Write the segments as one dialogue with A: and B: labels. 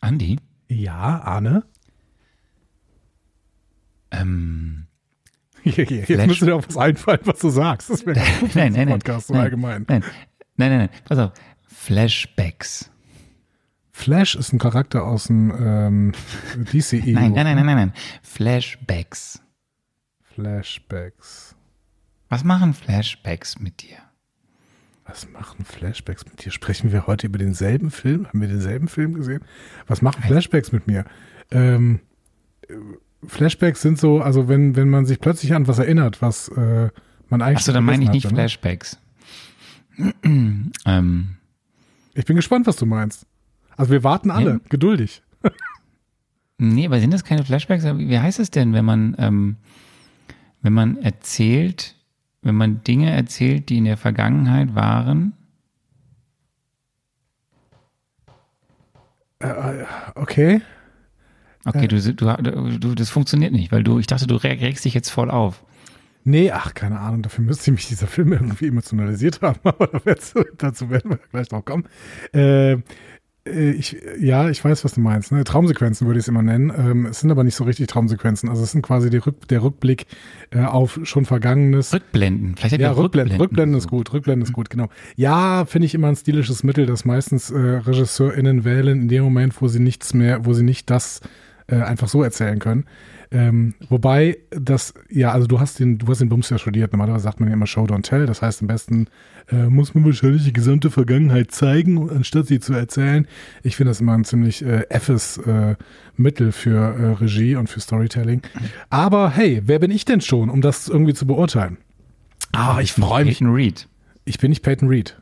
A: Andi?
B: Ja, Arne?
A: Ähm,
B: Jetzt Flash müsste dir auch was einfallen, was du sagst. Das wäre
A: nein, nein,
B: Podcast
A: nein,
B: so allgemein.
A: Nein, nein, nein, nein, pass auf. Flashbacks.
B: Flash ist ein Charakter aus dem ähm, DCE.
A: Nein, nein, nein, nein, nein, nein. Flashbacks.
B: Flashbacks.
A: Was machen Flashbacks mit dir?
B: Was machen Flashbacks mit dir? Sprechen wir heute über denselben Film? Haben wir denselben Film gesehen? Was machen Flashbacks mit mir? Ähm, Flashbacks sind so, also wenn, wenn man sich plötzlich an was erinnert, was äh, man eigentlich.
A: Achso, dann meine ich nicht
B: hatte, ne?
A: Flashbacks. ähm,
B: Ich bin gespannt, was du meinst. Also wir warten alle,
A: Ja.
B: geduldig.
A: nee, aber sind das keine Flashbacks? Wie heißt es denn, wenn man, ähm, wenn man erzählt, wenn man Dinge erzählt, die in der Vergangenheit waren?
B: Okay.
A: Okay, du, du, du, das funktioniert nicht, weil du, ich dachte, du reg- regst dich jetzt voll auf.
B: Nee, ach, keine Ahnung, dafür müsste mich dieser Film irgendwie emotionalisiert haben, aber dazu werden wir gleich noch kommen. Äh, äh, ich, ja, ich weiß, was du meinst. Ne? Traumsequenzen würde ich es immer nennen. Ähm, es sind aber nicht so richtig Traumsequenzen. Also es sind quasi Rück, der Rückblick äh, auf schon Vergangenes.
A: Rückblenden. Vielleicht
B: Ja, Rückblenden, Rückblenden ist gut, Rückblenden ist gut, genau. Ja, finde ich immer ein stilisches Mittel, das meistens äh, RegisseurInnen wählen in dem Moment, wo sie nichts mehr, wo sie nicht das äh, einfach so erzählen können. Ähm, wobei das, ja, also du hast den, du hast den Bums ja studiert. Normalerweise sagt man ja immer Show don't tell. Das heißt, am besten äh, muss man wahrscheinlich die gesamte Vergangenheit zeigen, anstatt sie zu erzählen. Ich finde das immer ein ziemlich äh, effes äh, Mittel für äh, Regie und für Storytelling. Aber hey, wer bin ich denn schon, um das irgendwie zu beurteilen? Ah, ich freue mich.
A: Peyton Reed.
B: Ich bin nicht Peyton Reed.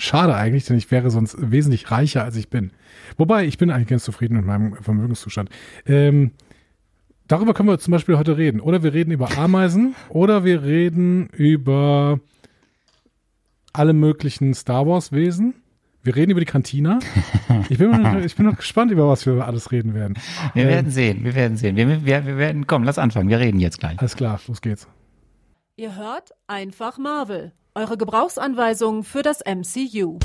B: Schade eigentlich, denn ich wäre sonst wesentlich reicher, als ich bin. Wobei, ich bin eigentlich ganz zufrieden mit meinem Vermögenszustand. Ähm, darüber können wir zum Beispiel heute reden. Oder wir reden über Ameisen oder wir reden über alle möglichen Star Wars-Wesen. Wir reden über die Kantina. Ich bin, noch- ich bin noch gespannt, über was wir alles reden werden.
A: Wir
B: Ähm,
A: werden sehen, wir werden sehen. Wir, wir, wir werden, komm, lass anfangen. Wir reden jetzt gleich.
B: Alles klar, los geht's.
C: Ihr hört einfach Marvel. Eure Gebrauchsanweisung für das MCU.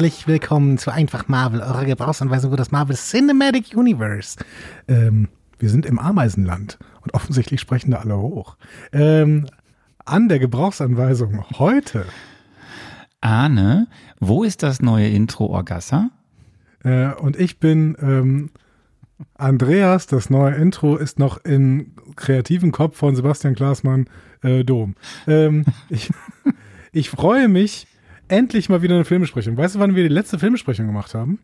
B: Herzlich willkommen zu Einfach Marvel, eurer Gebrauchsanweisung für das Marvel Cinematic Universe. Ähm, wir sind im Ameisenland und offensichtlich sprechen da alle hoch. Ähm, an der Gebrauchsanweisung heute
A: Arne, wo ist das neue Intro Orgassa?
B: äh, und ich bin ähm, Andreas. Das neue Intro ist noch im kreativen Kopf von Sebastian Klaasmann äh, Dom. Ähm, ich, ich freue mich, endlich mal wieder eine Filmbesprechung. Weißt du, wann wir die letzte Filmbesprechung gemacht haben?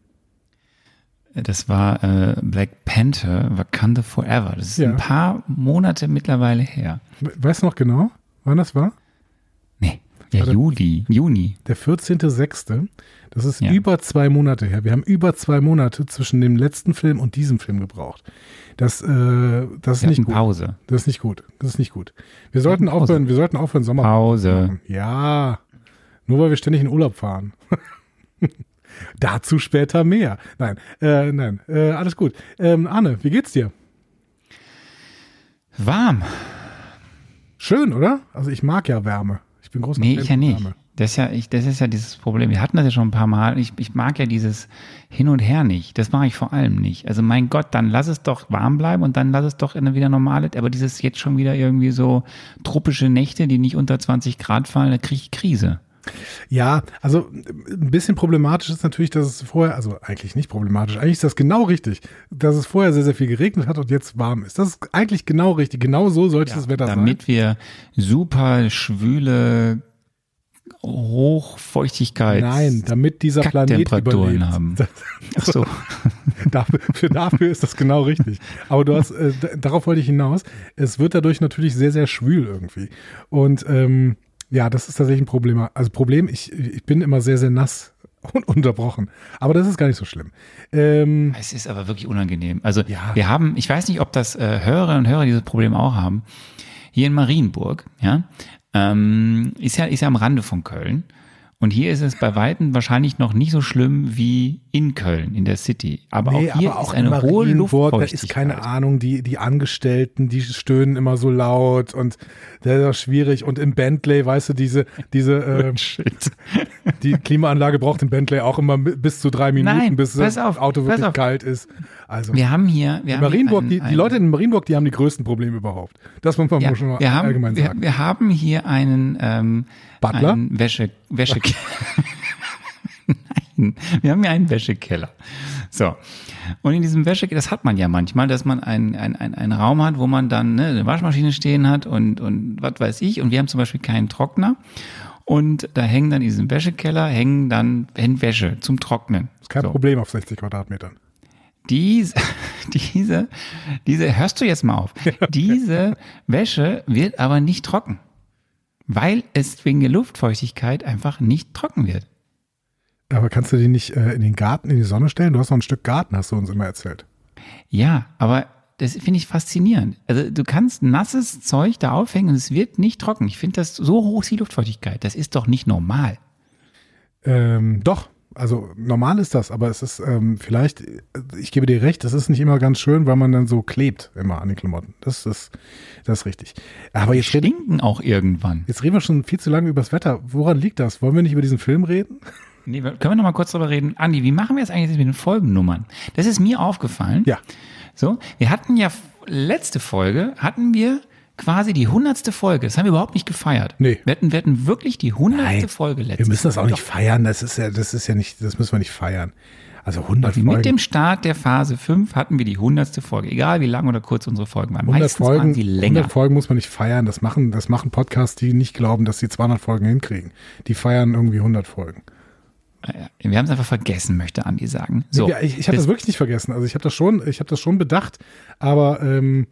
A: Das war äh, Black Panther, Wakanda Forever. Das ist
B: Ja.
A: ein paar Monate mittlerweile her.
B: We- Weißt du noch genau, wann das war?
A: Nee, ja,
B: Warte.
A: Juli, Juni.
B: Der 14.06. Das ist
A: Ja.
B: über zwei Monate her. Wir haben über zwei Monate zwischen dem letzten Film und diesem Film gebraucht. Das, äh, das ist nicht gut.
A: Pause.
B: Das ist nicht gut. Das ist nicht gut. Wir sollten aufhören, wir sollten aufhören, Sommer.
A: Pause.
B: Ja. Nur weil wir ständig in Urlaub fahren. Dazu später mehr. Nein, äh, nein, äh, alles gut. Ähm, Anne, wie geht's dir?
A: Warm.
B: Schön, oder? Also ich mag ja Wärme. Ich bin großer
A: Nee,
B: Fan
A: ich ja nicht.
B: Wärme.
A: Das ist ja, ich, das ist ja dieses Problem. Wir hatten das ja schon ein paar Mal. Ich, ich mag ja dieses Hin und Her nicht. Das mache ich vor allem nicht. Also mein Gott, dann lass es doch warm bleiben und dann lass es doch in wieder normale. Aber dieses jetzt schon wieder irgendwie so tropische Nächte, die nicht unter 20 Grad fallen, da kriege ich Krise.
B: Ja, also ein bisschen problematisch ist natürlich, dass es vorher, also eigentlich nicht problematisch, eigentlich ist das genau richtig, dass es vorher sehr, sehr viel geregnet hat und jetzt warm ist. Das ist eigentlich genau richtig. Genau so sollte das Wetter sein.
A: Damit wir super schwüle Hochfeuchtigkeit.
B: Nein, damit dieser Planet überlebt.
A: haben. Ach so.
B: dafür, für dafür ist das genau richtig. Aber du hast, äh, darauf wollte ich hinaus. Es wird dadurch natürlich sehr, sehr schwül irgendwie. Und ähm, Ja, das ist tatsächlich ein Problem. Also Problem, ich, ich bin immer sehr, sehr nass und unterbrochen. Aber das ist gar nicht so schlimm. Ähm,
A: Es ist aber wirklich unangenehm. Also
B: Ja.
A: wir haben, ich weiß nicht, ob das äh, Hörerinnen und Hörer dieses Problem auch haben. Hier in Marienburg, ja, ähm, ist ja, ist ja am Rande von Köln. Und hier ist es bei Weitem wahrscheinlich noch nicht so schlimm wie in Köln, in der City. Aber
B: nee,
A: auch hier
B: aber auch
A: ist eine
B: in
A: hohe
B: Marienburg, da
A: Luftfeuchtigkeit.
B: ist keine Ahnung, die, die Angestellten, die stöhnen immer so laut und das ist auch schwierig. Und im Bentley, weißt du, diese, diese, äh, die Klimaanlage braucht im Bentley auch immer bis zu drei Minuten,
A: Nein,
B: bis das
A: auf,
B: Auto wirklich kalt ist. Also
A: Wir haben hier, wir haben
B: Marienburg,
A: hier
B: die,
A: einen,
B: die Leute in Marienburg, die haben die größten Probleme überhaupt. Das muss man
A: ja,
B: schon mal
A: wir haben,
B: allgemein
A: wir,
B: sagen.
A: wir haben hier einen, ähm,
B: Butler?
A: einen Wäsche, Wäschekeller. Nein, wir haben hier einen Wäschekeller. So. Und in diesem Wäschekeller, das hat man ja manchmal, dass man einen, einen, einen, einen Raum hat, wo man dann ne, eine Waschmaschine stehen hat und, und was weiß ich. Und wir haben zum Beispiel keinen Trockner. Und da hängen dann in diesem Wäschekeller, hängen dann hängt Wäsche zum Trocknen.
B: ist kein
A: so.
B: Problem auf 60 Quadratmetern.
A: Diese, diese, diese, hörst du jetzt mal auf. Diese Wäsche wird aber nicht trocken. Weil es wegen der Luftfeuchtigkeit einfach nicht trocken wird.
B: Aber kannst du die nicht äh, in den Garten, in die Sonne stellen? Du hast noch ein Stück Garten, hast du uns immer erzählt.
A: Ja, aber das finde ich faszinierend. Also du kannst nasses Zeug da aufhängen und es wird nicht trocken. Ich finde das so hoch ist die Luftfeuchtigkeit. Das ist doch nicht normal.
B: Ähm, doch, also normal ist das, aber es ist ähm, vielleicht, äh, ich gebe dir recht, das ist nicht immer ganz schön, weil man dann so klebt immer an den Klamotten. Das ist, das ist richtig. Aber jetzt reden,
A: stinken auch irgendwann.
B: jetzt reden wir schon viel zu lange über das Wetter. Woran liegt das? Wollen wir nicht über diesen Film reden?
A: Nee, können wir noch mal kurz drüber reden? Andi, wie machen wir es eigentlich mit den Folgennummern? Das ist mir aufgefallen.
B: Ja.
A: So, wir hatten ja letzte Folge, hatten wir quasi die hundertste Folge. Das haben wir überhaupt nicht gefeiert.
B: Nee.
A: Wir hatten, wir hatten wirklich die hundertste Folge letzte
B: Wir müssen das auch nicht feiern. Das ist ja, das ist ja nicht, das müssen wir nicht feiern. Also 100
A: Doch,
B: Folgen.
A: Mit dem Start der Phase 5 hatten wir die hundertste Folge. Egal wie lang oder kurz unsere Folgen waren.
B: 100
A: Meistens
B: Folgen,
A: waren sie länger.
B: 100 Folgen muss man nicht feiern. Das machen, das machen Podcasts, die nicht glauben, dass sie 200 Folgen hinkriegen. Die feiern irgendwie 100 Folgen.
A: Wir haben es einfach vergessen, möchte Andi sagen. So,
B: ja, ich ich habe das,
A: das-
B: wirklich nicht vergessen. Also ich habe das schon, ich habe das schon bedacht, aber ähm,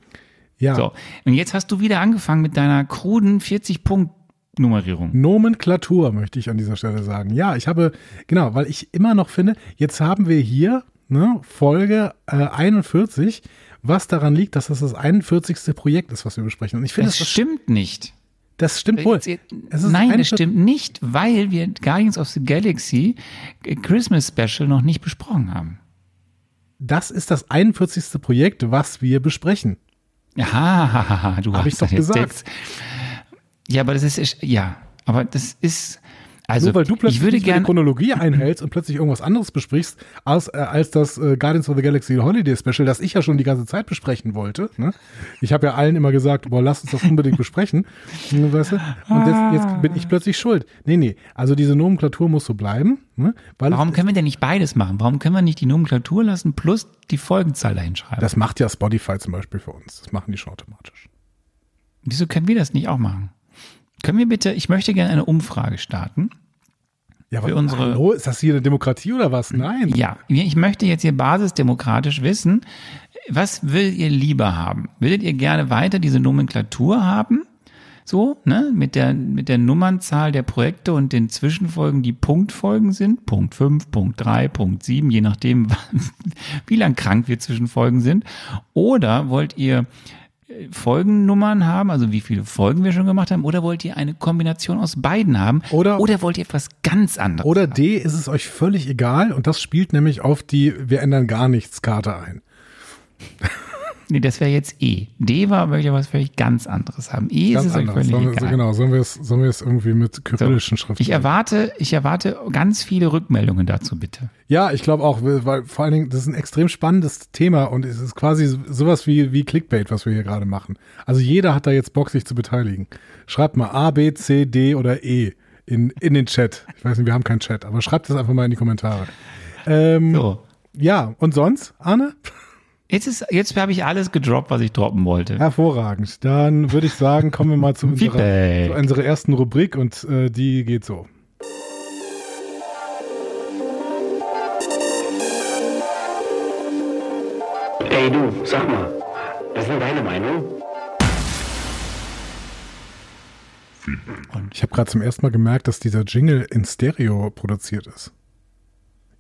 B: ja,
A: So, und jetzt hast du wieder angefangen mit deiner kruden 40-Punkt-Nummerierung.
B: Nomenklatur möchte ich an dieser Stelle sagen. Ja, ich habe, genau, weil ich immer noch finde, jetzt haben wir hier ne, Folge äh, 41, was daran liegt, dass das das 41. Projekt ist, was wir besprechen. Und ich finde,
A: Das
B: das,
A: stimmt nicht.
B: Das stimmt wohl.
A: Nein,
B: ein-
A: das stimmt nicht, weil wir Guardians of the Galaxy äh, Christmas Special noch nicht besprochen haben.
B: Das ist das 41. Projekt, was wir besprechen.
A: Ja, du
B: Hab
A: hast
B: ich doch gesagt.
A: jetzt. Ja, aber das ist ja, aber das ist also
B: Nur weil du plötzlich
A: ich würde
B: die Chronologie einhältst und plötzlich irgendwas anderes besprichst, als, äh, als das äh, Guardians of the Galaxy Holiday Special, das ich ja schon die ganze Zeit besprechen wollte. Ne? Ich habe ja allen immer gesagt, boah, lass uns das unbedingt besprechen. Ne, Weißt du? Und jetzt, jetzt bin ich plötzlich schuld. Nee, nee, also diese Nomenklatur muss so bleiben. Ne?
A: Warum können wir denn nicht beides machen? Warum können wir nicht die Nomenklatur lassen plus die Folgenzahl dahin schreiben?
B: das macht ja Spotify zum Beispiel für uns. Das machen die schon automatisch.
A: Wieso können wir das nicht auch machen? Können wir bitte, ich möchte gerne eine Umfrage starten.
B: Ja,
A: Für unsere-
B: hallo, ist das hier eine Demokratie oder was? Nein.
A: Ja, ich möchte jetzt hier basisdemokratisch wissen, was will ihr lieber haben? Würdet ihr gerne weiter diese Nomenklatur haben? So, ne, mit der, mit der Nummernzahl der Projekte und den Zwischenfolgen, die Punktfolgen sind. Punkt 5, Punkt 3, Punkt 7, je nachdem, wie lang krank wir Zwischenfolgen sind. Oder wollt ihr Folgennummern haben, also wie viele Folgen wir schon gemacht haben, oder wollt ihr eine Kombination aus beiden haben?
B: Oder-
A: oder wollt ihr etwas ganz anderes?
B: Oder D, ist es euch völlig egal und das spielt nämlich auf die Wir ändern gar nichts Karte ein.
A: Nee, das wäre jetzt E. D war möchte was völlig ganz anderes haben. E ist
B: Ganz
A: es euch
B: anders.
A: völlig
B: Sollen wir, so,
A: egal.
B: genau, sollen wir es, sollen wir es irgendwie mit kyrillischen Schriften?
A: Ich erwarte, ich erwarte ganz viele Rückmeldungen dazu, bitte.
B: Ja, ich glaube auch, weil vor allen Dingen, das ist ein extrem spannendes Thema und es ist quasi sowas wie, wie Clickbait, was wir hier gerade machen. Also jeder hat da jetzt Bock, sich zu beteiligen. Schreibt mal A, B, C, D oder E in, in den Chat. Ich weiß nicht, wir haben keinen Chat, aber schreibt das einfach mal in die Kommentare. Ähm,
A: So.
B: Ja, und sonst, Arne?
A: Jetzt ist, jetzt habe ich alles gedroppt, was ich droppen wollte.
B: Hervorragend. Dann würde ich sagen, kommen wir mal zu unserer, zu unserer ersten Rubrik und äh, die geht so.
D: Ey du, sag mal, was ist denn deine Meinung?
B: Ich habe gerade zum ersten Mal gemerkt, dass dieser Jingle in Stereo produziert ist.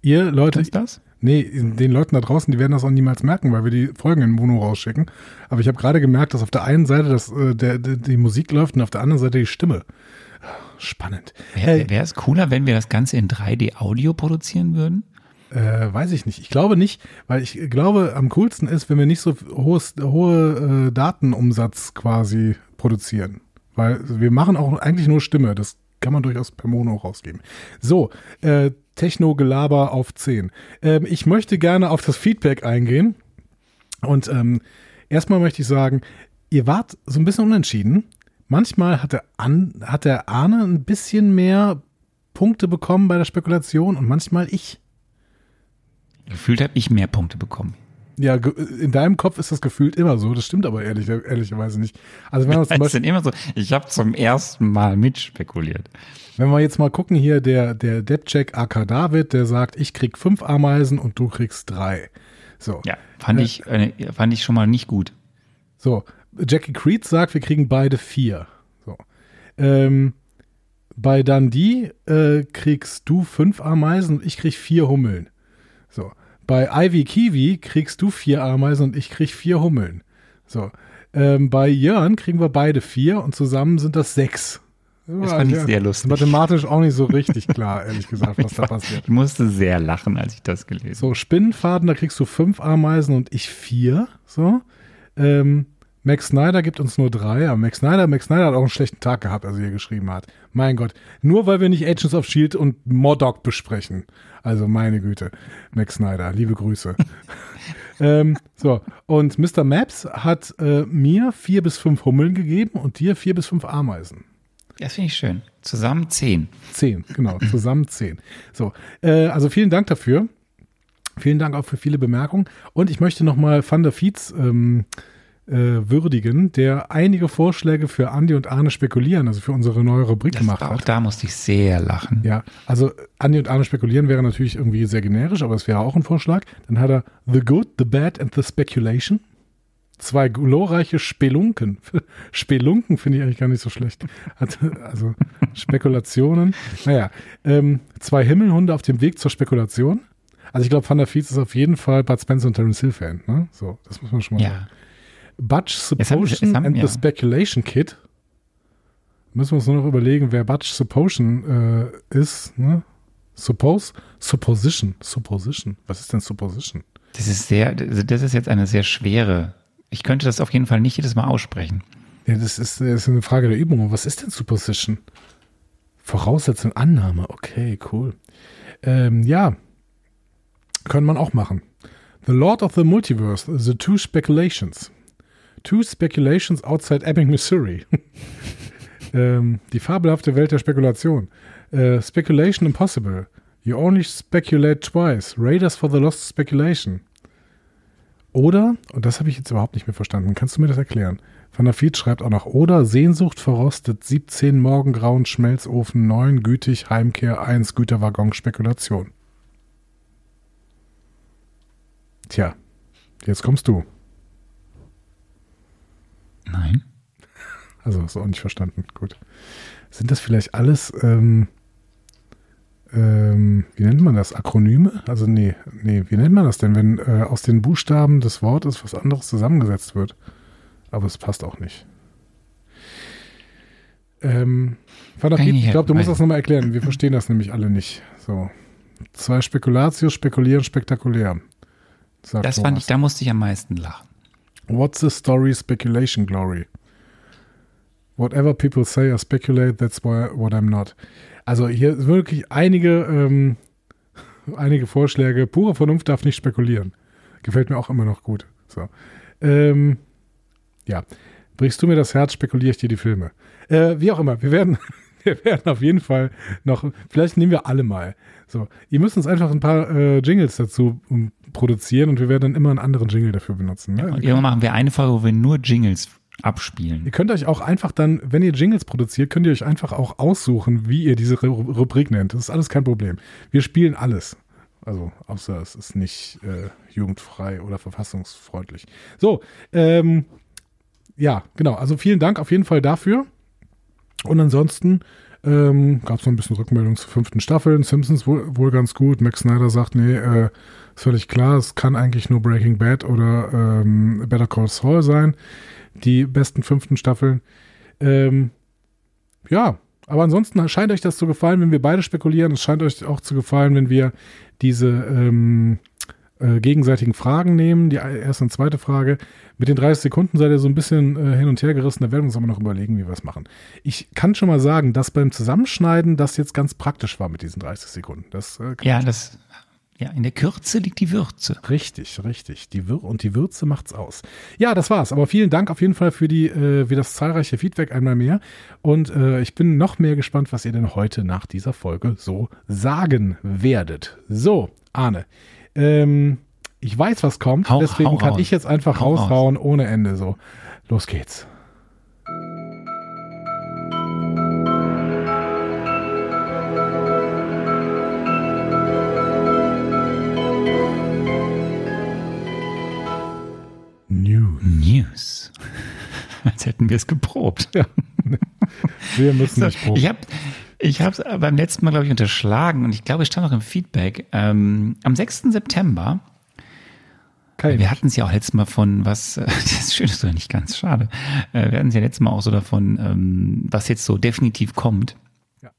B: Ihr Leute,
A: Ist das?
B: Nee, den Leuten da draußen, die werden das auch niemals merken, weil wir die Folgen in Mono rausschicken. Aber ich habe gerade gemerkt, dass auf der einen Seite das, äh, der, der, die Musik läuft und auf der anderen Seite die Stimme. Spannend.
A: Wäre es cooler, wenn wir das Ganze in 3D-Audio produzieren würden?
B: Äh, weiß ich nicht. Ich glaube nicht, weil ich glaube, am coolsten ist, wenn wir nicht so hohes, hohe äh, Datenumsatz quasi produzieren. Weil wir machen auch eigentlich nur Stimme. Das kann man durchaus per Mono rausgeben. So, äh, Techno-Gelaber auf 10. Ähm, ich möchte gerne auf das Feedback eingehen. Und ähm, erstmal möchte ich sagen, ihr wart so ein bisschen unentschieden. Manchmal hat der, An hat der Arne ein bisschen mehr Punkte bekommen bei der Spekulation und manchmal ich.
A: Gefühlt habe ich mehr Punkte bekommen.
B: Ja, in deinem Kopf ist das gefühlt immer so. Das stimmt aber ehrlich, ehrlicherweise nicht. Also wenn wir, zum Beispiel,
A: immer so, ich habe zum ersten Mal mitspekuliert.
B: wenn wir jetzt mal gucken hier, der, der Deadcheck AK David, der sagt, ich krieg fünf Ameisen und du kriegst drei. So.
A: Ja, fand,
B: Äh,
A: ich, äh, fand ich schon mal nicht gut.
B: So. Jackie Creed sagt, wir kriegen beide vier. So. Ähm, bei Dundee äh, kriegst du fünf Ameisen und ich krieg vier Hummeln. So. Bei Ivy Kiwi kriegst du vier Ameisen und ich krieg vier Hummeln. So. Ähm, bei Jörn kriegen wir beide vier und zusammen sind das sechs.
A: Das fand ich sehr lustig.
B: Mathematisch auch nicht so richtig klar, ehrlich gesagt, was da passiert.
A: Ich musste sehr lachen, als ich das gelesen habe.
B: So, Spinnenfaden, da kriegst du fünf Ameisen und ich vier. So. Ähm, Max Snyder gibt uns nur drei. Aber Max Snyder, Max Snyder hat auch einen schlechten Tag gehabt, als er hier geschrieben hat. Mein Gott. Nur weil wir nicht Agents of Shield und Modoc besprechen. Also meine Güte. Max Snyder, liebe Grüße. ähm, so, und Mr. Maps hat äh, mir vier bis fünf Hummeln gegeben und dir vier bis fünf Ameisen.
A: Das finde ich schön. Zusammen zehn.
B: Zehn, genau, zusammen zehn. So, äh, also vielen Dank dafür. Vielen Dank auch für viele Bemerkungen. Und ich möchte nochmal Van der Fietz ähm, äh, würdigen, der einige Vorschläge für Andi und Arne spekulieren, also für unsere neue Rubrik
A: Das
B: gemacht
A: auch
B: hat.
A: da musste ich sehr lachen.
B: Ja, also Andi und Arne spekulieren wäre natürlich irgendwie sehr generisch, aber es wäre auch ein Vorschlag. Dann hat er The Good, The Bad and The Speculation. Zwei glorreiche Spelunken. Spelunken finde ich eigentlich gar nicht so schlecht. Hat, also Spekulationen. Naja, ähm, zwei Himmelhunde auf dem Weg zur Spekulation. Also ich glaube, Van der Fietz ist auf jeden Fall Bud Spencer und Terence Hill Fan. Ne? So, das muss man schon mal sagen. Butch
A: Jetzt haben wir-
B: Supposion
A: jetzt haben-
B: and
A: ja.
B: the Speculation Kit. Müssen wir uns nur noch überlegen, wer Butch Supposion äh, ist. Ne? Suppose? Supposition. Supposition. Was ist denn Supposition?
A: Das ist sehr, das ist jetzt eine sehr schwere. Ich könnte das auf jeden Fall nicht jedes Mal aussprechen.
B: Ja, das ist, das ist eine Frage der Übung. Was ist denn Supposition? Voraussetzung, Annahme. Okay, cool. Ähm, ja, können man auch machen. The Lord of the Multiverse, The Two Speculations. Two Speculations outside Ebbing, Missouri. ähm, die fabelhafte Welt der Spekulation. Äh, Speculation Impossible. You only speculate twice. Raiders for the Lost Speculation. Oder, und das habe ich jetzt überhaupt nicht mehr verstanden, kannst du mir das erklären? Van der Fiet schreibt auch noch, oder Sehnsucht verrostet, 17 Morgengrauen, Schmelzofen 9, gütig, Heimkehr 1, Güterwaggon, Spekulation. Tja, jetzt kommst du.
A: Nein.
B: Also, hast du auch nicht verstanden. Gut. Sind das vielleicht alles, ähm, ähm, wie nennt man das? Akronyme? Also, nee, nee, wie nennt man das denn, wenn äh, aus den Buchstaben des Wortes was anderes zusammengesetzt wird? Aber es passt auch nicht. Ähm,
A: Kann ich
B: glaube, du musst das nochmal erklären. Wir verstehen das nämlich alle nicht. So. Zwei Spekulatius, spekulieren, spektakulär.
A: Das fand
B: Thomas.
A: ich, da musste ich am meisten lachen.
B: What's the story? Speculation glory. Whatever people say, I speculate, that's why, what I'm not. Also hier wirklich einige, ähm, einige Vorschläge. Pure Vernunft darf nicht spekulieren. Gefällt mir auch immer noch gut. So. Ähm, ja. Brichst du mir das Herz, spekuliere ich dir die Filme. Äh, wie auch immer, wir werden, wir werden auf jeden Fall noch, vielleicht nehmen wir alle mal. So, ihr müsst uns einfach ein paar äh, Jingles dazu produzieren und wir werden dann immer einen anderen Jingle dafür benutzen. Ne?
A: Und irgendwann machen wir eine Folge, wo wir nur Jingles abspielen.
B: Ihr könnt euch auch einfach dann, wenn ihr Jingles produziert, könnt ihr euch einfach auch aussuchen, wie ihr diese Ru- Rubrik nennt. Das ist alles kein Problem. Wir spielen alles. Also, außer es ist nicht äh, jugendfrei oder verfassungsfreundlich. So, ähm, ja, genau. Also vielen Dank auf jeden Fall dafür. Und ansonsten ähm, gab es noch ein bisschen Rückmeldung zur fünften Staffel. Simpsons wohl, wohl ganz gut. Max Snyder sagt, nee, äh, ist völlig klar, es kann eigentlich nur Breaking Bad oder ähm, Better Call Saul sein. Die besten fünften Staffeln. Ähm, ja, aber ansonsten scheint euch das zu gefallen, wenn wir beide spekulieren. Es scheint euch auch zu gefallen, wenn wir diese ähm, äh, gegenseitigen Fragen nehmen. Die erste und zweite Frage. Mit den 30 Sekunden seid ihr so ein bisschen äh, hin und her gerissen. Da werden wir uns aber noch überlegen, wie wir es machen. Ich kann schon mal sagen, dass beim Zusammenschneiden das jetzt ganz praktisch war mit diesen 30 Sekunden. Das, äh,
A: Ja, das, ja, in der Kürze liegt die Würze.
B: Richtig, richtig. Die Wür und die Würze macht's aus. Ja, das war's. Aber vielen Dank auf jeden Fall für die, äh, für das zahlreiche Feedback einmal mehr. Und äh, ich bin noch mehr gespannt, was ihr denn heute nach dieser Folge so sagen werdet. So, Arne. Ähm, ich weiß, was kommt,
A: Hau-
B: deswegen
A: hau
B: kann
A: raus.
B: ich jetzt einfach
A: Hau
B: raushauen ohne Ende. So, los geht's. News.
A: News. Als hätten wir es geprobt.
B: Wir müssen
A: So,
B: nicht proben.
A: ich habe ich habe es beim letzten Mal, glaube ich, unterschlagen und ich glaube, es stand auch im Feedback. Ähm, am 6. September,
B: Kein-
A: wir hatten es ja auch letztes Mal von was, das ist schön, ist doch nicht ganz schade. Äh, wir hatten es ja letztes Mal auch so davon, ähm, was jetzt so definitiv kommt.
B: Ja.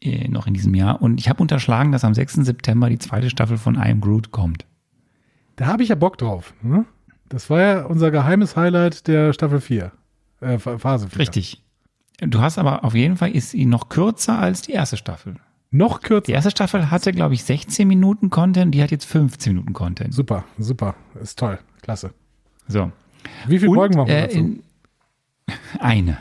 A: Äh, noch in diesem Jahr. Und ich habe unterschlagen, dass am 6. September die zweite Staffel von I Am Groot kommt.
B: Da habe ich ja Bock drauf. Ne? Das war ja unser geheimes Highlight der Staffel 4. Äh, Ph- Phase 4.
A: Richtig. Du hast aber auf jeden Fall ist sie noch kürzer als die erste Staffel.
B: Noch kürzer.
A: Die erste Staffel hatte, glaube ich, 16 Minuten Content, die hat jetzt 15 Minuten Content.
B: Super, super. Ist toll. Klasse.
A: So.
B: Wie viele Folgen machen wir
A: äh,
B: dazu?
A: in- Eine.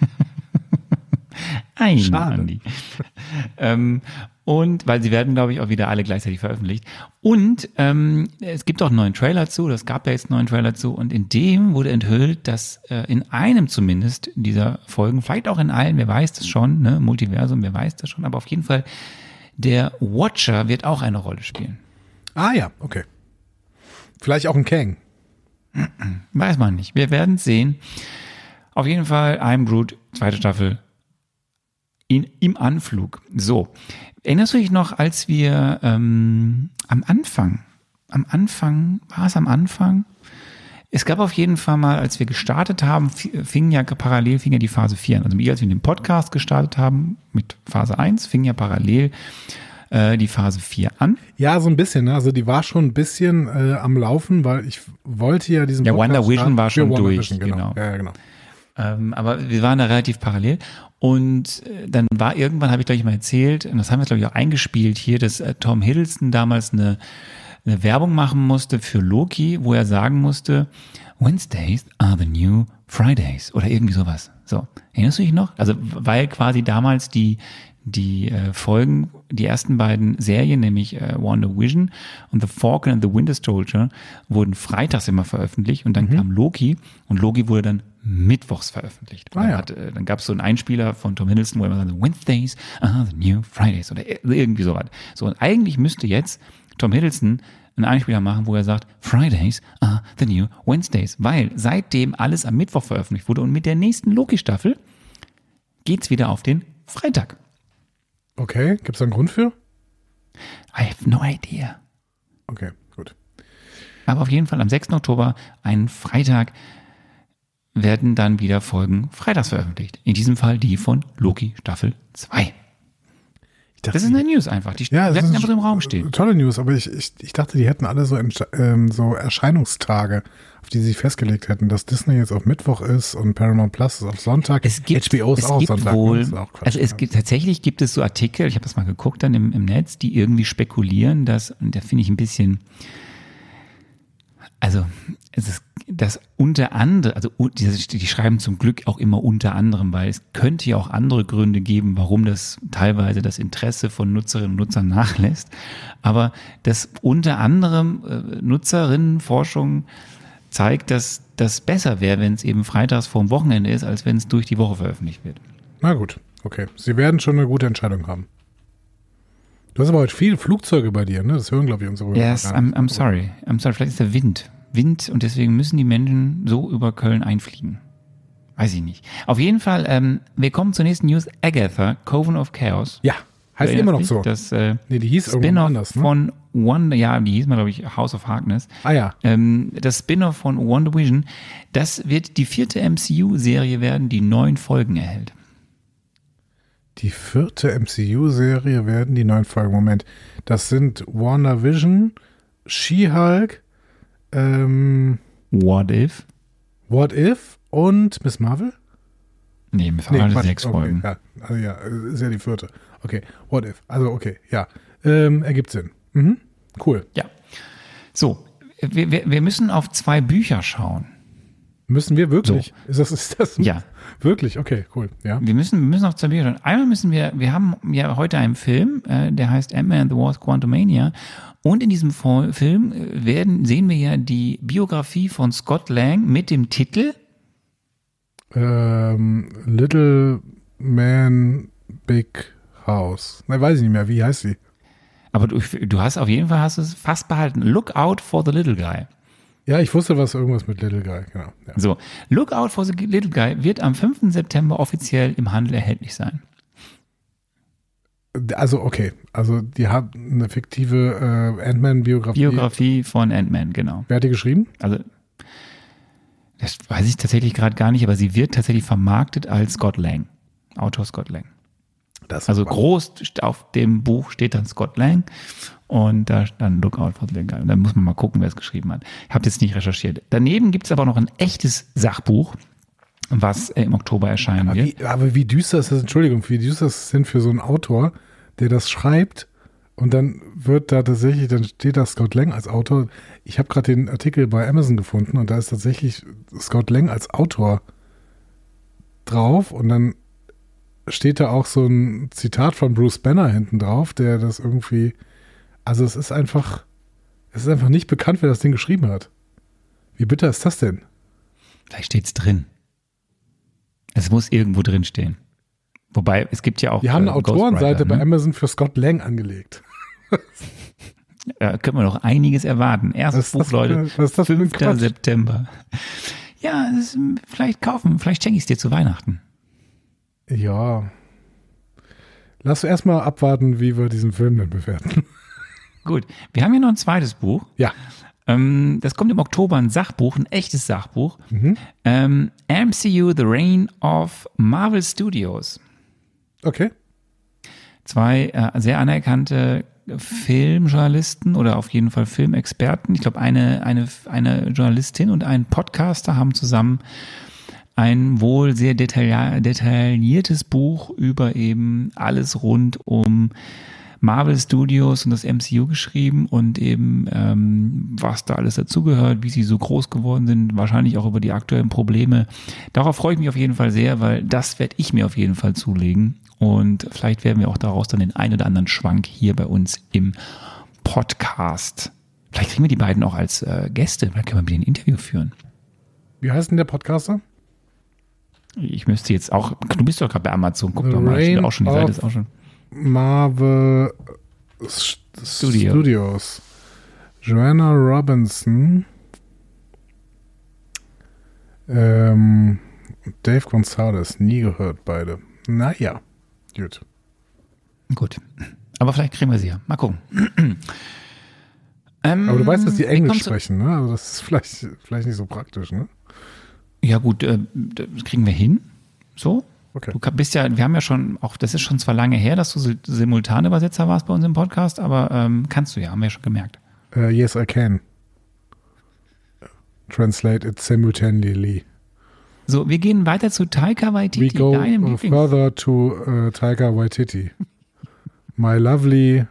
A: Eine,
B: Schade.
A: Andi. ähm, und weil sie werden, glaube ich, auch wieder alle gleichzeitig veröffentlicht. Und ähm, es gibt auch einen neuen Trailer zu, das gab ja jetzt einen neuen Trailer zu, und in dem wurde enthüllt, dass äh, in einem zumindest dieser Folgen, vielleicht auch in allen, wer weiß das schon, ne, Multiversum, wer weiß das schon, aber auf jeden Fall, der Watcher wird auch eine Rolle spielen.
B: ah ja, okay. Vielleicht auch ein Kang.
A: Weiß man nicht. Wir werden es sehen. Auf jeden Fall, I'm Groot, zweite Staffel, in, im Anflug. So, erinnerst du dich noch, als wir ähm, am Anfang, am Anfang, war es am Anfang? Es gab auf jeden Fall mal, als wir gestartet haben, fi- fing ja parallel fing ja die Phase 4 an. Also als wir den Podcast gestartet haben mit Phase 1, fing ja parallel äh, die Phase 4 an.
B: Ja, so ein bisschen. Ne? Also die war schon ein bisschen äh, am Laufen, weil ich wollte ja diesen
A: Ja, Wonder Vision war schon durch,
B: Vision, genau.
A: genau.
B: Ja, genau.
A: Ähm, aber wir waren da relativ parallel. Und äh, dann war irgendwann, habe ich glaube ich mal erzählt, und das haben wir glaube ich auch eingespielt hier, dass äh, Tom Hiddleston damals eine, eine Werbung machen musste für Loki, wo er sagen musste, Wednesdays are the new Fridays oder irgendwie sowas. So, erinnerst du dich noch? Also weil quasi damals die die äh, Folgen, die ersten beiden Serien, nämlich äh, Wonder Vision und The Falcon and the Winter Soldier, wurden freitags immer veröffentlicht und dann kam Loki und Loki wurde dann mittwochs veröffentlicht.
B: Ah,
A: dann
B: ja.
A: hat, äh, dann gab es so einen Einspieler von Tom Hiddleston, wo er immer sagte, Wednesdays are the new Fridays oder ir- irgendwie sowas. So, und eigentlich müsste jetzt Tom Hiddleston einen Einspieler machen, wo er sagt, Fridays are the new Wednesdays, weil seitdem alles am Mittwoch veröffentlicht wurde und mit der nächsten Loki-Staffel geht's wieder auf den Freitag.
B: Okay, gibt es da einen Grund für?
A: I have no idea.
B: Okay, gut.
A: Aber auf jeden Fall am 6. Oktober, einen Freitag, werden dann wieder Folgen freitags veröffentlicht. In diesem Fall die von Loki Staffel 2.
B: Dachte,
A: Das ist eine News einfach. Die
B: ja, ist
A: einfach so im Raum stehen.
B: Tolle News, aber ich, ich, ich dachte, die hätten alle so, ähm, so Erscheinungstage, auf die sie sich festgelegt hätten, dass Disney jetzt auf Mittwoch ist und Paramount Plus ist auf Sonntag.
A: Es gibt,
B: HBO ist
A: es
B: auch
A: gibt
B: Sonntag. ne?
A: wohl,
B: auch Quatsch,
A: also es
B: ja.
A: gibt tatsächlich gibt es so Artikel, ich habe das mal geguckt dann im, im Netz, die irgendwie spekulieren, dass, und da finde ich ein bisschen, also es ist das unter anderem, also die, die schreiben zum Glück auch immer unter anderem, weil es könnte ja auch andere Gründe geben, warum das teilweise das Interesse von Nutzerinnen und Nutzern nachlässt. Aber das unter anderem äh, Nutzerinnenforschung zeigt, dass das besser wäre, wenn es eben freitags vorm Wochenende ist, als wenn es durch die Woche veröffentlicht wird.
B: Na gut, okay. Sie werden schon eine gute Entscheidung haben. Du hast aber heute viele Flugzeuge bei dir, ne? Das hören, glaube ich, unsere Hörer
A: Yes. I'm, I'm sorry. I'm sorry. Vielleicht ist der Wind. Wind und deswegen müssen die Menschen so über Köln einfliegen. weiß ich nicht. Auf jeden Fall, ähm, wir kommen zur nächsten News. Agatha, Coven of Chaos.
B: Ja, heißt immer noch so.
A: Das äh,
B: nee, die hieß
A: Spin-off
B: anders, ne?
A: von One, ja, die hieß mal, glaube ich, House of Harkness.
B: ah ja,
A: Ähm, das Spin-off von Wonder Vision, das wird die vierte MCU-Serie werden, die neun Folgen erhält.
B: die vierte MCU-Serie werden die neuen Folgen. Moment, das sind Warner Vision, She-Hulk, ähm,
A: What if?
B: What If und Miss Marvel?
A: Nee, wir fahren
B: Quatsch.
A: sechs
B: okay,
A: Folgen.
B: Ja, also ja, ist ja die vierte. Okay, What If. Also okay, ja. Ähm, ergibt Sinn. Mhm. Cool.
A: Ja. So, wir, wir müssen auf zwei Bücher schauen.
B: Müssen wir wirklich? Ist das, ist das
A: Ja.
B: wirklich? Okay, cool. Ja.
A: Wir müssen, wir müssen auf zwei Bücher schauen. Einmal müssen wir, wir haben ja heute einen Film, äh, der heißt Ant-Man and the Wars Quantumania. Und in diesem Film äh, werden, sehen wir ja die Biografie von Scott Lang mit dem Titel
B: Ähm, Little Man Big House. Ne, weiß ich nicht mehr. Wie heißt sie?
A: Aber du, du hast auf jeden Fall hast es fast behalten. Look out for the little guy.
B: Ja, ich wusste was irgendwas mit Little Guy. Genau. Ja.
A: So, Look out for the little guy wird am 5. September offiziell im Handel erhältlich sein.
B: Also okay, also die hat eine fiktive äh, Ant-Man-Biografie.
A: Biografie von Ant-Man, genau.
B: Wer hat die geschrieben?
A: Also, das weiß ich tatsächlich gerade gar nicht, aber sie wird tatsächlich vermarktet als Scott Lang. Autor Scott Lang. Also groß auf dem Buch steht dann Scott Lang und da dann Lookout for the Guy. Und dann muss man mal gucken, wer es geschrieben hat. Ich habe jetzt nicht recherchiert. Daneben gibt es aber noch ein echtes Sachbuch, was äh, im Oktober erscheinen
B: Aber
A: wird.
B: wie, aber wie düster ist das, Entschuldigung, wie düster ist das denn für so einen Autor, der das schreibt und dann wird da tatsächlich, dann steht da Scott Lang als Autor. Ich habe gerade den Artikel bei Amazon gefunden und da ist tatsächlich Scott Lang als Autor drauf und dann steht da auch so ein Zitat von Bruce Banner hinten drauf, der das irgendwie, also es ist einfach, es ist einfach nicht bekannt, wer das Ding geschrieben hat. Wie bitter ist das denn?
A: Vielleicht steht's drin. Es muss irgendwo drin stehen. Wobei, es gibt ja auch.
B: Die haben eine
A: äh,
B: Autorenseite
A: Ghostwriter,
B: bei
A: ne?
B: Amazon für Scott Lang angelegt.
A: Da können wir noch einiges erwarten. Erstes
B: das
A: Buch, Leute.
B: was ist das für ein
A: 5.
B: Quatsch?
A: September. Ja, ist, vielleicht kaufen, vielleicht schenke ich es dir zu Weihnachten.
B: Ja. Lass erstmal abwarten, wie wir diesen Film denn bewerten.
A: Gut, wir haben hier noch ein zweites Buch.
B: Ja.
A: Ähm, das kommt im Oktober, ein Sachbuch, ein echtes Sachbuch.
B: Mhm.
A: Ähm, MCU The Reign of Marvel Studios.
B: Okay.
A: Zwei äh, sehr anerkannte Filmjournalisten oder auf jeden Fall Filmexperten. Ich glaube, eine, eine, eine Journalistin und ein Podcaster haben zusammen ein wohl sehr detailliertes Buch über eben alles rund um Marvel Studios und das MCU geschrieben und eben ähm, was da alles dazugehört, wie sie so groß geworden sind, wahrscheinlich auch über die aktuellen Probleme. Darauf freue ich mich auf jeden Fall sehr, weil das werde ich mir auf jeden Fall zulegen und vielleicht werden wir auch daraus dann den ein oder anderen Schwank hier bei uns im Podcast. Vielleicht kriegen wir die beiden auch als äh, Gäste, vielleicht können wir mit denen ein Interview führen.
B: Wie heißt denn der Podcaster?
A: Ich müsste jetzt auch, du bist doch gerade bei Amazon, guck
B: The
A: doch mal, steht auch schon, die Seite ist auch schon.
B: Marvel
A: Studio.
B: Studios. Joanna Robinson. Ähm, Dave Gonzalez. Nie gehört, beide. Naja. Gut.
A: Gut. Aber vielleicht kriegen wir sie ja. Mal gucken. ähm,
B: Aber du weißt, dass die Englisch sprechen, ne? Also das ist vielleicht, vielleicht nicht so praktisch, ne?
A: Ja, gut, äh, das kriegen wir hin. So.
B: Okay.
A: Du bist ja, wir haben ja schon, auch das ist schon zwar lange her, dass du Simultanübersetzer warst bei uns im Podcast, aber ähm, kannst du ja, haben wir ja schon gemerkt.
B: Uh, yes, I can. Translate it simultaneously.
A: So, wir gehen weiter zu Taika
B: We
A: Waititi,
B: go
A: deinem
B: uh,
A: Lieblings.
B: further to uh, Taika Waititi. My lovely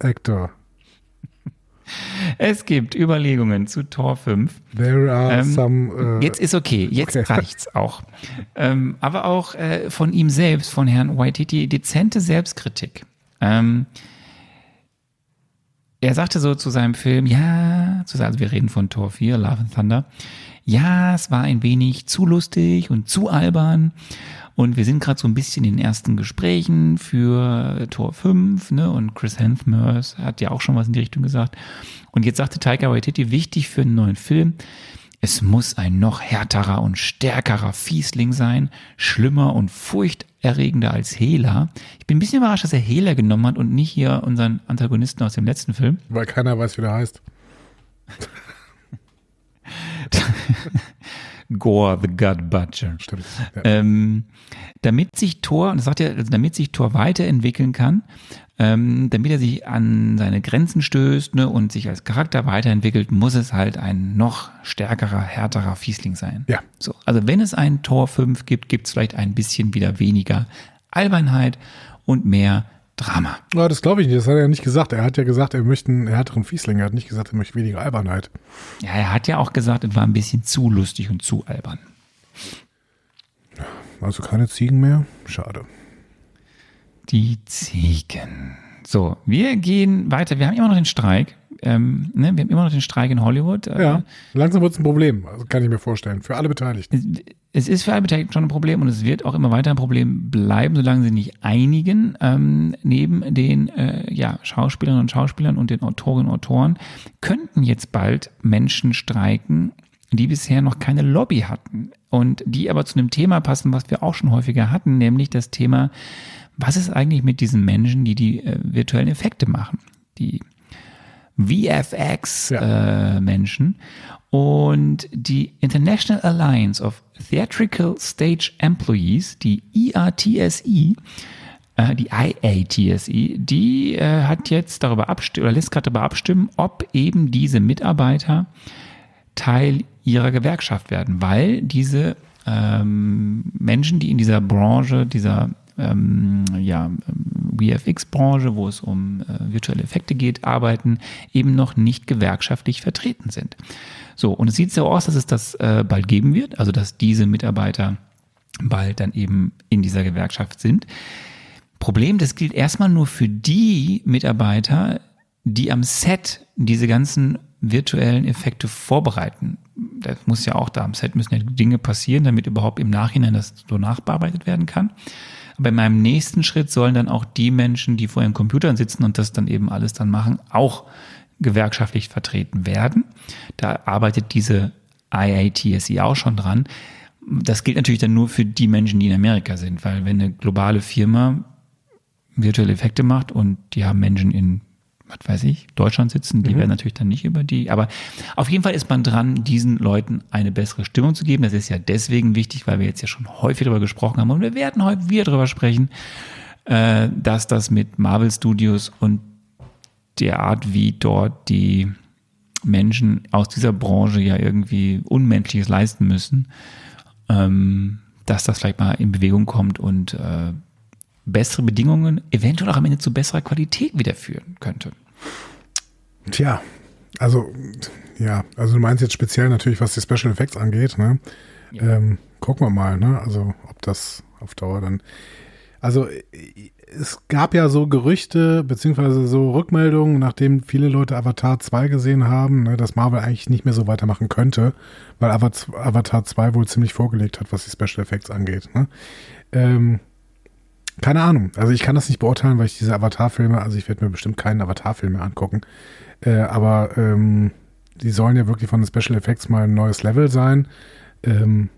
B: actor.
A: Es gibt Überlegungen zu Tor 5.
B: There are
A: Ähm,
B: some. Uh,
A: Jetzt ist okay, jetzt
B: okay.
A: reicht's auch. Ähm, aber auch äh, von ihm selbst, von Herrn Waititi, dezente Selbstkritik. Ähm, er sagte so zu seinem Film, ja, zu, also wir reden von Tor 4, Love and Thunder, ja, es war ein wenig zu lustig und zu albern. Und wir sind gerade so ein bisschen in den ersten Gesprächen für Tor 5, ne? Und Chris Hemsworth hat ja auch schon was in die Richtung gesagt. Und jetzt sagte Taika Waititi, wichtig für einen neuen Film Es muss ein noch härterer und stärkerer Fiesling sein, schlimmer und furchterregender als Hela. Ich bin ein bisschen überrascht, dass er Hela genommen hat und nicht hier unseren Antagonisten aus dem letzten Film.
B: Weil keiner weiß, wie der heißt.
A: Gore, the God Butcher.
B: Stimmt. Ja.
A: Ähm, damit sich Thor, und das sagt er, also damit sich Thor weiterentwickeln kann, ähm, damit er sich an seine Grenzen stößt ne, und sich als Charakter weiterentwickelt, muss es halt ein noch stärkerer, härterer Fiesling sein.
B: Ja.
A: So, also wenn es einen Tor 5 gibt, gibt es vielleicht ein bisschen wieder weniger Albernheit und mehr Drama.
B: Ja, das glaube ich nicht. Das hat er ja nicht gesagt. Er hat ja gesagt, er möchte einen härteren Fiesling. Er hat nicht gesagt, er möchte weniger Albernheit.
A: Ja, er hat ja auch gesagt, es war ein bisschen zu lustig und zu albern.
B: Also keine Ziegen mehr? Schade.
A: Die Ziegen. So, wir gehen weiter. Wir haben immer noch den Streik. Ähm, ne? Wir haben immer noch den Streik in Hollywood. Äh,
B: Ja, langsam wird es ein Problem. Also kann ich mir vorstellen. Für alle Beteiligten.
A: Es ist für alle Beteiligten schon ein Problem und es wird auch immer weiter ein Problem bleiben, solange sie nicht einigen. Ähm, neben den äh, ja, Schauspielerinnen und Schauspielern und den Autorinnen und Autoren könnten jetzt bald Menschen streiken, die bisher noch keine Lobby hatten und die aber zu einem Thema passen, was wir auch schon häufiger hatten, nämlich das Thema, was ist eigentlich mit diesen Menschen, die die äh, virtuellen Effekte machen, die VFX-Menschen und die International Alliance of Theatrical Stage Employees, die IATSE, äh, die IATSE, die äh, hat jetzt darüber abstimmen oder lässt gerade darüber abstimmen, ob eben diese Mitarbeiter Teil ihrer Gewerkschaft werden, weil diese ähm, Menschen, die in dieser Branche, dieser ähm, ja, VFX-Branche, wo es um äh, virtuelle Effekte geht, arbeiten, eben noch nicht gewerkschaftlich vertreten sind. So, und es sieht so aus, dass es das äh, bald geben wird, also dass diese Mitarbeiter bald dann eben in dieser Gewerkschaft sind. Problem, das gilt erstmal nur für die Mitarbeiter, die am Set diese ganzen virtuellen Effekte vorbereiten. Das muss ja auch da am Set müssen ja Dinge passieren, damit überhaupt im Nachhinein das so nachbearbeitet werden kann. Aber in meinem nächsten Schritt sollen dann auch die Menschen, die vor ihren Computern sitzen und das dann eben alles dann machen, auch gewerkschaftlich vertreten werden. Da arbeitet diese IATSE auch schon dran. Das gilt natürlich dann nur für die Menschen, die in Amerika sind, weil wenn eine globale Firma virtuelle Effekte macht und die haben Menschen in, was weiß ich, Deutschland sitzen, die werden natürlich dann nicht über die. Aber auf jeden Fall ist man dran, diesen Leuten eine bessere Stimmung zu geben. Das ist ja deswegen wichtig, weil wir jetzt ja schon häufig darüber gesprochen haben und wir werden heute wieder darüber sprechen, äh, dass das mit Marvel Studios und der Art, wie dort die Menschen aus dieser Branche ja irgendwie Unmenschliches leisten müssen, ähm, dass das vielleicht mal in Bewegung kommt und äh, bessere Bedingungen eventuell auch am Ende zu besserer Qualität wieder führen könnte.
B: Tja, also, ja, also du meinst jetzt speziell natürlich, was die Special Effects angeht, ne? Ähm, gucken wir mal, ne? Also, ob das auf Dauer dann. Also, es gab ja so Gerüchte, beziehungsweise so Rückmeldungen, nachdem viele Leute Avatar 2 gesehen haben, ne, dass Marvel eigentlich nicht mehr so weitermachen könnte, weil Avat- Avatar 2 wohl ziemlich vorgelegt hat, was die Special Effects angeht. Ne? Ähm, keine Ahnung. Also ich kann das nicht beurteilen, weil ich diese Avatar-Filme, also ich werde mir bestimmt keinen Avatar-Film mehr angucken. Äh, aber ähm, die sollen ja wirklich von den Special Effects mal ein neues Level sein. Ähm,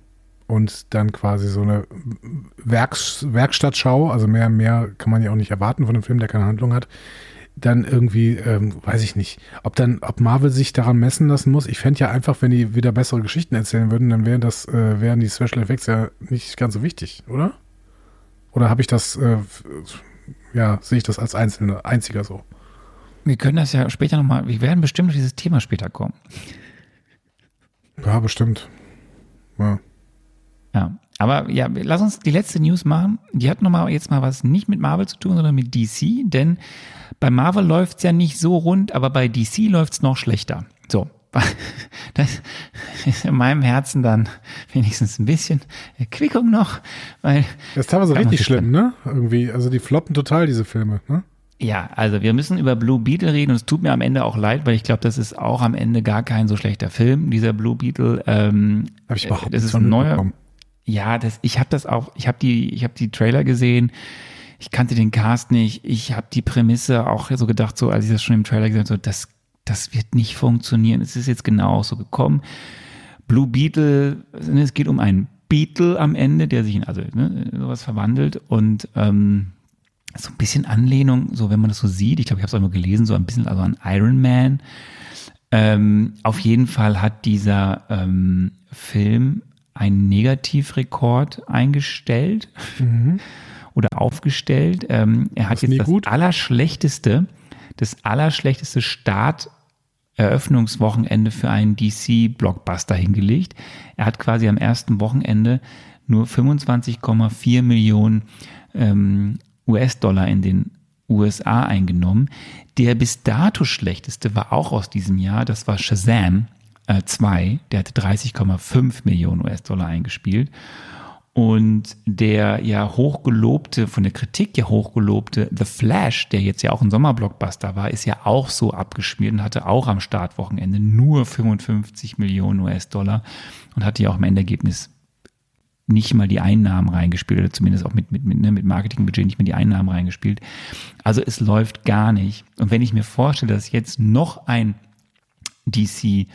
B: und dann quasi so eine Werks Werkstattschau, also mehr, mehr kann man ja auch nicht erwarten von einem Film, der keine Handlung hat. Dann irgendwie, ähm, weiß ich nicht, ob dann, ob Marvel sich daran messen lassen muss. Ich fände ja einfach, wenn die wieder bessere Geschichten erzählen würden, dann wären das, äh, wären die Special Effects ja nicht ganz so wichtig, oder? Oder habe ich das, äh, ja, sehe ich das als einzelne, einziger so?
A: Wir können das ja später nochmal, wir werden bestimmt auf dieses Thema später kommen.
B: Ja, bestimmt. Ja.
A: Ja, aber ja, lass uns die letzte News machen. Die hat nochmal jetzt mal was nicht mit Marvel zu tun, sondern mit DC, denn bei Marvel läuft's ja nicht so rund, aber bei DC läuft's noch schlechter. So. Das ist in meinem Herzen dann wenigstens ein bisschen Erquickung noch, weil
B: Das ist teilweise richtig schlimm, ne? Irgendwie, also die floppen total, diese Filme, ne?
A: Ja, also wir müssen über Blue Beetle reden und es tut mir am Ende auch leid, weil ich glaube, das ist auch am Ende gar kein so schlechter Film, dieser Blue Beetle. Ähm,
B: Habe ich überhaupt
A: äh, das
B: nichts
A: ist ein neuer. Ja, das, ich habe das auch, ich habe die, ich habe die Trailer gesehen, ich kannte den Cast nicht, ich habe die Prämisse auch so gedacht, so als ich das schon im Trailer gesehen habe, so das, das wird nicht funktionieren. Es ist jetzt genau so gekommen. Blue Beetle, ne, es geht um einen Beetle am Ende, der sich in also ne, sowas verwandelt und ähm, so ein bisschen Anlehnung, so wenn man das so sieht, ich glaube, ich habe es auch mal gelesen, so ein bisschen also an Iron Man. Ähm, auf jeden Fall hat dieser ähm, Film einen Negativrekord eingestellt oder aufgestellt. Ähm, er hat jetzt das
B: gut.
A: allerschlechteste, das allerschlechteste Start Eröffnungswochenende für einen DC-Blockbuster hingelegt. Er hat quasi am ersten Wochenende nur 25,4 Millionen ähm, US-Dollar in den USA eingenommen. Der bis dato schlechteste war auch aus diesem Jahr, das war Shazam äh, 2, der hatte 30,5 Millionen US-Dollar eingespielt. Und der ja hochgelobte, von der Kritik ja hochgelobte The Flash, der jetzt ja auch ein Sommerblockbuster war, ist ja auch so abgeschmiert und hatte auch am Startwochenende nur 55 Millionen US-Dollar und hatte ja auch im Endergebnis nicht mal die Einnahmen reingespielt oder zumindest auch mit, mit, mit, ne, mit Marketingbudget nicht mal die Einnahmen reingespielt. Also es läuft gar nicht. Und wenn ich mir vorstelle, dass jetzt noch ein DC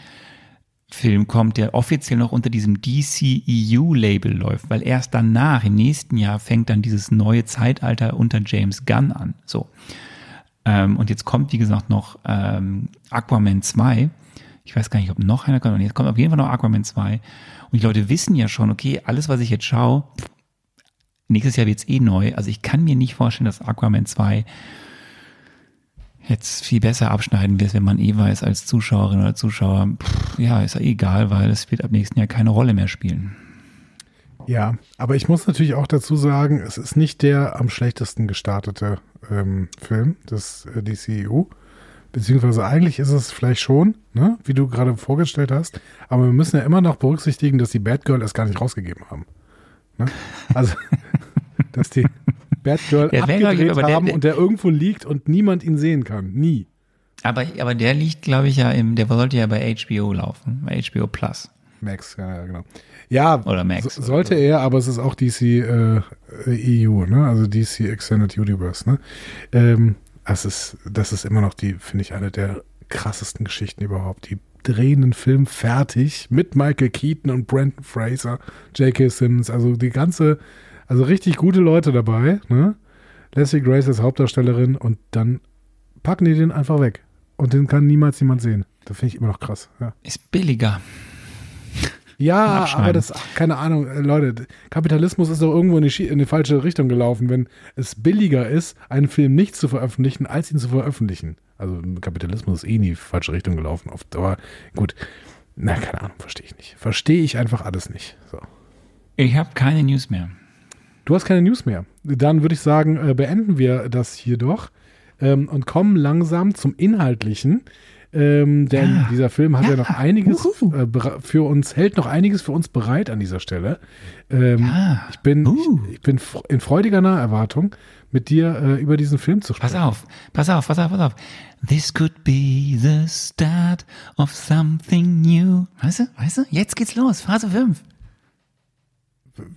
A: Film kommt, der offiziell noch unter diesem DCEU-Label läuft, weil erst danach, im nächsten Jahr, fängt dann dieses neue Zeitalter unter James Gunn an. So. Ähm, und jetzt kommt, wie gesagt, noch ähm, Aquaman 2. Ich weiß gar nicht, ob noch einer kommt. Und jetzt kommt auf jeden Fall noch Aquaman 2. Und die Leute wissen ja schon, okay, alles, was ich jetzt schaue, nächstes Jahr wird's eh neu. Also ich kann mir nicht vorstellen, dass Aquaman 2 jetzt viel besser abschneiden wird, wenn man eh weiß als Zuschauerin oder Zuschauer, pff, ja, ist ja egal, weil es wird ab nächsten Jahr keine Rolle mehr spielen.
B: Ja, aber ich muss natürlich auch dazu sagen, es ist nicht der am schlechtesten gestartete ähm, Film des äh, DCEU. Beziehungsweise eigentlich ist es vielleicht schon, ne, wie du gerade vorgestellt hast. Aber wir müssen ja immer noch berücksichtigen, dass die Batgirl es gar nicht rausgegeben haben. Ne? Also, dass die Batgirl
A: Batgirl,
B: abgedreht
A: aber der-
B: haben
A: der-
B: und der irgendwo liegt und niemand ihn sehen kann. Nie.
A: Aber, aber der liegt, glaube ich, ja im, der sollte ja bei HBO laufen, bei HBO Plus.
B: Max, ja, genau. Ja,
A: Oder Max.
B: so, sollte er, aber es ist auch DC äh, EU, ne? Also DC Extended Universe, ne? Ähm, das ist, das ist immer noch die, finde ich, eine der krassesten Geschichten überhaupt. Die drehen einen Film fertig mit Michael Keaton und Brandon Fraser, J.K. Simmons, also die ganze, also richtig gute Leute dabei, ne? Leslie Grace als Hauptdarstellerin und dann packen die den einfach weg. Und den kann niemals jemand sehen. Das finde ich immer noch krass, ja.
A: Ist billiger.
B: Ja, aber das, keine Ahnung, äh, Leute, Kapitalismus ist doch irgendwo in die, in die falsche Richtung gelaufen, wenn es billiger ist, einen Film nicht zu veröffentlichen, als ihn zu veröffentlichen. Also Kapitalismus ist eh in die falsche Richtung gelaufen, oft, aber gut. Na, keine Ahnung, verstehe ich nicht. Verstehe ich einfach alles nicht. So.
A: Ich habe keine News mehr.
B: Du hast keine News mehr. Dann würde ich sagen, äh, beenden wir das hier doch ähm, und kommen langsam zum Inhaltlichen. Ähm, denn
A: Ja.
B: dieser Film hat ja,
A: Ja.
B: noch einiges äh, für uns, hält noch einiges für uns bereit an dieser Stelle. Ähm,
A: Ja.
B: Ich bin,
A: Uh.
B: ich, ich bin in freudiger Naherwartung, mit dir äh, über diesen Film zu sprechen.
A: Pass auf, pass auf, pass auf, pass auf. This could be the start of something new. Weißt du, weißt du? Jetzt geht's los, Phase 5.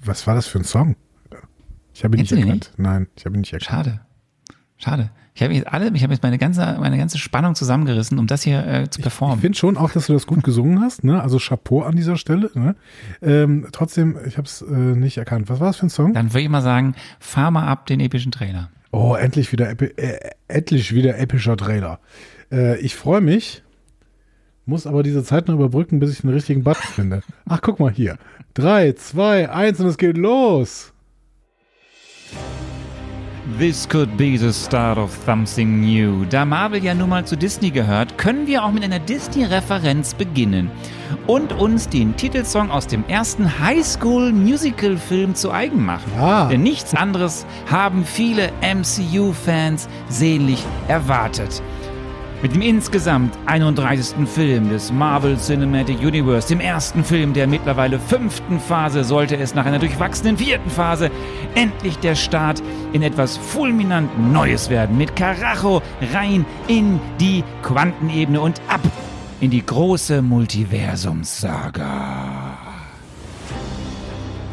B: Was war das für ein Song? Ich habe ihn nicht
A: Kennst
B: erkannt. Nein, ich habe ihn nicht erkannt.
A: Schade. Schade. Ich habe jetzt alle, ich habe jetzt meine ganze, meine ganze Spannung zusammengerissen, um das hier äh, zu
B: Ich
A: performen.
B: finde schon auch, dass du das gut gesungen hast. Ne? Also Chapeau an dieser Stelle. Ne? Ähm, trotzdem, ich habe es äh, nicht erkannt. Was war das für ein Song?
A: Dann würde ich mal sagen, fahr mal ab den epischen Trailer.
B: Oh, endlich wieder, epi äh, endlich wieder epischer Trailer. Äh, ich freue mich, muss aber diese Zeit noch überbrücken, bis ich den richtigen Button finde. Ach, guck mal hier. Drei, zwei, eins und es geht los.
A: This could be the start of something new. Da Marvel ja nun mal zu Disney gehört, können wir auch mit einer Disney-Referenz beginnen und uns den Titelsong aus dem ersten Highschool-Musical-Film zu eigen machen.
B: Ah.
A: Denn nichts anderes haben viele MCU-Fans sehnlich erwartet. Mit dem insgesamt 31. Film des Marvel Cinematic Universe, dem ersten Film der mittlerweile fünften Phase, sollte es nach einer durchwachsenen vierten Phase endlich der Start in etwas fulminant Neues werden. Mit Karacho rein in die Quantenebene und ab in die große Multiversumssaga.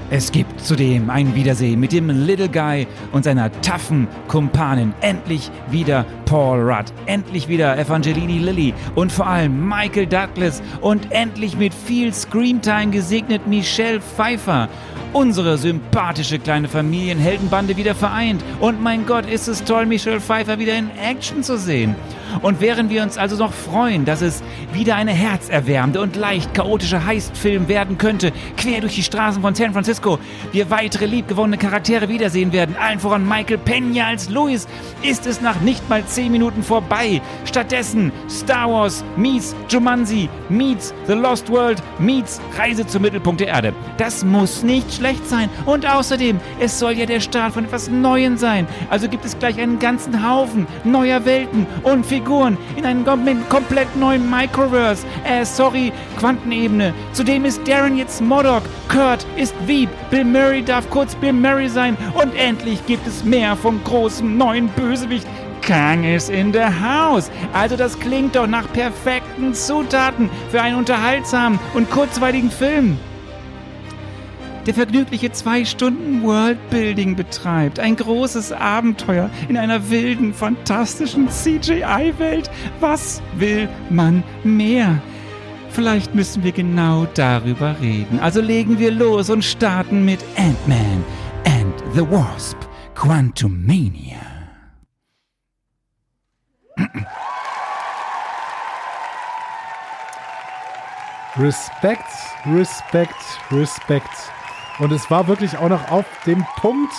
A: Es gibt zudem ein Wiedersehen mit dem Little Guy und seiner taffen Kumpanin. Endlich wieder Paul Rudd, endlich wieder Evangelini Lilly und vor allem Michael Douglas und endlich mit viel Screamtime gesegnet Michelle Pfeiffer. Unsere sympathische kleine Familienheldenbande wieder vereint. Und mein Gott, ist es toll, Michelle Pfeiffer wieder in Action zu sehen. Und während wir uns also noch freuen, dass es wieder eine herzerwärmende und leicht chaotische Heistfilm werden könnte, quer durch die Straßen von San Francisco, wir weitere liebgewonnene Charaktere wiedersehen werden, allen voran Michael Pena als Louis, ist es nach nicht mal 10 Minuten vorbei. Stattdessen Star Wars meets Jumanji meets The Lost World meets Reise zum Mittelpunkt der Erde. Das muss nicht schlecht sein. Und außerdem, es soll ja der Start von etwas Neuem sein. Also gibt es gleich einen ganzen Haufen neuer Welten und Figuren in einem komplett neuen Microverse. Äh, sorry, Quantenebene. Zudem ist Darren jetzt Modok, Kurt ist Veep, Bill Murray darf kurz Bill Murray sein und endlich gibt es mehr vom großen neuen Bösewicht. Kang is in the house. Also das klingt doch nach perfekten Zutaten für einen unterhaltsamen und kurzweiligen Film der vergnügliche zwei Stunden Worldbuilding betreibt. Ein großes Abenteuer in einer wilden, fantastischen CGI-Welt. Was will man mehr? Vielleicht müssen wir genau darüber reden. Also legen wir los und starten mit Ant-Man and the Wasp, Quantumania.
B: Respekt, Respekt, Respekt. Und es war wirklich auch noch auf dem Punkt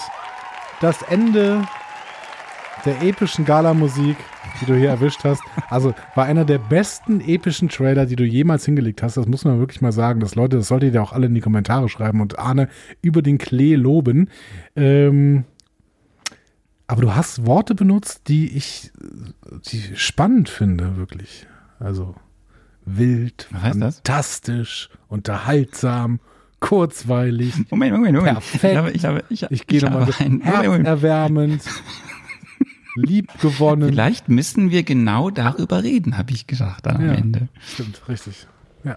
B: das Ende der epischen Gala-Musik, die du hier erwischt hast. Also war einer der besten epischen Trailer, die du jemals hingelegt hast. Das muss man wirklich mal sagen. Das Leute, das solltet ihr auch alle in die Kommentare schreiben und Arne über den Klee loben. Ähm, aber du hast Worte benutzt, die ich die spannend finde, wirklich. Also wild, fantastisch, unterhaltsam kurzweilig.
A: Moment, Moment, Moment.
B: Perfekt. Ich, habe, ich, habe, ich, ich gehe nochmal. Herzerwärmend. liebgewonnen.
A: Vielleicht müssen wir genau darüber reden, habe ich gesagt dann am
B: ja,
A: Ende.
B: Stimmt, richtig. Ja.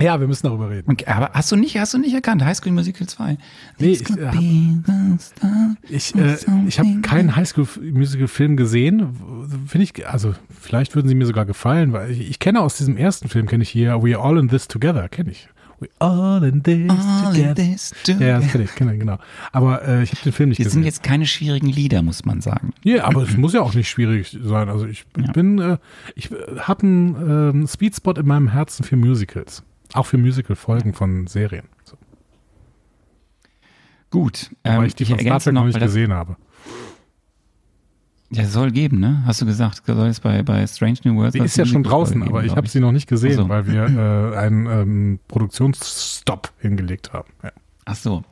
B: Ja, wir müssen darüber reden.
A: Okay, aber hast du nicht, hast du nicht erkannt, High School Musical 2?
B: Nee, ich, äh, ich, äh, ich habe keinen High School Musical Film gesehen. Finde ich, also vielleicht würden sie mir sogar gefallen, weil ich, ich kenne aus diesem ersten Film, kenne ich hier We Are All in This Together, kenne ich. We all in this all together. In this together. Ja, das kenne ich, kenne ich, genau. Aber äh, ich habe den Film nicht
A: das
B: gesehen.
A: Das sind jetzt keine schwierigen Lieder, muss man sagen.
B: Ja, yeah, aber es muss ja auch nicht schwierig sein. Also ich ja. bin, äh, ich habe einen äh, Speedspot in meinem Herzen für Musicals. Auch für Musical-Folgen von Serien. So.
A: Gut.
B: Ähm, weil ich die von Star Trek noch nicht gesehen habe.
A: Ja, soll geben, ne? Hast du gesagt, soll es bei, bei Strange New Worlds.
B: Sie ist ja schon draußen, aber ich habe sie noch nicht gesehen, so. weil wir äh, einen ähm, Produktionsstopp hingelegt haben. Ja.
A: Ach so.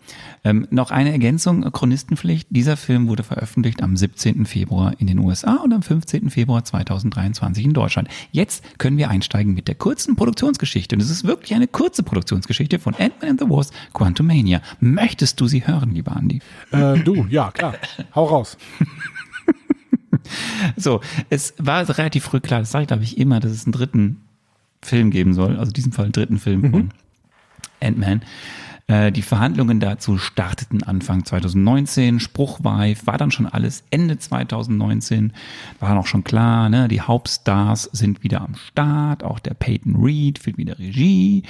A: Ähm, noch eine Ergänzung, Chronistenpflicht. Dieser Film wurde veröffentlicht am 17. Februar in den USA und am 15. Februar 2023 in Deutschland. Jetzt können wir einsteigen mit der kurzen Produktionsgeschichte. Und es ist wirklich eine kurze Produktionsgeschichte von Ant-Man and the Wasp, Quantumania. Möchtest du sie hören, lieber Andi?
B: Äh, du, ja, klar. Hau raus.
A: so, es war relativ früh klar, das sage ich glaube ich immer, dass es einen dritten Film geben soll, also in diesem Fall einen dritten Film mhm. von Ant-Man. Äh, die Verhandlungen dazu starteten Anfang 2019. Spruchweif war dann schon alles Ende 2019. War noch schon klar, ne? die Hauptstars sind wieder am Start. Auch der Peyton Reed führt wieder Regie.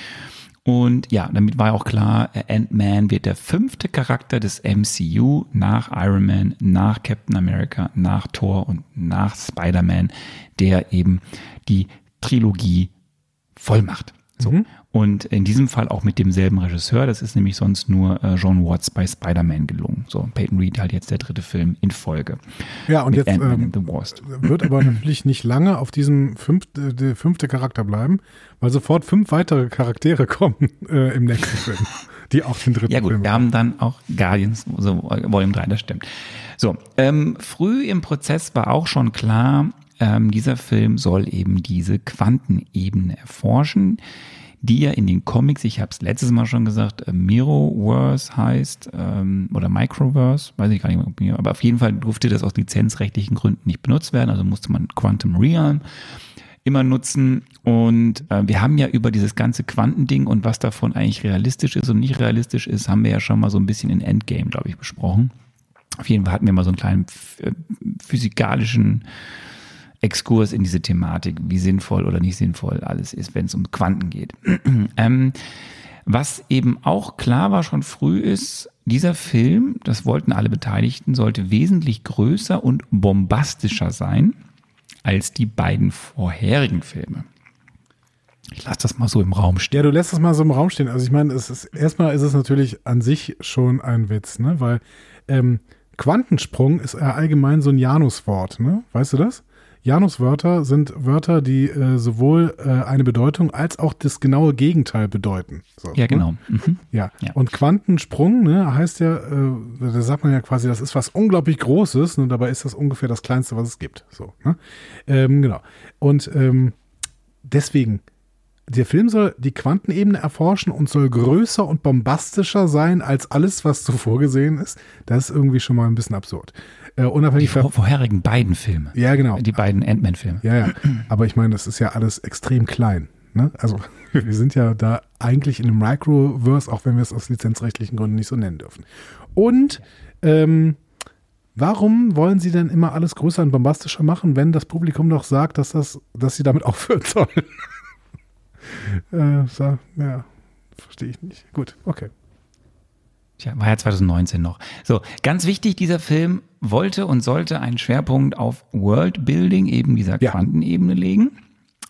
A: Und ja, damit war auch klar, Ant-Man wird der fünfte Charakter des MCU nach Iron Man, nach Captain America, nach Thor und nach Spider-Man, der eben die Trilogie vollmacht. So. Mhm. Und in diesem Fall auch mit demselben Regisseur. Das ist nämlich sonst nur äh, John Watts bei Spider-Man gelungen. So, Peyton Reed halt jetzt der dritte Film in Folge.
B: Ja, und jetzt ähm, wird aber natürlich nicht lange auf diesem fünfte, der fünfte Charakter bleiben, weil sofort fünf weitere Charaktere kommen äh, im nächsten Film, die auch den dritten
A: Ja gut,
B: Film
A: wir haben dann auch Guardians, so Volume 3, das stimmt. So, ähm, früh im Prozess war auch schon klar, ähm, dieser Film soll eben diese Quantenebene erforschen die ja in den Comics, ich habe es letztes Mal schon gesagt, äh, Miroverse heißt ähm, oder Microverse, weiß ich gar nicht mehr, aber auf jeden Fall durfte das aus lizenzrechtlichen Gründen nicht benutzt werden, also musste man Quantum Realm immer nutzen. Und äh, wir haben ja über dieses ganze Quantending und was davon eigentlich realistisch ist und nicht realistisch ist, haben wir ja schon mal so ein bisschen in Endgame, glaube ich, besprochen. Auf jeden Fall hatten wir mal so einen kleinen äh, physikalischen Exkurs in diese Thematik, wie sinnvoll oder nicht sinnvoll alles ist, wenn es um Quanten geht. ähm, was eben auch klar war schon früh ist, dieser Film, das wollten alle Beteiligten, sollte wesentlich größer und bombastischer sein als die beiden vorherigen Filme. Ich lasse das mal so im Raum stehen.
B: Ja, du lässt das mal so im Raum stehen. Also ich meine, es ist erstmal ist es natürlich an sich schon ein Witz, ne? Weil ähm, Quantensprung ist allgemein so ein Januswort, ne? Weißt du das? Januswörter sind Wörter, die äh, sowohl äh, eine Bedeutung als auch das genaue Gegenteil bedeuten. So,
A: ja,
B: ne?
A: genau. Mhm.
B: Ja.
A: Ja.
B: und Quantensprung ne, heißt ja, äh, da sagt man ja quasi, das ist was unglaublich Großes und dabei ist das ungefähr das Kleinste, was es gibt. So, ne? ähm, genau. Und ähm, deswegen, der Film soll die Quantenebene erforschen und soll größer und bombastischer sein als alles, was zuvor gesehen ist. Das ist irgendwie schon mal ein bisschen absurd. Äh,
A: Die
B: unabhängig
A: vor,
B: davon.
A: vorherigen beiden Filme.
B: Ja, genau.
A: Die beiden Ant-Man-Filme.
B: Ja, ja. Aber ich meine, das ist ja alles extrem klein. Ne? Also wir sind ja da eigentlich in einem Microverse, auch wenn wir es aus lizenzrechtlichen Gründen nicht so nennen dürfen. Und ähm, warum wollen sie denn immer alles größer und bombastischer machen, wenn das Publikum doch sagt, dass, das, dass sie damit aufhören sollen? äh, so, ja, verstehe ich nicht. Gut, okay.
A: Tja, war ja 2019 noch. So, ganz wichtig, dieser Film wollte und sollte einen Schwerpunkt auf Worldbuilding, eben dieser
B: Ja.
A: Quantenebene legen.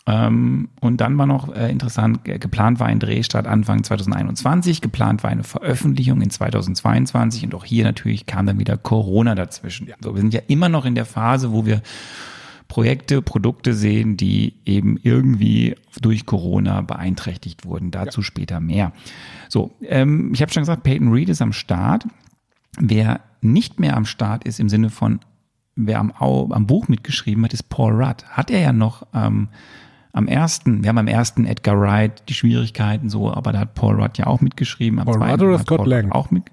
A: Ähm, und dann war noch äh, interessant, ge- geplant war ein Drehstart Anfang 2021, geplant war eine Veröffentlichung in 2022 und auch hier natürlich kam dann wieder Corona dazwischen. So, wir sind ja immer noch in der Phase, wo wir Projekte, Produkte sehen, die eben irgendwie durch Corona beeinträchtigt wurden. Dazu später mehr. So, ähm, ich habe schon gesagt, Peyton Reed ist am Start. Wer nicht mehr am Start ist im Sinne von, wer am, am Buch mitgeschrieben hat, ist Paul Rudd. Hat er ja noch ähm, am ersten, wir haben am ersten Edgar Wright die Schwierigkeiten so, aber da hat Paul Rudd ja auch mitgeschrieben. Am
B: Paul Rudd oder Scott Lang?
A: Auch mit,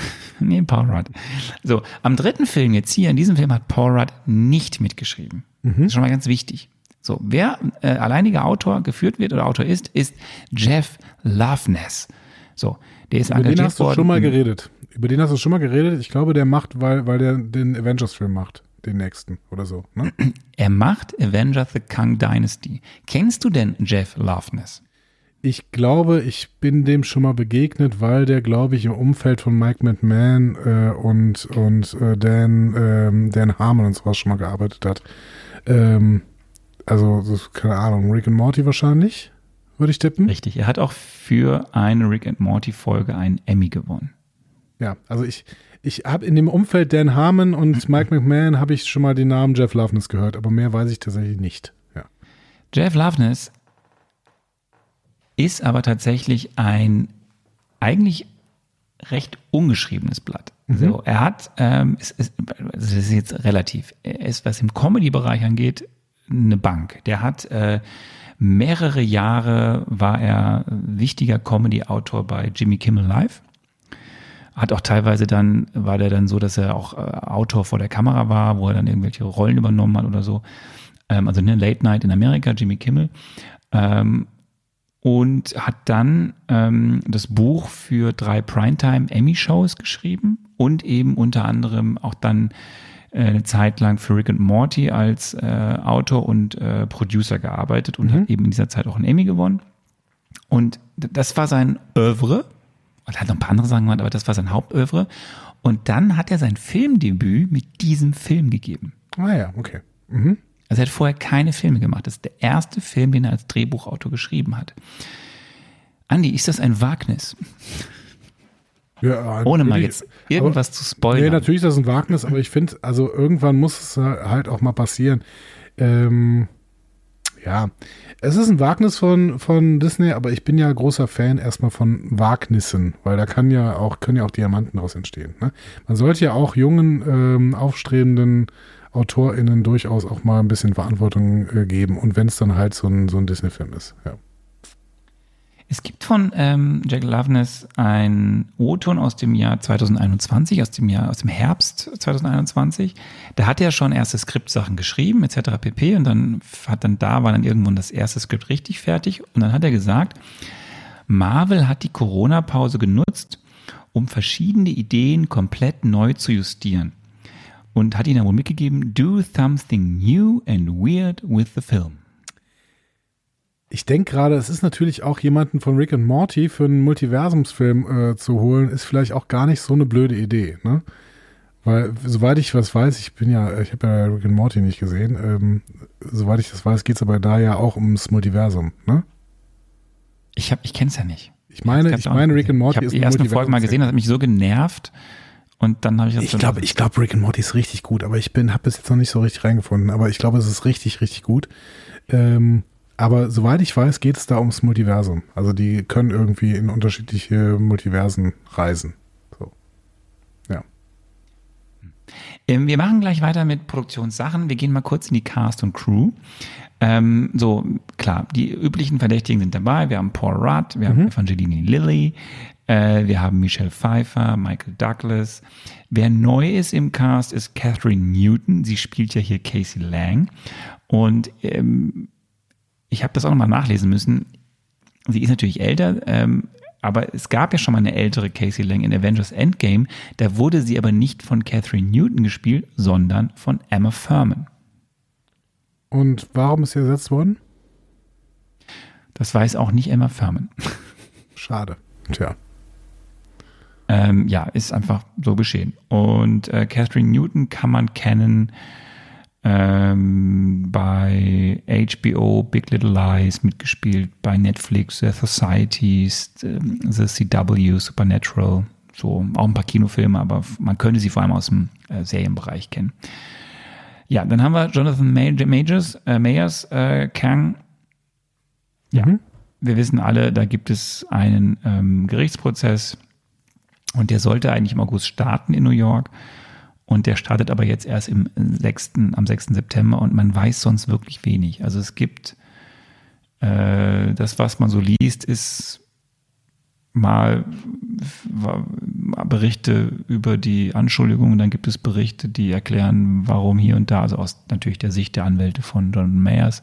A: nee, Paul Rudd. So, am dritten Film jetzt hier, in diesem Film hat Paul Rudd nicht mitgeschrieben.
B: Mhm.
A: Das ist schon mal ganz wichtig. So, wer äh, alleiniger Autor geführt wird oder Autor ist, ist Jeff Loveness. So, der ist
B: Über den
A: engagiert
B: hast du
A: worden.
B: schon mal geredet. Über den hast du schon mal geredet. Ich glaube, der macht, weil, weil der den Avengers-Film macht. Den nächsten oder so. Ne?
A: Er macht Avengers The Kang Dynasty. Kennst du denn Jeff Loveness?
B: Ich glaube, ich bin dem schon mal begegnet, weil der, glaube ich, im Umfeld von Mike McMahon äh, und, und äh, Dan, ähm, Dan Harmon und sowas schon mal gearbeitet hat. Ähm, also, das keine Ahnung, Rick and Morty wahrscheinlich, würde ich tippen.
A: Richtig. Er hat auch für eine Rick and Morty Folge einen Emmy gewonnen.
B: Ja, also ich, ich habe in dem Umfeld Dan Harmon und Mike McMahon habe ich schon mal den Namen Jeff Loveness gehört, aber mehr weiß ich tatsächlich nicht. Ja.
A: Jeff Loveness ist aber tatsächlich ein eigentlich recht ungeschriebenes Blatt. So, er hat, ähm, es ist, das ist jetzt relativ, er ist, was im Comedy-Bereich angeht, eine Bank. Der hat äh, mehrere Jahre war er wichtiger Comedy-Autor bei Jimmy Kimmel Live. Hat auch teilweise dann, war der dann so, dass er auch äh, Autor vor der Kamera war, wo er dann irgendwelche Rollen übernommen hat oder so. Ähm, also eine Late Night in Amerika, Jimmy Kimmel. Ähm, und hat dann ähm, das Buch für drei Primetime Emmy-Shows geschrieben und eben unter anderem auch dann äh, eine Zeit lang für Rick and Morty als äh, Autor und äh, Producer gearbeitet und hat eben in dieser Zeit auch einen Emmy gewonnen. Und das war sein Oeuvre. Er hat noch ein paar andere Sachen gemacht, aber das war sein Hauptoeuvre. Und dann hat er sein Filmdebüt mit diesem Film gegeben.
B: Ah ja, okay. Mhm.
A: Also er hat vorher keine Filme gemacht. Das ist der erste Film, den er als Drehbuchautor geschrieben hat. Andi, ist das ein Wagnis?
B: Ja,
A: Ohne mal jetzt irgendwas zu spoilern.
B: Nee, natürlich ist das ein Wagnis, aber ich finde, also irgendwann muss es halt auch mal passieren. Ähm, ja, es ist ein Wagnis von, von Disney, aber ich bin ja großer Fan erstmal von Wagnissen, weil da kann ja auch, können ja auch Diamanten daraus entstehen. Ne? Man sollte ja auch jungen, ähm, aufstrebenden AutorInnen durchaus auch mal ein bisschen Verantwortung äh, geben und wenn es dann halt so ein, so ein Disney-Film ist. Ja.
A: Es gibt von ähm, Jack Loveness ein O-Ton aus dem Jahr 2021, aus dem Jahr, aus dem Herbst 2021. Da hat er schon erste Skriptsachen geschrieben, etc. pp. Und dann hat dann da war dann irgendwann das erste Skript richtig fertig. Und dann hat er gesagt, Marvel hat die Corona-Pause genutzt, um verschiedene Ideen komplett neu zu justieren. Und hat ihnen wohl mitgegeben, do something new and weird with the film.
B: Ich denke gerade, es ist natürlich auch jemanden von Rick und Morty für einen Multiversumsfilm äh, zu holen, ist vielleicht auch gar nicht so eine blöde Idee, ne? Weil, soweit ich was weiß, ich bin ja, ich habe ja Rick und Morty nicht gesehen, ähm, soweit ich das weiß, geht es aber da ja auch ums Multiversum, ne?
A: Ich, hab, ich kenne es ja nicht.
B: Ich meine, ich, meine Rick and Morty
A: ich ist die ersten Folgen mal gesehen, das hat mich so genervt. Und dann habe ich das
B: Ich glaube, ich glaube, Rick and Morty ist richtig gut, aber ich bin, habe bis jetzt noch nicht so richtig reingefunden. Aber ich glaube, es ist richtig, richtig gut. Ähm, aber soweit ich weiß, geht es da ums Multiversum. Also die können irgendwie in unterschiedliche Multiversen reisen. So. Ja.
A: Ähm, wir machen gleich weiter mit Produktionssachen. Wir gehen mal kurz in die Cast und Crew. Ähm, so, klar, die üblichen Verdächtigen sind dabei. Wir haben Paul Rudd, wir haben Evangeline Lilly, äh, wir haben Michelle Pfeiffer, Michael Douglas. Wer neu ist im Cast, ist Catherine Newton. Sie spielt ja hier Casey Lang. Und ähm, ich habe das auch nochmal nachlesen müssen. Sie ist natürlich älter, ähm, aber es gab ja schon mal eine ältere Casey Lang in Avengers Endgame. Da wurde sie aber nicht von Catherine Newton gespielt, sondern von Emma Furman.
B: Und warum ist sie ersetzt worden?
A: Das weiß auch nicht Emma Furman.
B: Schade. Tja.
A: Ähm, ja, ist einfach so geschehen. Und äh, Catherine Newton kann man kennen ähm, bei HBO, Big Little Lies mitgespielt, bei Netflix, The Societies, The CW, Supernatural, so auch ein paar Kinofilme, aber man könnte sie vor allem aus dem äh, Serienbereich kennen. Ja, dann haben wir Jonathan Majors, äh, Mayers, äh, Kang. Ja,
B: Mhm.
A: wir wissen alle, da gibt es einen ähm, Gerichtsprozess und der sollte eigentlich im August starten in New York. Und der startet aber jetzt erst im 6., am 6. September und man weiß sonst wirklich wenig. Also es gibt äh, das, was man so liest, ist mal Berichte über die Anschuldigungen, dann gibt es Berichte, die erklären, warum hier und da, also aus natürlich der Sicht der Anwälte von John Mayers,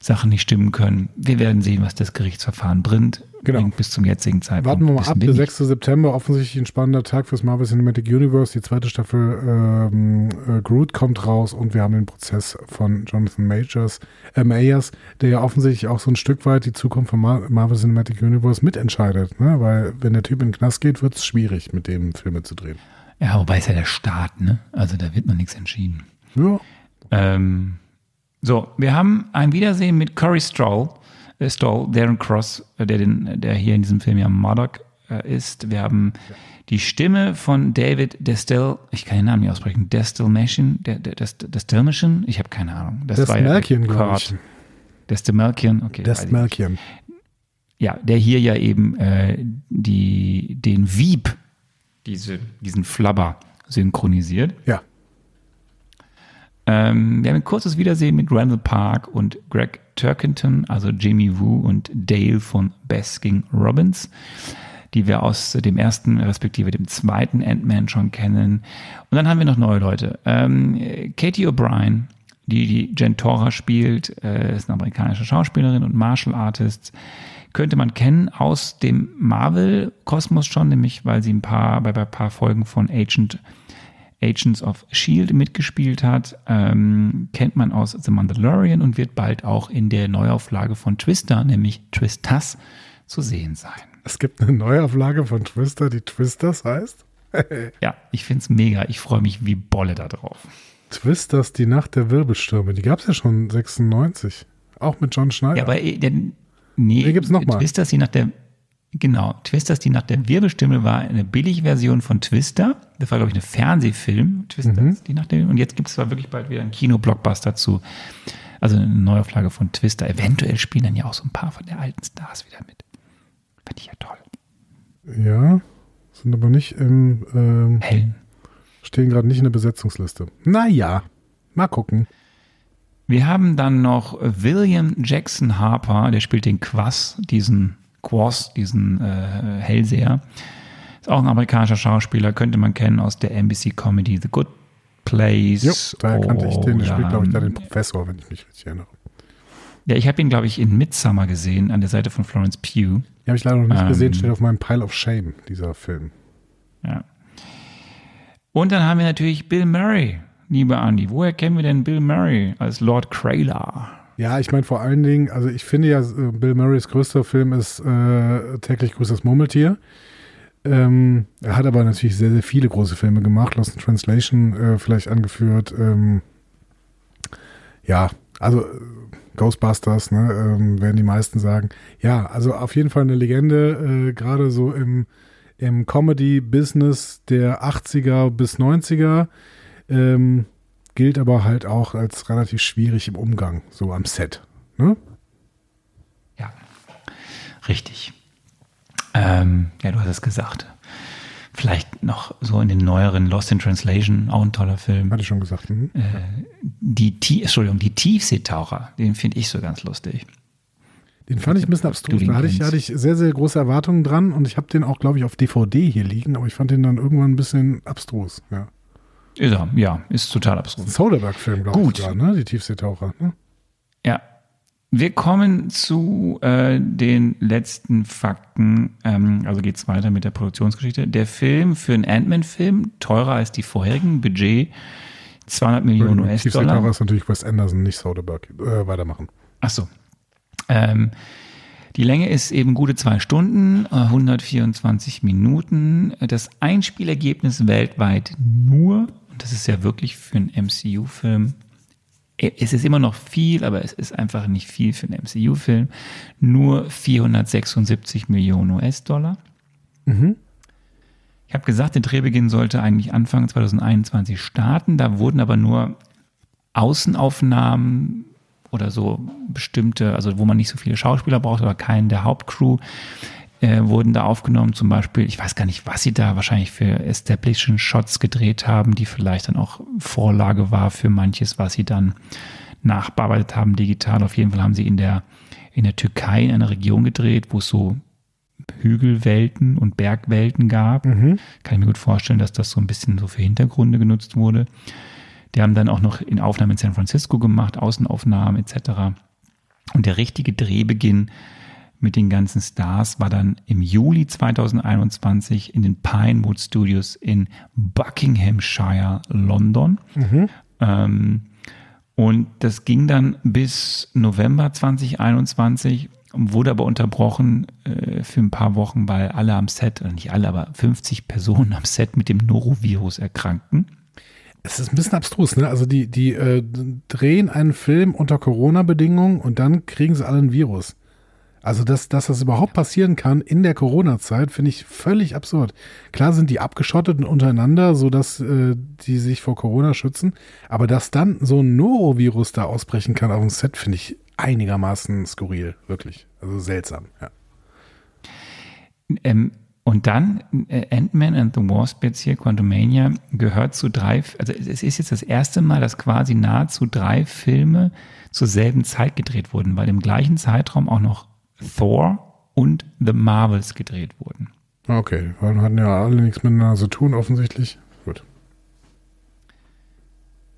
A: Sachen nicht stimmen können. Wir werden sehen, was das Gerichtsverfahren bringt.
B: Genau.
A: Bis zum jetzigen Zeitpunkt.
B: Warten wir mal ab. Der
A: nicht.
B: 6. September, offensichtlich ein spannender Tag fürs Marvel Cinematic Universe. Die zweite Staffel ähm, äh, Groot kommt raus und wir haben den Prozess von Jonathan Majors, äh, Mayers, der ja offensichtlich auch so ein Stück weit die Zukunft von Mar Marvel Cinematic Universe mitentscheidet. Ne? Weil wenn der Typ in den Knast geht, wird es schwierig, mit dem Filme zu drehen.
A: Ja, wobei ist ja der Staat, ne? Also da wird noch nichts entschieden.
B: Ja,
A: Ähm, so, wir haben ein Wiedersehen mit Corey Stoll, äh, Stoll Darren Cross, äh, der, den, der hier in diesem Film ja Murdoch äh, ist. Wir haben die Stimme von David Destel, ich kann den Namen nicht aussprechen, Destelmation, Destelmation, ich habe keine Ahnung. Das
B: Des
A: war ja
B: Malkian, glaube ich.
A: Destelmalkian, okay. weiß
B: Des
A: ich nicht.
B: Malkian.
A: Ja, der hier ja eben äh, die, den Wieb, diese, diesen Flabber synchronisiert.
B: Ja.
A: Ähm, wir haben ein kurzes Wiedersehen mit Randall Park und Greg Turkington, also Jamie Wu und Dale von Basking Robbins, die wir aus dem ersten respektive dem zweiten Ant-Man schon kennen. Und dann haben wir noch neue Leute. Ähm, Katie O'Brien, die die Gentora spielt, äh, ist eine amerikanische Schauspielerin und Martial Artist. Könnte man kennen aus dem Marvel-Kosmos schon, nämlich weil sie ein paar, bei ein paar Folgen von Agent Agents of Shield mitgespielt hat, ähm, kennt man aus The Mandalorian und wird bald auch in der Neuauflage von Twister, nämlich Twistas, zu sehen sein.
B: Es gibt eine Neuauflage von Twister, die Twisters heißt.
A: Ja, ich find's mega. Ich freue mich wie Bolle da drauf.
B: Twisters, die Nacht der Wirbelstürme. Die gab es ja schon 96. Auch mit John Schneider.
A: Ja, aber äh, der, nee,
B: Den gibt's noch mal.
A: Twisters, die nach der Genau, Twisters, die nach der Wirbelstimme war eine Billigversion von Twister. Das war, glaube ich, eine Fernsehfilm, Twisters,
B: Mhm.
A: die nach der, und jetzt gibt es zwar wirklich bald wieder einen Kinoblockbuster zu. Also eine Neuauflage von Twister. Eventuell spielen dann ja auch so ein paar von der alten Stars wieder mit. Fand ich ja toll.
B: Ja, sind aber nicht im, ähm,
A: Helen.
B: stehen gerade nicht in der Besetzungsliste. Naja, mal gucken.
A: Wir haben dann noch William Jackson Harper, der spielt den Quass, diesen Quoss, diesen äh, Hellseher. Ist auch ein amerikanischer Schauspieler, könnte man kennen aus der NBC Comedy The Good Place.
B: Jo, daher kannte ich den. Der spielt, glaube ich, da den Professor, wenn ich mich richtig erinnere.
A: Ja, ich habe ihn, glaube ich, in Midsummer gesehen, an der Seite von Florence Pugh.
B: Den habe ich leider noch nicht
A: Ähm.
B: gesehen, steht auf meinem Pile of Shame, dieser Film.
A: Ja. Und dann haben wir natürlich Bill Murray, lieber Andy. Woher kennen wir denn Bill Murray als Lord Craylar?
B: Ja, ich meine vor allen Dingen, also ich finde ja, äh, Bill Murrays größter Film ist äh, Täglich grüßt Murmeltier. Ähm, er hat aber natürlich sehr, sehr viele große Filme gemacht, Lost in Translation äh, vielleicht angeführt. Ähm, ja, also äh, Ghostbusters, ne, ähm, werden die meisten sagen. Ja, also auf jeden Fall eine Legende, äh, gerade so im, im Comedy-Business der 80er bis 90er. Ähm, gilt aber halt auch als relativ schwierig im Umgang, so am Set. Ne?
A: Ja, richtig. Ähm, ja, du hast es gesagt. Vielleicht noch so in den neueren Lost in Translation, auch ein toller Film.
B: Hatte ich schon gesagt. Mhm.
A: Die, Tie- Entschuldigung, die Tiefseetaucher, den finde ich so ganz lustig.
B: Den fand ich ein bisschen abstrus. Da hatte ich, hatte ich sehr, sehr große Erwartungen dran und ich habe den auch, glaube ich, auf DVD hier liegen, aber ich fand den dann irgendwann ein bisschen abstrus. Ja.
A: Ist er, ja, ist total absurd.
B: Soderbergh-Film, glaube ich,
A: Gut.
B: sogar, ne? Die Tiefseetaucher. Ne?
A: Ja. Wir kommen zu äh, den letzten Fakten. Ähm, also geht's weiter mit der Produktionsgeschichte. Der Film für einen Ant-Man-Film, teurer als die vorherigen, Budget 200 Millionen
B: Tiefseetaucher
A: US-Dollar.
B: ist natürlich Wes Anderson, nicht Soderbergh. Äh, weitermachen.
A: Ach so. Ähm, die Länge ist eben gute zwei Stunden, äh, 124 Minuten. Das Einspielergebnis weltweit nur, und das ist ja wirklich für einen MCU-Film, äh, es ist immer noch viel, aber es ist einfach nicht viel für einen MCU-Film, nur 476 Millionen US-Dollar. Ich habe gesagt, der Drehbeginn sollte eigentlich Anfang 2021 starten. Da wurden aber nur Außenaufnahmen oder so bestimmte, also wo man nicht so viele Schauspieler braucht, aber keinen der Hauptcrew, äh, wurden da aufgenommen. Zum Beispiel, ich weiß gar nicht, was sie da wahrscheinlich für Establishing Shots gedreht haben, die vielleicht dann auch Vorlage war für manches, was sie dann nachbearbeitet haben digital. Auf jeden Fall haben sie in der, in der Türkei in einer Region gedreht, wo es so Hügelwelten und Bergwelten gab. Kann ich mir gut vorstellen, dass das so ein bisschen so für Hintergründe genutzt wurde. Die haben dann auch noch in Aufnahmen in San Francisco gemacht, Außenaufnahmen etc. Und der richtige Drehbeginn mit den ganzen Stars war dann im Juli 2021 in den Pinewood Studios in Buckinghamshire, London. Ähm, und das ging dann bis November 2021, wurde aber unterbrochen äh, für ein paar Wochen, weil alle am Set, nicht alle, aber 50 Personen am Set mit dem Norovirus erkrankten.
B: Es ist ein bisschen abstrus, ne? Also die, die äh, drehen einen Film unter Corona-Bedingungen und dann kriegen sie alle ein Virus. Also, dass, dass das überhaupt passieren kann in der Corona-Zeit, finde ich völlig absurd. Klar sind die abgeschottet untereinander, sodass äh, die sich vor Corona schützen, aber dass dann so ein Norovirus da ausbrechen kann auf dem Set, finde ich einigermaßen skurril, wirklich. Also seltsam, ja.
A: Ähm, und dann äh, Ant-Man and the Wasp jetzt hier, Quantumania, gehört zu drei, also es ist jetzt das erste Mal, dass quasi nahezu drei Filme zur selben Zeit gedreht wurden, weil im gleichen Zeitraum auch noch Thor und The Marvels gedreht wurden.
B: Okay, weil hatten ja alle nichts miteinander zu tun, offensichtlich. Gut.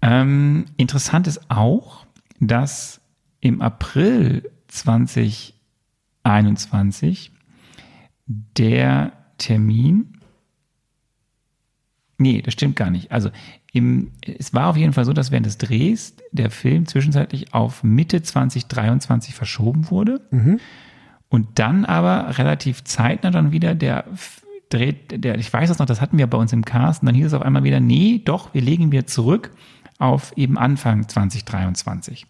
A: Ähm, interessant ist auch, dass im April 2021 der Termin, nee, das stimmt gar nicht. Also im, es war auf jeden Fall so, dass während des Drehs der Film zwischenzeitlich auf Mitte 2023 verschoben wurde. Und dann aber relativ zeitnah dann wieder der dreht, der, ich weiß das noch, das hatten wir bei uns im Cast, und dann hieß es auf einmal wieder, nee, doch, wir legen wir zurück auf eben Anfang 2023.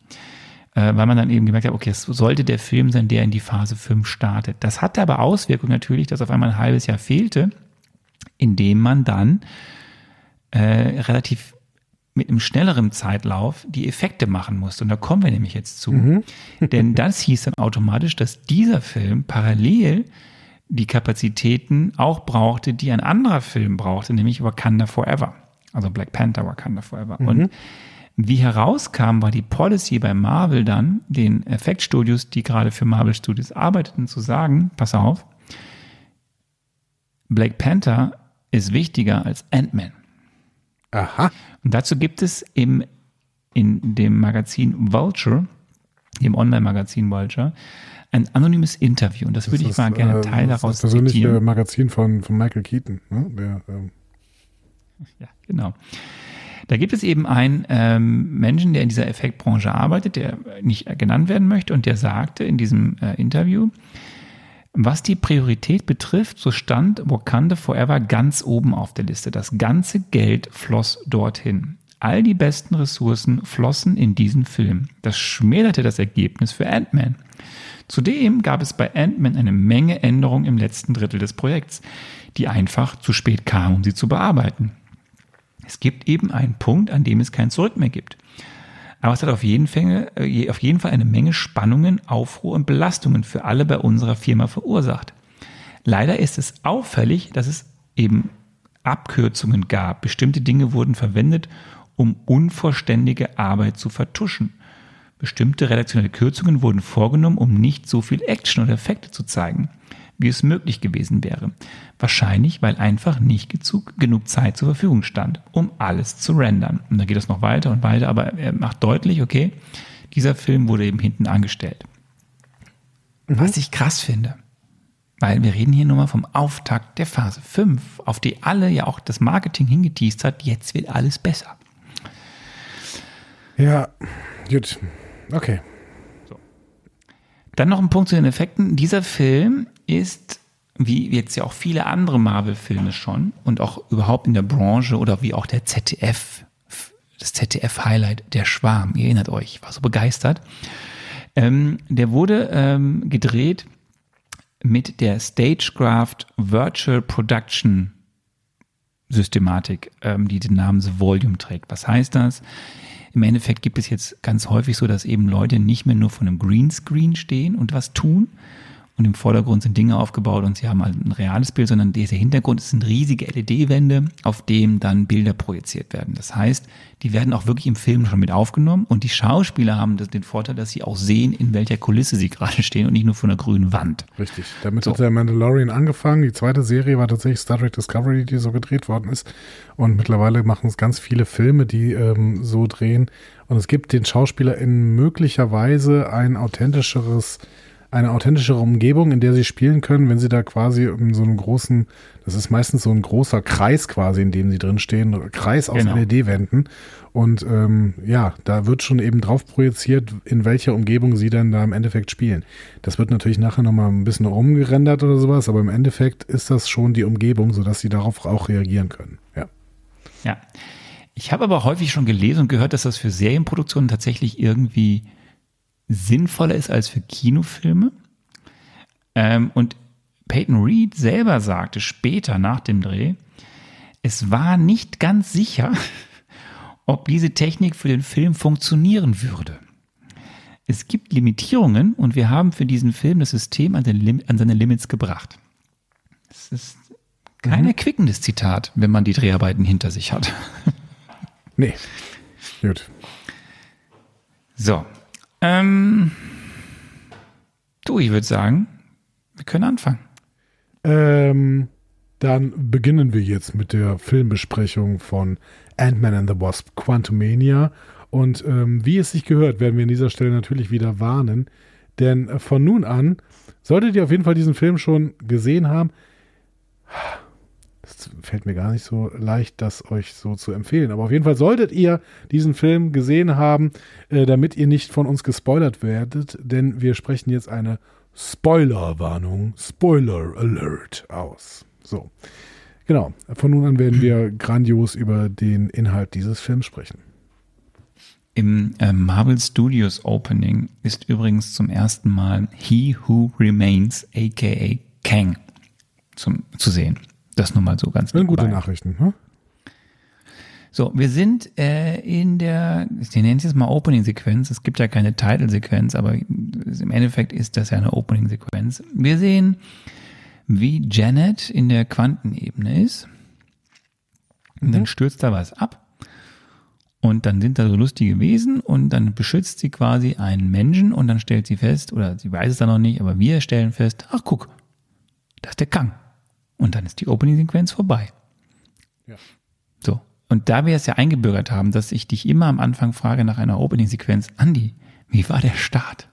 A: Äh, weil man dann eben gemerkt hat, okay, es sollte der Film sein, der in die Phase 5 startet. Das hatte aber Auswirkungen natürlich, dass auf einmal ein halbes Jahr fehlte, indem man dann äh, relativ mit einem schnelleren Zeitlauf die Effekte machen musste. Und da kommen wir nämlich jetzt zu. Denn das hieß dann automatisch, dass dieser Film parallel die Kapazitäten auch brauchte, die ein anderer Film brauchte, nämlich Wakanda Forever. Also Black Panther, Wakanda Forever. Und Wie herauskam, war die Policy bei Marvel dann, den Effektstudios, die gerade für Marvel Studios arbeiteten, zu sagen, pass auf, Black Panther ist wichtiger als Ant-Man.
B: Aha.
A: Und dazu gibt es im, in dem Magazin Vulture, dem Online-Magazin Vulture, ein anonymes Interview. Und das, würde ich
B: ist
A: mal
B: das,
A: gerne
B: äh,
A: Teil
B: das
A: daraus
B: persönliche
A: zitieren.
B: Magazin von, von Michael Keaton. Ne? Der, ähm,
A: Ja, genau. Da gibt es eben einen ähm, Menschen, der in dieser Effektbranche arbeitet, der nicht genannt werden möchte und der sagte in diesem äh, Interview, was die Priorität betrifft, so stand Wakanda Forever ganz oben auf der Liste. Das ganze Geld floss dorthin. All die besten Ressourcen flossen in diesen Film. Das schmälerte das Ergebnis für Ant-Man. Zudem gab es bei Ant-Man eine Menge Änderungen im letzten Drittel des Projekts, die einfach zu spät kamen, um sie zu bearbeiten. Es gibt eben einen Punkt, an dem es kein Zurück mehr gibt. Aber es hat auf jeden, Fall, äh, auf jeden Fall eine Menge Spannungen, Aufruhr und Belastungen für alle bei unserer Firma verursacht. Leider ist es auffällig, dass es eben Abkürzungen gab. Bestimmte Dinge wurden verwendet, um unvollständige Arbeit zu vertuschen. Bestimmte redaktionelle Kürzungen wurden vorgenommen, um nicht so viel Action oder Effekte zu zeigen, wie es möglich gewesen wäre. Wahrscheinlich, weil einfach nicht genug Zeit zur Verfügung stand, um alles zu rendern. Und dann geht es noch weiter und weiter, aber er macht deutlich, okay, dieser Film wurde eben hinten angestellt. Was ich krass finde, weil wir reden hier nur mal vom Auftakt der Phase 5, auf die alle ja auch das Marketing hingeteased hat, jetzt wird alles besser.
B: ja, gut. Okay.
A: Dann noch ein Punkt zu den Effekten. Dieser Film ist, wie jetzt ja auch viele andere Marvel-Filme schon und auch überhaupt in der Branche oder wie auch der ZDF, das ZDF-Highlight, der Schwarm, ihr erinnert euch, war so begeistert. Ähm, der wurde ähm, gedreht mit der Stagecraft Virtual Production Systematik, ähm, die den Namen The Volume trägt. Was heißt das? Im Endeffekt gibt es jetzt ganz häufig so, dass eben Leute nicht mehr nur von einem Greenscreen stehen und was tun und im Vordergrund sind Dinge aufgebaut und sie haben halt ein reales Bild, sondern dieser Hintergrund sind riesige LED-Wände, auf dem dann Bilder projiziert werden. Das heißt, die werden auch wirklich im Film schon mit aufgenommen und die Schauspieler haben das, den Vorteil, dass sie auch sehen, in welcher Kulisse sie gerade stehen und nicht nur von einer grünen Wand.
B: Richtig. Damit
A: So.
B: hat der Mandalorian angefangen. Die zweite Serie war tatsächlich Star Trek Discovery, die so gedreht worden ist. Und mittlerweile machen es ganz viele Filme, die ähm, so drehen. Und es gibt den SchauspielerInnen möglicherweise ein authentischeres, eine authentischere Umgebung, in der sie spielen können, wenn sie da quasi in so einem großen, das ist meistens so ein großer Kreis quasi, in dem sie drin stehen, Kreis aus
A: Genau.
B: LED-Wänden. Und ähm, ja, da wird schon eben drauf projiziert, in welcher Umgebung sie dann da im Endeffekt spielen. Das wird natürlich nachher nochmal ein bisschen rumgerendert oder sowas, aber im Endeffekt ist das schon die Umgebung, sodass sie darauf auch reagieren können. Ja.
A: Ja. Ich habe aber häufig schon gelesen und gehört, dass das für Serienproduktionen tatsächlich irgendwie sinnvoller ist als für Kinofilme. Ähm, und Peyton Reed selber sagte später nach dem Dreh, es war nicht ganz sicher, ob diese Technik für den Film funktionieren würde. Es gibt Limitierungen und wir haben für diesen Film das System an, Lim an seine Limits gebracht. Es ist kein erquickendes Zitat, wenn man die Dreharbeiten hinter sich hat.
B: Nee. Gut.
A: So. Ähm, du, ich würde sagen, wir können anfangen.
B: Ähm, dann beginnen wir jetzt mit der Filmbesprechung von Ant-Man and the Wasp Quantumania. Und ähm, wie es sich gehört, werden wir an dieser Stelle natürlich wieder warnen. Denn von nun an solltet ihr auf jeden Fall diesen Film schon gesehen haben. Es fällt mir gar nicht so leicht, das euch so zu empfehlen. Aber auf jeden Fall solltet ihr diesen Film gesehen haben, äh, damit ihr nicht von uns gespoilert werdet. Denn wir sprechen jetzt eine Spoilerwarnung, Spoiler Alert aus. So. Genau. Von nun an werden wir grandios über den Inhalt dieses Films sprechen.
A: Im äh, Marvel Studios Opening ist übrigens zum ersten Mal He Who Remains, aka Kang, zum, zu sehen. Das nur mal so ganz
B: Das sind gute. Nachrichten. Hm?
A: So, wir sind äh, in der, ich nenne es jetzt mal Opening-Sequenz. Es gibt ja keine Title-Sequenz, aber im Endeffekt ist das ja eine Opening-Sequenz. Wir sehen, wie Janet in der Quantenebene ist. Und dann stürzt da was ab. Und dann sind da so lustige Wesen und dann beschützt sie quasi einen Menschen und dann stellt sie fest, oder sie weiß es dann noch nicht, aber wir stellen fest, ach guck, das ist der Kang. Und dann ist die Opening-Sequenz vorbei.
B: Ja.
A: So. Und da wir es ja eingebürgert haben, dass ich dich immer am Anfang frage nach einer Opening-Sequenz, Andi, wie war der Start?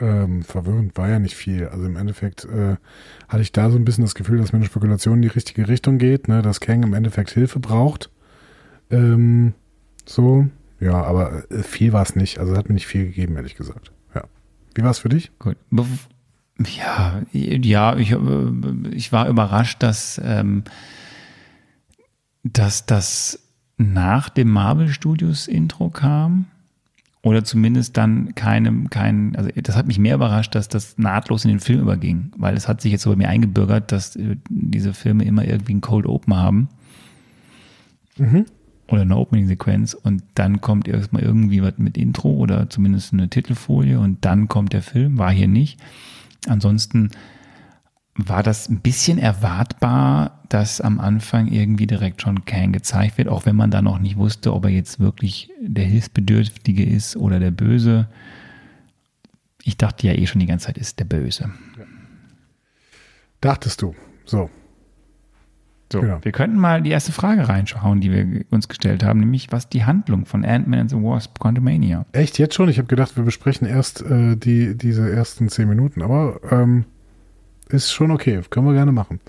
B: Ähm, verwirrend war ja nicht viel. Also im Endeffekt äh, hatte ich da so ein bisschen das Gefühl, dass meine Spekulation in die richtige Richtung geht, ne? dass Kang im Endeffekt Hilfe braucht. Ähm, so, ja, aber äh, viel war es nicht. Also hat mir nicht viel gegeben, ehrlich gesagt. Ja. Wie war es für dich?
A: Gut. Bev- Ja, ja, ich, äh, ich war überrascht, dass, ähm, dass das nach dem Marvel Studios Intro kam. Oder zumindest dann keinem, kein, also das hat mich mehr überrascht, dass das nahtlos in den Film überging, weil es hat sich jetzt so bei mir eingebürgert, dass äh, diese Filme immer irgendwie einen Cold Open haben. Oder eine Opening-Sequenz und dann kommt erstmal irgendwie was mit Intro oder zumindest eine Titelfolie und dann kommt der Film, war hier nicht. Ansonsten war das ein bisschen erwartbar, dass am Anfang irgendwie direkt schon Kang gezeigt wird, auch wenn man da noch nicht wusste, ob er jetzt wirklich der Hilfsbedürftige ist oder der Böse. Ich dachte ja eh schon die ganze Zeit, ist der Böse.
B: Dachtest du. So.
A: So,
B: Genau.
A: wir könnten mal die erste Frage reinschauen, die wir uns gestellt haben, nämlich was die Handlung von Ant-Man and the Wasp Quantumania.
B: Echt jetzt schon? Ich habe gedacht, wir besprechen erst äh, die, diese ersten zehn Minuten, aber ähm, ist schon okay. Können wir gerne machen.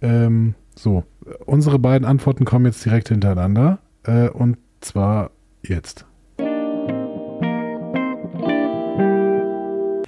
B: Ähm, so, unsere beiden Antworten kommen jetzt direkt hintereinander. Äh, und zwar jetzt.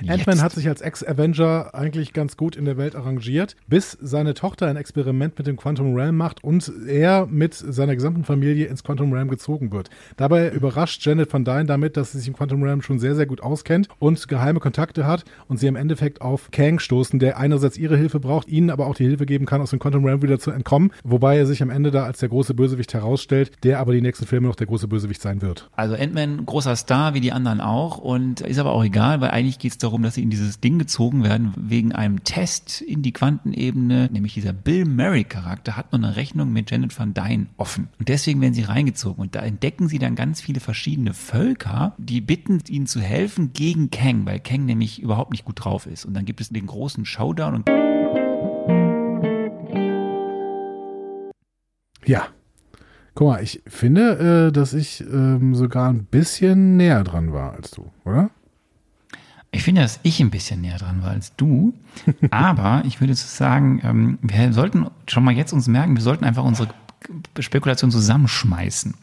B: Ant-Man hat sich als Ex-Avenger eigentlich ganz gut in der Welt arrangiert, bis seine Tochter ein Experiment mit dem Quantum Realm macht und er mit seiner gesamten Familie ins Quantum Realm gezogen wird. Dabei überrascht Janet Van Dyne damit, dass sie sich im Quantum Realm schon sehr, sehr gut auskennt und geheime Kontakte hat und sie im Endeffekt auf Kang stoßen, der einerseits ihre Hilfe braucht, ihnen aber auch die Hilfe geben kann, aus dem Quantum Realm wieder zu entkommen, wobei er sich am Ende da als der große Bösewicht herausstellt, der aber die nächsten Filme noch der große Bösewicht sein wird.
A: Also Ant-Man, großer Star, wie die anderen auch. Und ist aber auch egal, weil eigentlich geht es darum, dass sie in dieses Ding gezogen werden, wegen einem Test in die Quantenebene. Nämlich dieser Bill Murray-Charakter hat noch eine Rechnung mit Janet Van Dyne offen. Und deswegen werden sie reingezogen. Und da entdecken sie dann ganz viele verschiedene Völker, die bitten, ihnen zu helfen gegen Kang, weil Kang nämlich überhaupt nicht gut drauf ist. Und dann gibt es den großen Showdown und
B: Ja. Guck mal, ich finde, äh, dass ich ähm, sogar ein bisschen näher dran war als du, oder?
A: Ich finde, dass ich ein bisschen näher dran war als du. Aber ich würde sagen, ähm, wir sollten schon mal jetzt uns merken, wir sollten einfach unsere Spekulation zusammenschmeißen.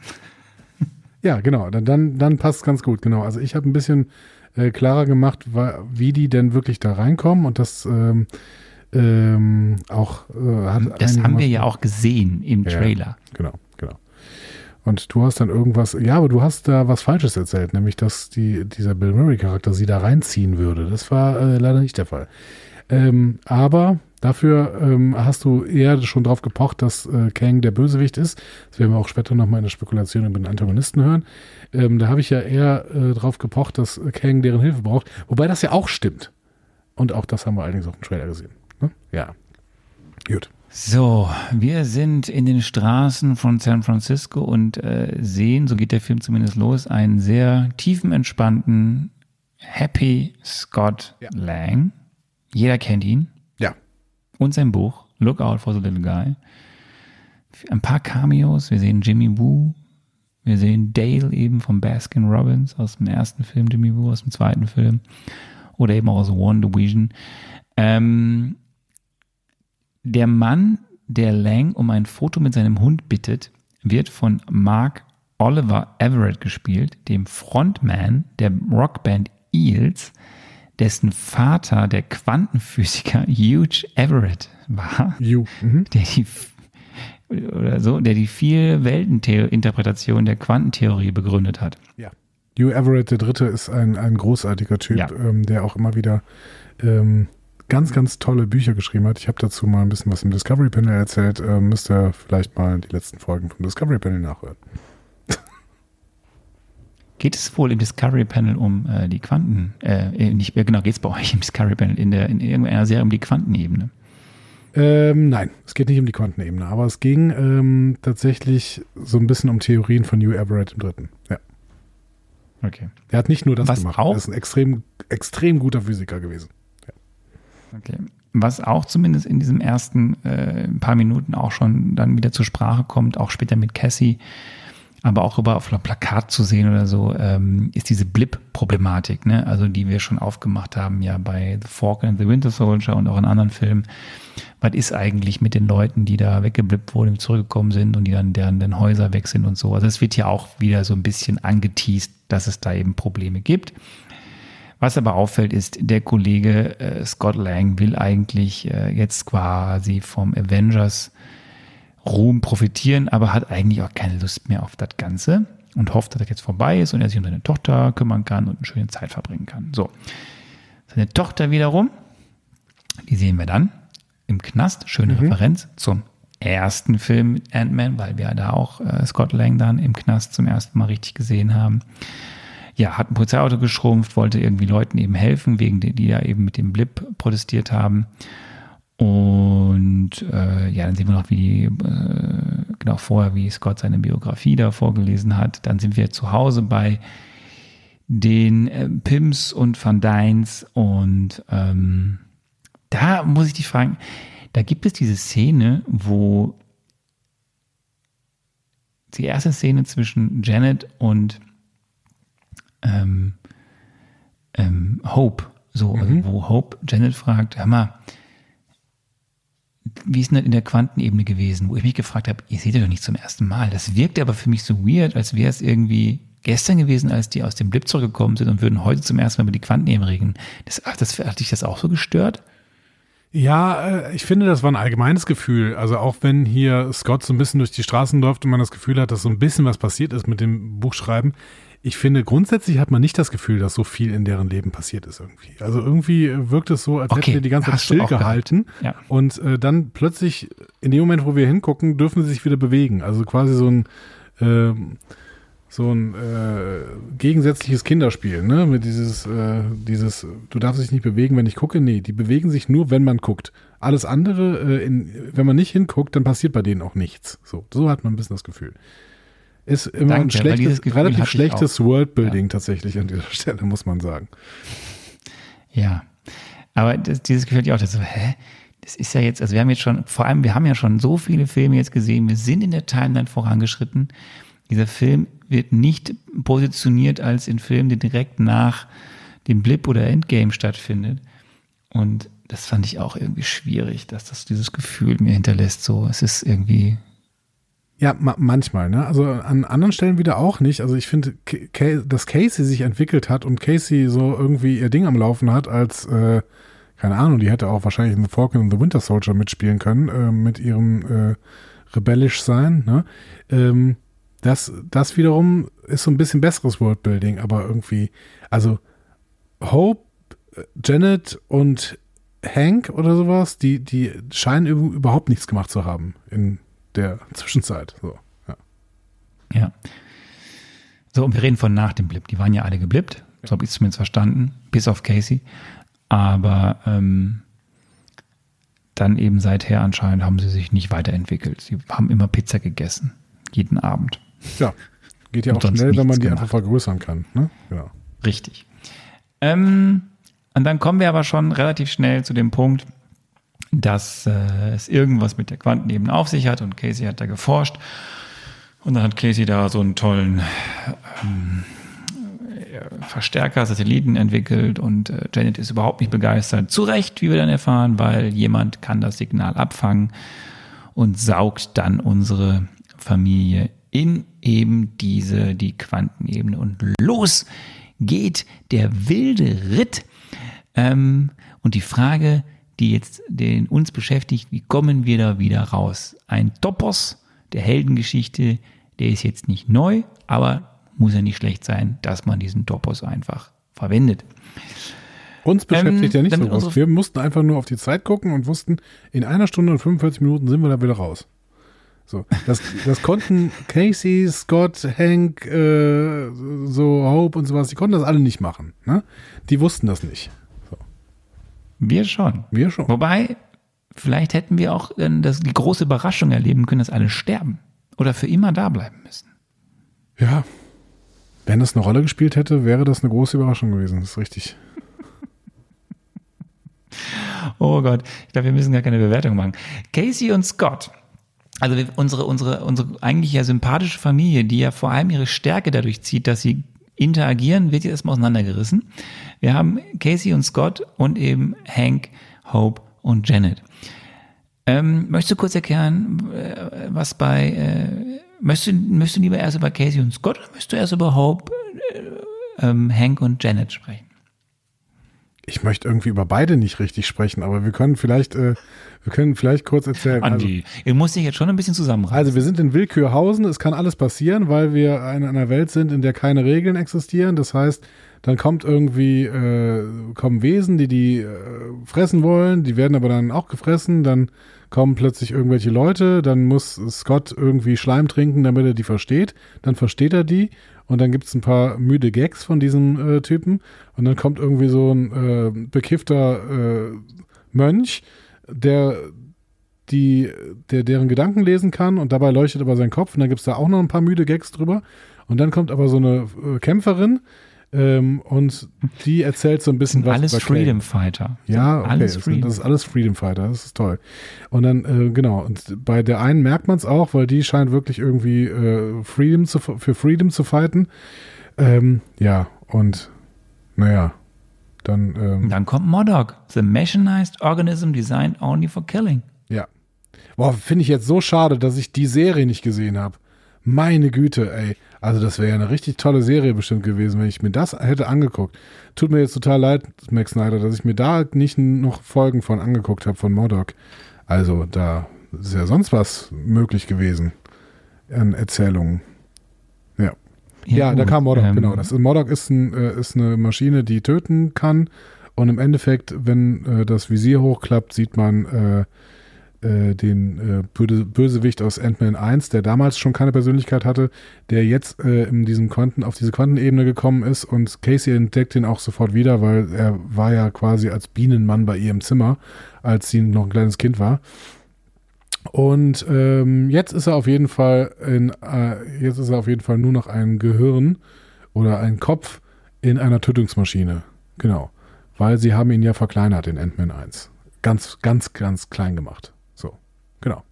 B: Ja, genau. Dann, dann, dann passt es ganz gut, genau. Also ich habe ein bisschen äh, klarer gemacht, wie die denn wirklich da reinkommen und das ähm, ähm, auch äh, hat
A: Das haben wir ja auch gesehen im
B: Ja,
A: Trailer.
B: Genau. Und du hast dann irgendwas, ja, aber du hast da was Falsches erzählt, nämlich, dass die, dieser Bill Murray-Charakter sie da reinziehen würde. Das war äh, leider nicht der Fall. Ähm, aber dafür ähm, hast du eher schon drauf gepocht, dass äh, Kang der Bösewicht ist. Das werden wir auch später nochmal in der Spekulation über den Antagonisten hören. Ähm, da habe ich ja eher äh, drauf gepocht, dass Kang deren Hilfe braucht. Wobei das ja auch stimmt. Und auch das haben wir allerdings auch im Trailer gesehen. Ne? Ja. Gut.
A: So, wir sind in den Straßen von San Francisco und äh, sehen, so geht der Film zumindest los, einen sehr tiefenentspannten, happy Scott
B: Ja.
A: Lang. Jeder kennt ihn.
B: Ja.
A: und sein Buch Look Out for the Little Guy. Ein paar Cameos. Wir sehen Jimmy Woo. Wir sehen Dale eben von Baskin Robbins aus dem ersten Film, Jimmy Woo aus dem zweiten Film. Oder eben auch aus One Division. Ähm, der Mann, der Lang um ein Foto mit seinem Hund bittet, wird von Mark Oliver Everett gespielt, dem Frontman der Rockband Eels, dessen Vater der Quantenphysiker Hugh Everett war,
B: You. Mhm.
A: der die oder so, der die vier Welteninterpretation der Quantentheorie begründet hat.
B: Ja. Hugh Everett der Dritte ist ein, ein großartiger Typ,
A: Ja.
B: ähm, der auch immer wieder ähm, ganz, ganz tolle Bücher geschrieben hat. Ich habe dazu mal ein bisschen was im Discovery Panel erzählt. Ähm, müsst ihr vielleicht mal die letzten Folgen vom Discovery Panel nachhören.
A: Geht es wohl im Discovery Panel um äh, die Quanten, äh, nicht, äh, genau, geht es bei euch im Discovery Panel in, der, in irgendeiner Serie um die Quantenebene?
B: Ähm, nein, es geht nicht um die Quantenebene, aber es ging ähm, tatsächlich so ein bisschen um Theorien von New Everett im Dritten. Ja.
A: Okay.
B: Er hat nicht nur das
A: Was
B: gemacht,
A: auch-
B: er ist ein extrem, extrem guter Physiker gewesen.
A: Okay. Was auch zumindest in diesem ersten äh, paar Minuten auch schon dann wieder zur Sprache kommt, auch später mit Cassie, aber auch über auf einem Plakat zu sehen oder so, ähm, ist diese Blip-Problematik, ne? Also die wir schon aufgemacht haben, ja bei The Falcon and the Winter Soldier und auch in anderen Filmen. Was ist eigentlich mit den Leuten, die da weggeblippt wurden, zurückgekommen sind und die dann deren, deren Häuser weg sind und so. Also es wird ja auch wieder so ein bisschen angeteased, dass es da eben Probleme gibt. Was aber auffällt, ist, der Kollege äh, Scott Lang will eigentlich äh, jetzt quasi vom Avengers Ruhm profitieren, aber hat eigentlich auch keine Lust mehr auf das Ganze und hofft, dass das jetzt vorbei ist und er sich um seine Tochter kümmern kann und eine schöne Zeit verbringen kann. So. Seine Tochter wiederum, die sehen wir dann im Knast. Schöne Referenz zum ersten Film mit Ant-Man, weil wir da auch äh, Scott Lang dann im Knast zum ersten Mal richtig gesehen haben ja, hat ein Polizeiauto geschrumpft, wollte irgendwie Leuten eben helfen, wegen der, die da eben mit dem Blip protestiert haben. Und äh, ja, dann sehen wir noch, wie äh, genau vorher, wie Scott seine Biografie da vorgelesen hat. Dann sind wir zu Hause bei den äh, Pims und Van Dynes und ähm, da muss ich dich fragen, da gibt es diese Szene, wo die erste Szene zwischen Janet und ähm, ähm, Hope, so, also wo Hope Janet fragt, hör mal, wie ist denn das in der Quantenebene gewesen, wo ich mich gefragt habe, ihr seht ja doch nicht zum ersten Mal. Das wirkte aber für mich so weird, als wäre es irgendwie gestern gewesen, als die aus dem Blip zurückgekommen sind und würden heute zum ersten Mal über die Quantenebene reden. Das, das, hat dich das auch so gestört?
B: Ja, äh, ich finde, das war ein allgemeines Gefühl. Also auch wenn hier Scott so ein bisschen durch die Straßen läuft und man das Gefühl hat, dass so ein bisschen was passiert ist mit dem Buchschreiben. Ich finde, grundsätzlich hat man nicht das Gefühl, dass so viel in deren Leben passiert ist irgendwie. Also irgendwie wirkt es so, als
A: Okay,
B: hätten wir die ganze Zeit stillgehalten.
A: Ja.
B: Und äh, dann plötzlich, in dem Moment, wo wir hingucken, dürfen sie sich wieder bewegen. Also quasi so ein, ähm, so ein äh, gegensätzliches Kinderspiel, ne? Mit dieses, äh, dieses, du darfst dich nicht bewegen, wenn ich gucke. Nee, die bewegen sich nur, wenn man guckt. Alles andere, äh, in, wenn man nicht hinguckt, dann passiert bei denen auch nichts. So, so hat man ein bisschen das Gefühl. Ist immer
A: Danke,
B: ein schlechtes, relativ schlechtes Worldbuilding tatsächlich an dieser Stelle, muss man sagen.
A: Ja. Aber das, dieses Gefühl hatte ich auch, das so, hä? Das ist ja jetzt, also wir haben jetzt schon, vor allem, wir haben ja schon so viele Filme jetzt gesehen, wir sind in der Timeline vorangeschritten. Dieser Film wird nicht positioniert als ein Film, der direkt nach dem Blip oder Endgame stattfindet. Und das fand ich auch irgendwie schwierig, dass das dieses Gefühl mir hinterlässt. So, es ist irgendwie,
B: Ja, ma manchmal, ne? Also an anderen Stellen wieder auch nicht. Also ich finde, dass Casey sich entwickelt hat und Casey so irgendwie ihr Ding am Laufen hat, als, äh, keine Ahnung, die hätte auch wahrscheinlich in The Falcon and the Winter Soldier mitspielen können, äh, mit ihrem äh, rebellisch sein, ne? Ähm, das, das wiederum ist so ein bisschen besseres Worldbuilding, aber irgendwie, also Hope, Janet und Hank oder sowas, die, die scheinen üb- überhaupt nichts gemacht zu haben in der Zwischenzeit. So, ja.
A: ja. So, und wir reden von nach dem Blip. Die waren ja alle geblippt. So habe ich es zumindest verstanden. Bis auf Casey. Aber ähm, dann eben seither anscheinend haben sie sich nicht weiterentwickelt. Sie haben immer Pizza gegessen. Jeden Abend.
B: ja, geht ja
A: Und
B: auch schnell, wenn man die
A: gemacht.
B: einfach vergrößern kann. Ne? Genau.
A: Richtig. Ähm, und dann kommen wir aber schon relativ schnell zu dem Punkt, dass äh, es irgendwas mit der Quantenebene auf sich hat und Casey hat da geforscht. Und dann hat Casey da so einen tollen ähm, äh, Verstärker, Satelliten entwickelt und äh, Janet ist überhaupt nicht begeistert. Zu Recht, wie wir dann erfahren, weil jemand kann das Signal abfangen und saugt dann unsere Familie in eben diese, die Quantenebene. Und los geht der wilde Ritt. Ähm, und die Frage, die jetzt den uns beschäftigt, wie kommen wir da wieder raus? Ein Topos der Heldengeschichte, der ist jetzt nicht neu, aber muss ja nicht schlecht sein, dass man diesen Topos einfach verwendet.
B: Uns beschäftigt ja nicht so was. Wir mussten einfach nur auf die Zeit gucken und wussten, in einer Stunde und 45 Minuten sind wir da wieder raus. So, das, das konnten Casey, Scott, Hank, äh, so Hope und sowas, die konnten das alle nicht machen. Ne? Die wussten das nicht.
A: Wir schon.
B: Wir schon.
A: Wobei, vielleicht hätten wir auch äh, das, die große Überraschung erleben können, dass alle sterben oder für immer da bleiben müssen.
B: Ja. Wenn das eine Rolle gespielt hätte, wäre das eine große Überraschung gewesen. Das ist richtig.
A: Oh Gott, ich glaube, wir müssen gar keine Bewertung machen. Casey und Scott. Also unsere, unsere, unsere eigentlich ja sympathische Familie, die ja vor allem ihre Stärke dadurch zieht, dass sie interagieren, wird jetzt erstmal auseinandergerissen. Wir haben Casey und Scott und eben Hank, Hope und Janet. Ähm, möchtest du kurz erklären, äh, was bei, äh, möchtest, du, möchtest du lieber erst über Casey und Scott oder möchtest du erst über Hope, äh, ähm, Hank und Janet sprechen?
B: Ich möchte irgendwie über beide nicht richtig sprechen, aber wir können vielleicht, äh, wir können vielleicht kurz erzählen.
A: Andi, ihr musst dich jetzt schon ein bisschen zusammenreißen.
B: Also wir sind in Willkürhausen, es kann alles passieren, weil wir in einer Welt sind, in der keine Regeln existieren. Das heißt, dann kommt irgendwie, äh, kommen Wesen, die die äh, fressen wollen, die werden aber dann auch gefressen, dann kommen plötzlich irgendwelche Leute, dann muss Scott irgendwie Schleim trinken, damit er die versteht, dann versteht er die und dann gibt es ein paar müde Gags von diesem äh, Typen und dann kommt irgendwie so ein äh, bekiffter äh, Mönch, der die, der deren Gedanken lesen kann und dabei leuchtet aber sein Kopf und dann gibt es da auch noch ein paar müde Gags drüber und dann kommt aber so eine äh, Kämpferin ähm, und die erzählt so ein bisschen was
A: alles
B: über.
A: Freedom Fighter.
B: Ja, okay,
A: alles
B: das,
A: Freedom.
B: das ist alles Freedom Fighter, das ist toll. Und dann, äh, genau, und bei der einen merkt man es auch, weil die scheint wirklich irgendwie äh, Freedom zu, für Freedom zu fighten. Ähm, ja, und naja, dann, ähm,
A: dann kommt Modok, the mechanized organism designed only for killing.
B: ja. Boah, finde ich jetzt so schade, dass ich die Serie nicht gesehen habe. Meine Güte, ey. Also das wäre ja eine richtig tolle Serie bestimmt gewesen, wenn ich mir das hätte angeguckt. Tut mir jetzt total leid, Max Snyder, dass ich mir da nicht noch Folgen von angeguckt habe von Modok. Also da ist ja sonst was möglich gewesen an Erzählungen. Ja. Ja, da
A: gut,
B: kam Modok,
A: ähm,
B: genau. Das ist, Modok ist, ein, äh, ist eine Maschine, die töten kann. Und im Endeffekt, wenn äh, das Visier hochklappt, sieht man äh, äh, den äh, Böse, Bösewicht aus Ant-Man 1, der damals schon keine Persönlichkeit hatte, der jetzt äh, in diesem Quanten, auf diese Quantenebene gekommen ist und Casey entdeckt ihn auch sofort wieder, weil er war ja quasi als Bienenmann bei ihr im Zimmer, als sie noch ein kleines Kind war. Und ähm, jetzt ist er auf jeden Fall in, äh, jetzt ist er auf jeden Fall nur noch ein Gehirn oder ein Kopf in einer Tötungsmaschine. Genau. Weil sie haben ihn ja verkleinert in Ant-Man 1. Ganz, ganz, ganz klein gemacht. Genau.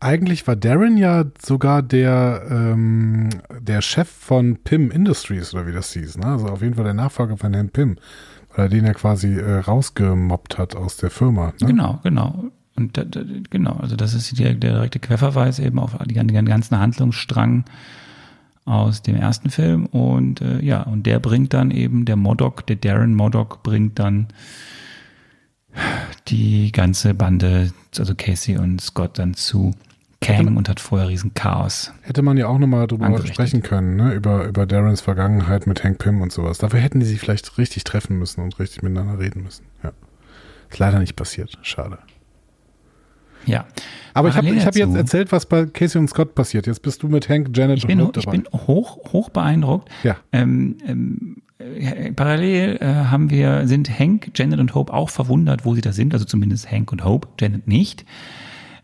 B: Eigentlich war Darren ja sogar der, ähm, der Chef von Pym Industries, oder wie das hieß. Ne? Also auf jeden Fall der Nachfolger von Herrn Pym. Weil er den ja quasi äh, rausgemobbt hat aus der Firma. Ne?
A: Genau, genau. Und da, da, genau, also das ist der, der direkte Querverweis eben auf die, den ganzen Handlungsstrang aus dem ersten Film. Und äh, ja, und der bringt dann eben, der Modok, der Darren Modok bringt dann die ganze Bande, also Casey und Scott dann zu Kang und hat vorher riesen Chaos.
B: Hätte man ja auch nochmal drüber
A: Angerichtet.
B: sprechen können, ne? über, über Darrens Vergangenheit mit Hank Pym und sowas. Dafür hätten die sich vielleicht richtig treffen müssen und richtig miteinander reden müssen. Ja. Ist leider nicht passiert. Schade.
A: Ja.
B: Aber ich habe
A: Parallel
B: ich hab jetzt erzählt, was bei Casey und Scott passiert. Jetzt bist du mit Hank, Janet
A: Ich bin,
B: und
A: ich
B: Hope dabei.
A: bin hoch, hoch beeindruckt.
B: Ja.
A: Ähm, ähm, äh, parallel äh, haben wir, sind Hank, Janet und Hope auch verwundert, wo sie da sind. Also zumindest Hank und Hope, Janet nicht.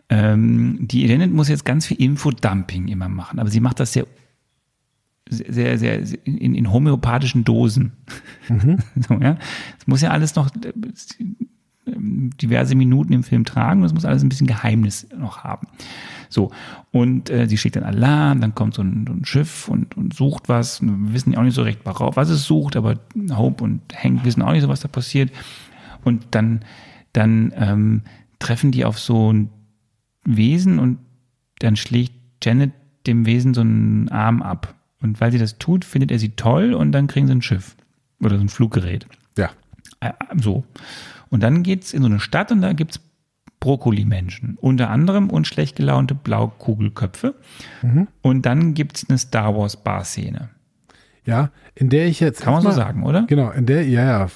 A: Ähm, die Janet muss jetzt ganz viel Infodumping immer machen, aber sie macht das sehr, sehr, sehr, sehr in, in homöopathischen Dosen. so, ja. Es muss ja alles noch äh, ähm, diverse Minuten im Film tragen und es muss alles ein bisschen Geheimnis noch haben. So, und äh, sie schickt dann Alarm, dann kommt so ein, so ein Schiff und, und sucht was. Wir wissen ja auch nicht so recht, was es sucht, aber Hope und Hank wissen auch nicht so, was da passiert. Und dann, dann ähm, treffen die auf so ein Wesen und dann schlägt Janet dem Wesen so einen Arm ab. Und weil sie das tut, findet er sie toll und dann kriegen sie ein Schiff oder so ein Fluggerät.
B: Ja.
A: Äh, so. Und dann geht's in so eine Stadt und da gibt's Brokkoli-Menschen. Unter anderem und schlecht gelaunte Blaukugelköpfe. Und dann gibt's eine Star Wars Bar-Szene.
B: Ja, in der ich jetzt.
A: Kann man so sagen, oder?
B: Genau, in der, ja, ja,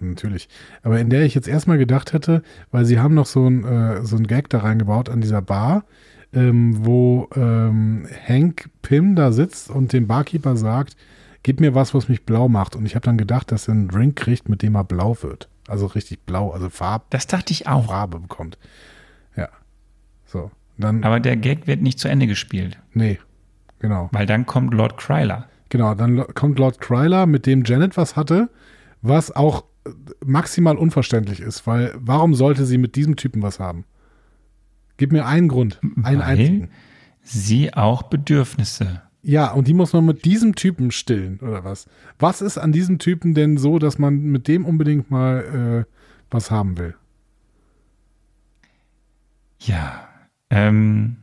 B: natürlich. Aber in der ich jetzt erstmal gedacht hätte, weil sie haben noch so ein, äh, so ein Gag da reingebaut an dieser Bar, ähm, wo ähm, Hank Pym da sitzt und dem Barkeeper sagt, gib mir was, was mich blau macht. Und ich habe dann gedacht, dass er einen Drink kriegt, mit dem er blau wird. Also richtig blau, also Farb,
A: Das dachte ich auch.
B: Farbe bekommt. Ja. So. Dann,
A: Aber der Gag wird nicht zu Ende gespielt,
B: nee, genau.
A: weil dann kommt Lord Kryler.
B: Genau, dann kommt Lord Kryler, mit dem Janet was hatte, was auch äh, maximal unverständlich ist, weil warum sollte sie mit diesem Typen was haben? Gib mir einen Grund, einen
A: Weil
B: einzigen.
A: sie auch Bedürfnisse.
B: Ja, und die muss man mit diesem Typen stillen, oder was? Was ist an diesem Typen denn so, dass man mit dem unbedingt mal äh, was haben will?
A: Ja, ähm,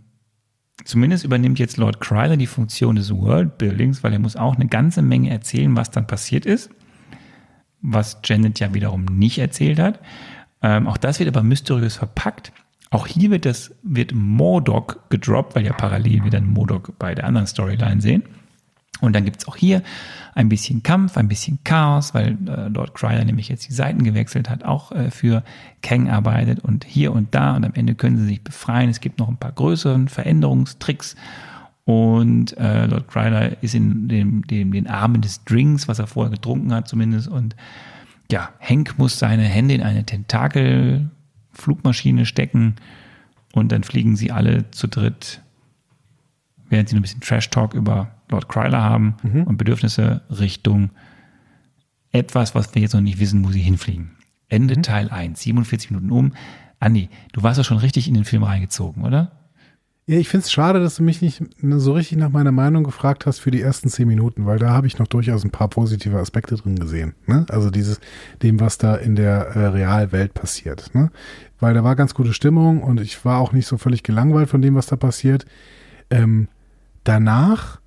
A: zumindest übernimmt jetzt Lord Kryler die Funktion des Worldbuildings, weil er muss auch eine ganze Menge erzählen, was dann passiert ist, was Janet ja wiederum nicht erzählt hat. Ähm, auch das wird aber mysteriös verpackt. Auch hier wird das wird Mordok gedroppt, weil ja parallel wir dann Mordok bei der anderen Storyline sehen. Und dann gibt es auch hier ein bisschen Kampf, ein bisschen Chaos, weil äh, Lord Kryler nämlich jetzt die Seiten gewechselt hat, auch äh, für Kang arbeitet und hier und da und am Ende können sie sich befreien. Es gibt noch ein paar größeren Veränderungstricks und äh, Lord Kryler ist in dem, dem, den Armen des Drinks, was er vorher getrunken hat zumindest und ja, Hank muss seine Hände in eine Tentakel-Flugmaschine stecken und dann fliegen sie alle zu dritt während sie noch ein bisschen Trash-Talk über Lord Kryler haben und Bedürfnisse Richtung etwas, was wir jetzt noch nicht wissen, wo sie hinfliegen. Ende Teil 1, 47 Minuten um. Andi, du warst doch schon richtig in den Film reingezogen, oder?
B: Ich finde es schade, dass du mich nicht so richtig nach meiner Meinung gefragt hast für die ersten zehn Minuten, weil da habe ich noch durchaus ein paar positive Aspekte drin gesehen. Ne? Also dieses, dem, was da in der äh, Realwelt passiert. Ne? Weil da war ganz gute Stimmung und ich war auch nicht so völlig gelangweilt von dem, was da passiert. Ähm, danach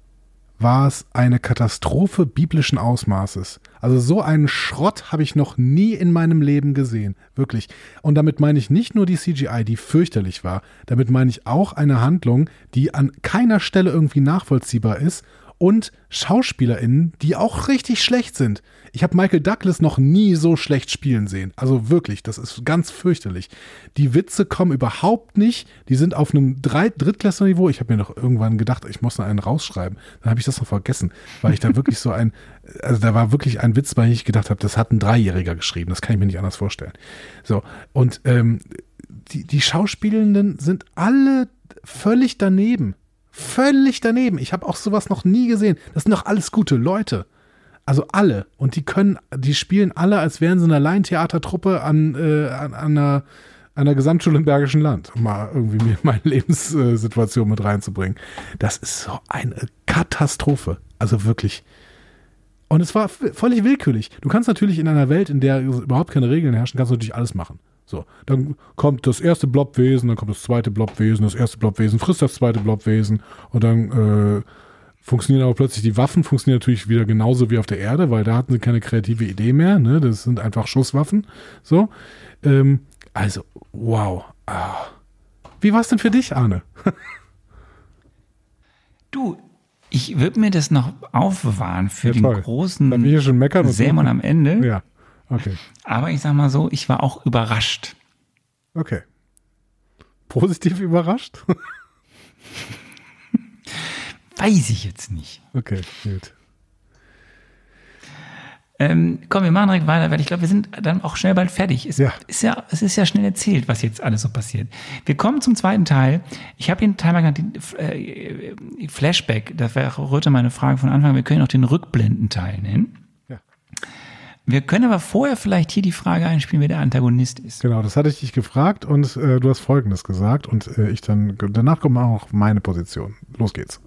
B: war es eine Katastrophe biblischen Ausmaßes. Also so einen Schrott habe ich noch nie in meinem Leben gesehen. Wirklich. Und damit meine ich nicht nur die CGI, die fürchterlich war. Damit meine ich auch eine Handlung, die an keiner Stelle irgendwie nachvollziehbar ist und SchauspielerInnen, die auch richtig schlecht sind. Ich habe Michael Douglas noch nie so schlecht spielen sehen. Also wirklich, das ist ganz fürchterlich. Die Witze kommen überhaupt nicht. Die sind auf einem Drittklässler-Niveau. Ich habe mir noch irgendwann gedacht, ich muss noch einen rausschreiben. Dann habe ich das noch vergessen, weil ich da wirklich so ein, also da war wirklich ein Witz, bei dem ich gedacht habe, das hat ein Dreijähriger geschrieben. Das kann ich mir nicht anders vorstellen. So, und ähm, die, die Schauspielenden sind alle völlig daneben. Völlig daneben. Ich habe auch sowas noch nie gesehen. Das sind doch alles gute Leute. Also alle. Und die können, die spielen alle, als wären sie eine Laientheatertruppe an, äh, an, an einer, an Gesamtschule im Bergischen Land, um mal irgendwie mir meine Lebenssituation mit reinzubringen. Das ist so eine Katastrophe. Also wirklich. Und es war völlig willkürlich. Du kannst natürlich in einer Welt, in der überhaupt keine Regeln herrschen, kannst du natürlich alles machen. So, dann kommt das erste Blobwesen, dann kommt das zweite Blobwesen, das erste Blobwesen frisst das zweite Blobwesen und dann äh, funktionieren aber plötzlich die Waffen, funktionieren natürlich wieder genauso wie auf der Erde, weil da hatten sie keine kreative Idee mehr, ne? Das sind einfach Schusswaffen. So. Ähm, also, wow. Ah. Wie war es denn für dich, Arne?
A: Du, ich würde mir das noch aufbewahren für
B: Ja,
A: den großen Sämann am Ende.
B: Ja. Okay.
A: Aber ich sag mal so, ich war auch überrascht.
B: Okay. Positiv überrascht?
A: Weiß ich jetzt nicht.
B: Okay, gut.
A: Ähm, komm, wir machen direkt weiter, weil ich glaube, wir sind dann auch schnell bald fertig. Es,
B: Ja.
A: Ist ja, es ist ja schnell erzählt, was jetzt alles so passiert. Wir kommen zum zweiten Teil. Ich habe den Teil mal genannt, den äh, Flashback. Das wäre Röte meine Frage von Anfang. Wir können auch den Rückblendenteil nennen. Wir können aber vorher vielleicht hier die Frage einspielen, wer der Antagonist ist.
B: Genau, das hatte ich dich gefragt und äh, du hast Folgendes gesagt und äh, ich dann, danach kommt auch meine Position. Los geht's.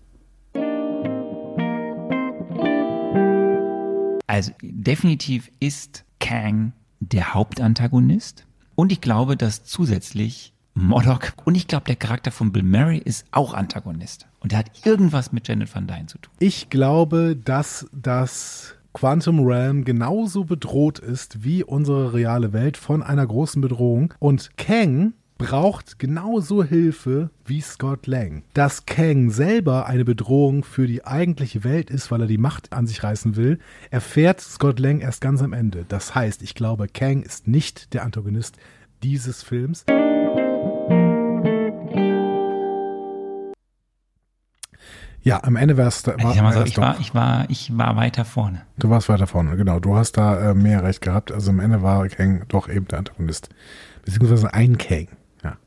A: Also definitiv ist Kang der Hauptantagonist. Und ich glaube, dass zusätzlich Modok und ich glaube, der Charakter von Bill Murray ist auch Antagonist. Und der hat irgendwas mit Janet Van Dyne zu tun.
B: Ich glaube, dass das Quantum Realm genauso bedroht ist wie unsere reale Welt von einer großen Bedrohung. Und Kang braucht genauso Hilfe wie Scott Lang. Dass Kang selber eine Bedrohung für die eigentliche Welt ist, weil er die Macht an sich reißen will, erfährt Scott Lang erst ganz am Ende. Das heißt, ich glaube, Kang ist nicht der Antagonist dieses Films. Ja, am Ende wär's, da-
A: Also ich, mal so, ich, war, ich, war, ich war weiter vorne.
B: Du warst weiter vorne, genau. Du hast da äh, mehr recht gehabt. Also am Ende war Kang doch eben der Antagonist. Beziehungsweise ein Kang. Ja.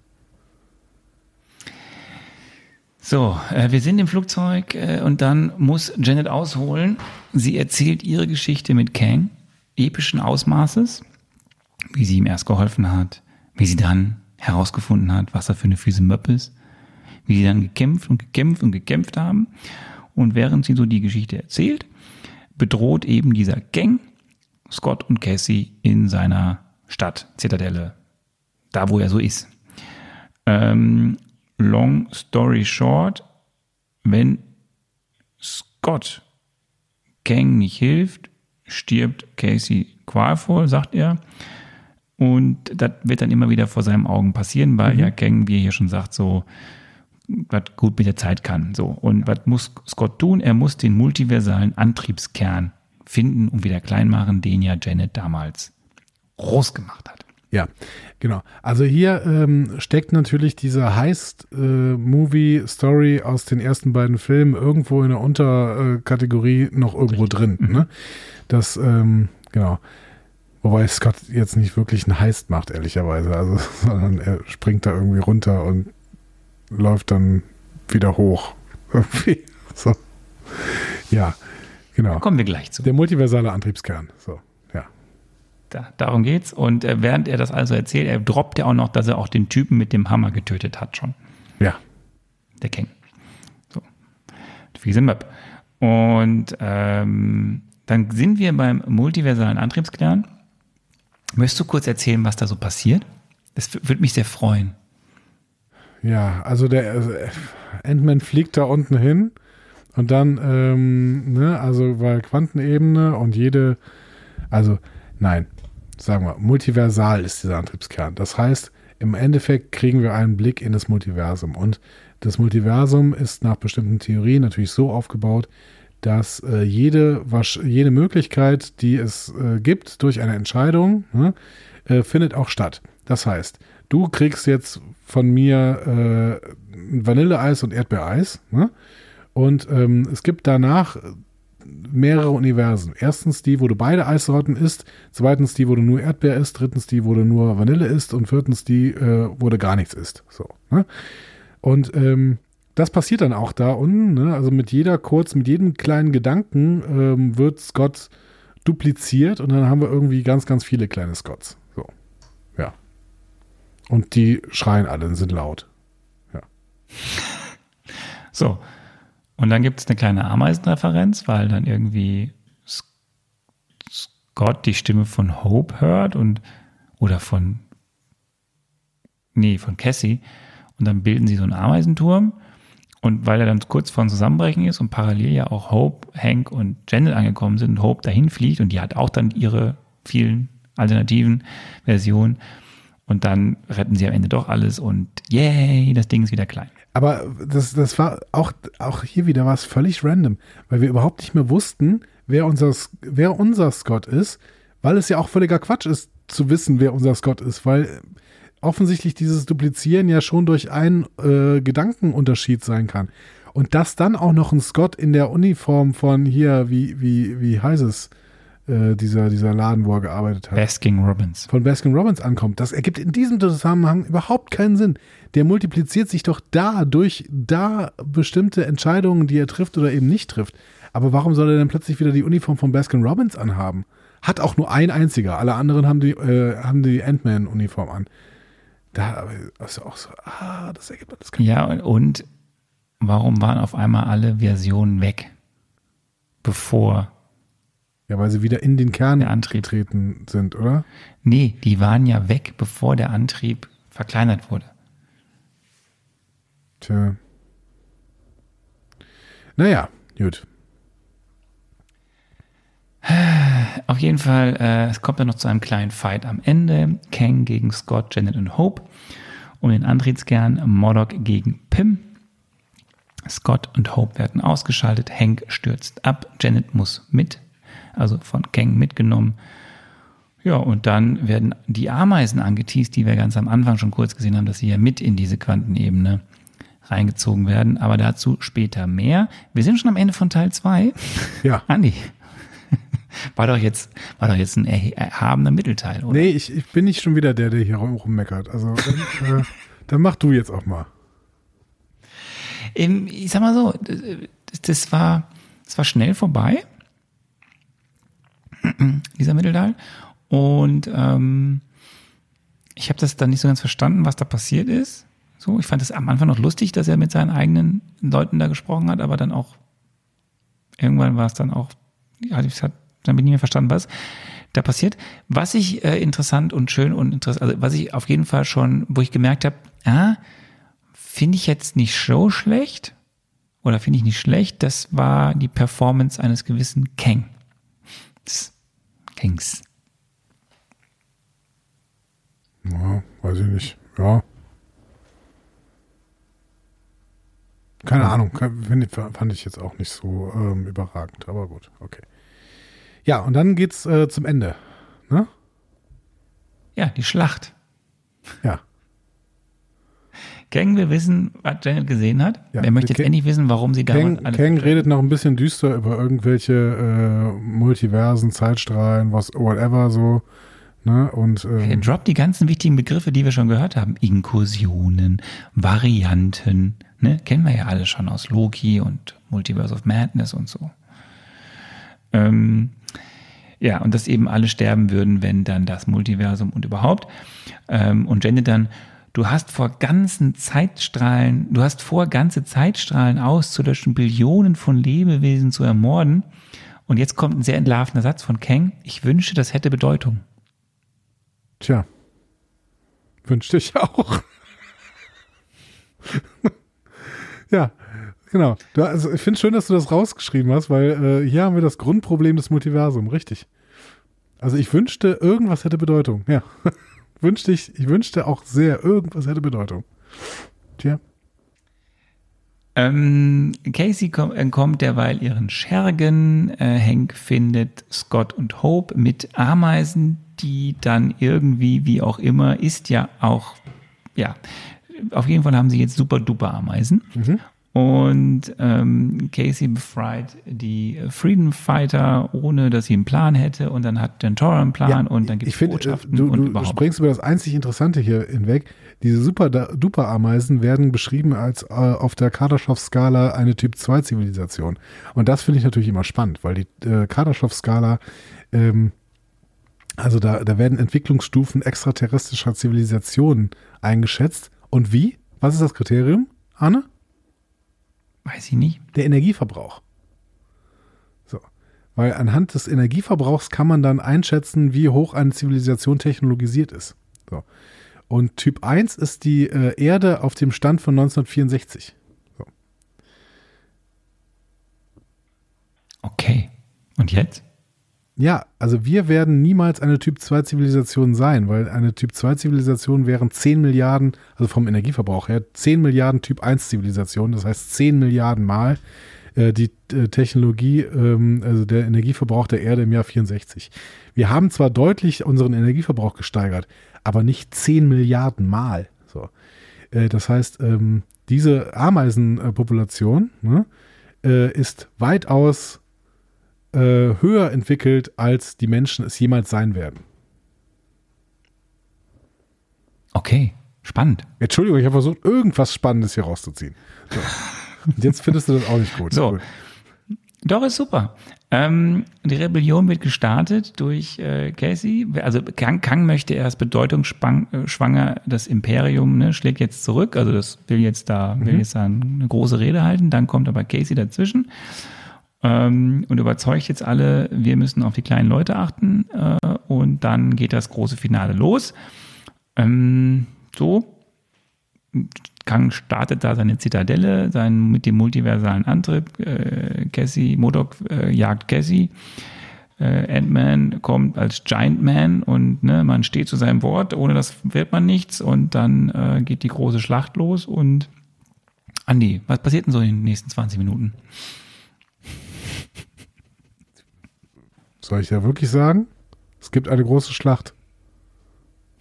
A: So, äh, wir sind im Flugzeug äh, und dann muss Janet ausholen. Sie erzählt ihre Geschichte mit Kang, epischen Ausmaßes, wie sie ihm erst geholfen hat, wie sie dann herausgefunden hat, was er für eine fiese Möppe ist, wie sie dann gekämpft und gekämpft und gekämpft haben. Und während sie so die Geschichte erzählt, bedroht eben dieser Gang Scott und Cassie in seiner Stadt, Zitadelle, da wo er so ist. Ähm, long story short, wenn Scott Kang nicht hilft, stirbt Casey qualvoll, sagt er. Und das wird dann immer wieder vor seinen Augen passieren, weil ja Kang, wie er hier schon sagt, so was gut mit der Zeit kann. So. Und was muss Scott tun? Er muss den multiversalen Antriebskern finden und wieder klein machen, den ja Janet damals groß gemacht hat.
B: Ja, genau. Also hier ähm, steckt natürlich diese Heist-Movie-Story aus den ersten beiden Filmen irgendwo in der Unterkategorie noch irgendwo drin. Ne? Das, ähm, genau. Wobei Scott jetzt nicht wirklich einen Heist macht, ehrlicherweise. Also, sondern er springt da irgendwie runter und läuft dann wieder hoch. Irgendwie. So. Ja, genau.
A: Kommen wir gleich zu.
B: Der multiversale Antriebskern. So, ja.
A: Da, darum geht's. Und äh, während er das also erzählt, er droppt ja auch noch, dass er auch den Typen mit dem Hammer getötet hat schon.
B: Ja.
A: Der King. So. Fiese Map. Und ähm, dann sind wir beim multiversalen Antriebskern. Möchtest du kurz erzählen, was da so passiert? Das würde mich sehr freuen.
B: Ja, also der äh, Ant-Man fliegt da unten hin und dann, ähm, ne, also weil Quantenebene und jede, also nein, sagen wir, multiversal ist dieser Antriebskern. Das heißt, im Endeffekt kriegen wir einen Blick in das Multiversum und das Multiversum ist nach bestimmten Theorien natürlich so aufgebaut, dass äh, jede, jede Möglichkeit, die es äh, gibt durch eine Entscheidung, ne, äh, findet auch statt. Das heißt, du kriegst jetzt von mir äh, Vanilleeis und Erdbeereis. Ne? Und ähm, es gibt danach mehrere Universen. Erstens die, wo du beide Eissorten isst, zweitens die, wo du nur Erdbeer isst, drittens die, wo du nur Vanille isst und viertens die, äh, wo du gar nichts isst. So. Ne? Und ähm, das passiert dann auch da unten. Ne? Also mit jeder kurz, mit jedem kleinen Gedanken ähm, wird Scott dupliziert und dann haben wir irgendwie ganz, ganz viele kleine Scotts. Ja. Und die schreien alle und sind laut.
A: So. Und dann gibt es eine kleine Ameisenreferenz, weil dann irgendwie Scott die Stimme von Hope hört und oder von nee, von Cassie und dann bilden sie so einen Ameisenturm und weil er dann kurz vor dem Zusammenbrechen ist und parallel ja auch Hope, Hank und Janet angekommen sind und Hope dahin fliegt und die hat auch dann ihre vielen alternativen Versionen und dann retten sie am Ende doch alles und yay, das Ding ist wieder klein.
B: Aber das, das war auch, auch hier wieder was völlig random, weil wir überhaupt nicht mehr wussten, wer unser, wer unser Scott ist, weil es ja auch völliger Quatsch ist, zu wissen, wer unser Scott ist, weil offensichtlich dieses Duplizieren ja schon durch einen äh, Gedankenunterschied sein kann. Und dass dann auch noch ein Scott in der Uniform von hier, wie, wie, wie heißt es, äh, dieser, dieser Laden, wo er gearbeitet hat
A: Basking Robbins.
B: von Baskin Robbins ankommt. Das ergibt in diesem Zusammenhang überhaupt keinen Sinn. Der multipliziert sich doch da durch da bestimmte Entscheidungen, die er trifft oder eben nicht trifft. Aber warum soll er denn plötzlich wieder die Uniform von Baskin Robbins anhaben? Hat auch nur ein einziger. Alle anderen haben die, äh, haben die Ant-Man-Uniform an. Da ist auch so, ah, das ergibt alles keinen
A: Ja, und, und warum waren auf einmal alle Versionen weg, bevor?
B: Ja, weil sie wieder in den Kern
A: Der Antrieb.
B: getreten sind, oder?
A: Nee, die waren ja weg, bevor der Antrieb verkleinert wurde.
B: Tja. Naja, gut.
A: Auf jeden Fall, äh, es kommt dann noch zu einem kleinen Fight am Ende. Kang gegen Scott, Janet und Hope. Um den Antriebskern Modok gegen Pym. Scott und Hope werden ausgeschaltet. Hank stürzt ab. Janet muss mit, also von Kang mitgenommen. Ja, und dann werden die Ameisen angeteased, die wir ganz am Anfang schon kurz gesehen haben, dass sie ja mit in diese Quantenebene reingezogen werden, aber dazu später mehr. Wir sind schon am Ende von Teil 2.
B: Ja.
A: Andi, war doch jetzt, war doch jetzt ein erhabener Mittelteil, oder?
B: Nee, ich, ich bin nicht schon wieder der, der hier rum- rummeckert. Also, dann, äh, dann mach du jetzt auch mal.
A: Ich sag mal so, das war, das war schnell vorbei, dieser Mittelteil. Und ähm, ich habe das dann nicht so ganz verstanden, was da passiert ist. So, ich fand es am Anfang noch lustig, dass er mit seinen eigenen Leuten da gesprochen hat, aber dann auch irgendwann war es dann auch, ja, es hat, dann bin ich nicht mehr verstanden, was da passiert. Was ich äh, interessant und schön und interessant, also was ich auf jeden Fall schon, wo ich gemerkt habe, ah, finde ich jetzt nicht so schlecht oder finde ich nicht schlecht, das war die Performance eines gewissen Kang. Kangs.
B: Ja, weiß ich nicht. Ja. Keine Ahnung, fand ich jetzt auch nicht so ähm, überragend, aber gut, okay. Ja, und dann geht's äh, zum Ende. Ne?
A: Ja, die Schlacht.
B: Ja.
A: Kang will wissen, was Janet gesehen hat.
B: Ja,
A: Wer möchte jetzt
B: Kang-
A: endlich wissen, warum sie damals
B: Kang,
A: alles
B: Kang redet noch ein bisschen düster über irgendwelche äh, Multiversen, Zeitstrahlen, was, whatever, so. Ne? Und
A: Er
B: ähm,
A: droppt die ganzen wichtigen Begriffe, die wir schon gehört haben. Inkursionen, Varianten, ne? Kennen wir ja alle schon aus Loki und Multiverse of Madness und so. Ähm, ja, und dass eben alle sterben würden, wenn dann das Multiversum und überhaupt. Ähm, und Janet dann, du hast vor ganzen Zeitstrahlen, du hast vor, ganze Zeitstrahlen auszulöschen, Billionen von Lebewesen zu ermorden. Und jetzt kommt ein sehr entlarvender Satz von Kang. Ich wünschte, das hätte Bedeutung.
B: tja, wünschte ich auch. ja, genau. Du, also ich finde schön, dass du das rausgeschrieben hast, weil äh, hier haben wir das Grundproblem des Multiversums, richtig. Also ich wünschte, irgendwas hätte Bedeutung. Ja. wünschte ich, ich wünschte auch sehr, irgendwas hätte Bedeutung. Tja.
A: Ähm, Casey kom entkommt derweil ihren Schergen. Äh, Hank findet Scott und Hope mit Ameisen, die dann irgendwie, wie auch immer, ist ja auch, ja, auf jeden Fall haben sie jetzt super duper Ameisen. Und ähm, Casey befreit die Freedom Fighter, ohne dass sie einen Plan hätte. Und dann hat Dentora einen Plan und dann gibt es
B: finde,
A: Botschaften
B: du,
A: und
B: du
A: überhaupt.
B: springst über das einzig Interessante hier hinweg. Diese super duper Ameisen werden beschrieben als äh, auf der Kardaschow-Skala eine Typ 2 Zivilisation. Und das finde ich natürlich immer spannend, weil die äh, Kardaschow-Skala, ähm, also da, da werden Entwicklungsstufen extraterrestrischer Zivilisationen eingeschätzt. Und wie? Was ist das Kriterium, Arne?
A: Weiß ich nicht.
B: der Energieverbrauch. So. Weil anhand des Energieverbrauchs kann man dann einschätzen, wie hoch eine Zivilisation technologisiert ist. So. Und Typ 1 ist die äh, Erde auf dem Stand von 1964. So.
A: Okay. Und jetzt?
B: Ja, also wir werden niemals eine Typ 2 Zivilisation sein, weil eine Typ 2 Zivilisation wären 10 Milliarden, also vom Energieverbrauch her, 10 Milliarden Typ 1 Zivilisationen, das heißt 10 Milliarden Mal äh, die äh, Technologie, ähm, also der Energieverbrauch der Erde im Jahr 64. Wir haben zwar deutlich unseren Energieverbrauch gesteigert, aber nicht 10 Milliarden Mal. So. Äh, das heißt, ähm, diese Ameisenpopulation ne, äh, ist weitaus äh, höher entwickelt, als die Menschen es jemals sein werden.
A: Okay. Spannend.
B: Entschuldigung, ich habe versucht, irgendwas Spannendes hier rauszuziehen. So. Und jetzt findest du das auch nicht gut.
A: So.
B: Gut.
A: Doch, ist super. Ähm, die Rebellion wird gestartet durch äh, Casey. Also Kang, Kang möchte erst bedeutungsschwanger das Imperium, ne, schlägt jetzt zurück. Also das will jetzt da, will jetzt da eine große Rede halten. Dann kommt aber Casey dazwischen ähm, und überzeugt jetzt alle, wir müssen auf die kleinen Leute achten. Äh, und dann geht das große Finale los. Ähm, so, Kang startet da seine Zitadelle, sein, mit dem multiversalen Antrieb. Äh, Cassie, Modok äh, jagt Cassie. Äh, Ant-Man kommt als Giant Man und ne, man steht zu seinem Wort. Ohne das wird man nichts. Und dann äh, geht die große Schlacht los. Und Andi, was passiert denn so in den nächsten 20 Minuten?
B: Soll ich ja wirklich sagen? Es gibt eine große Schlacht.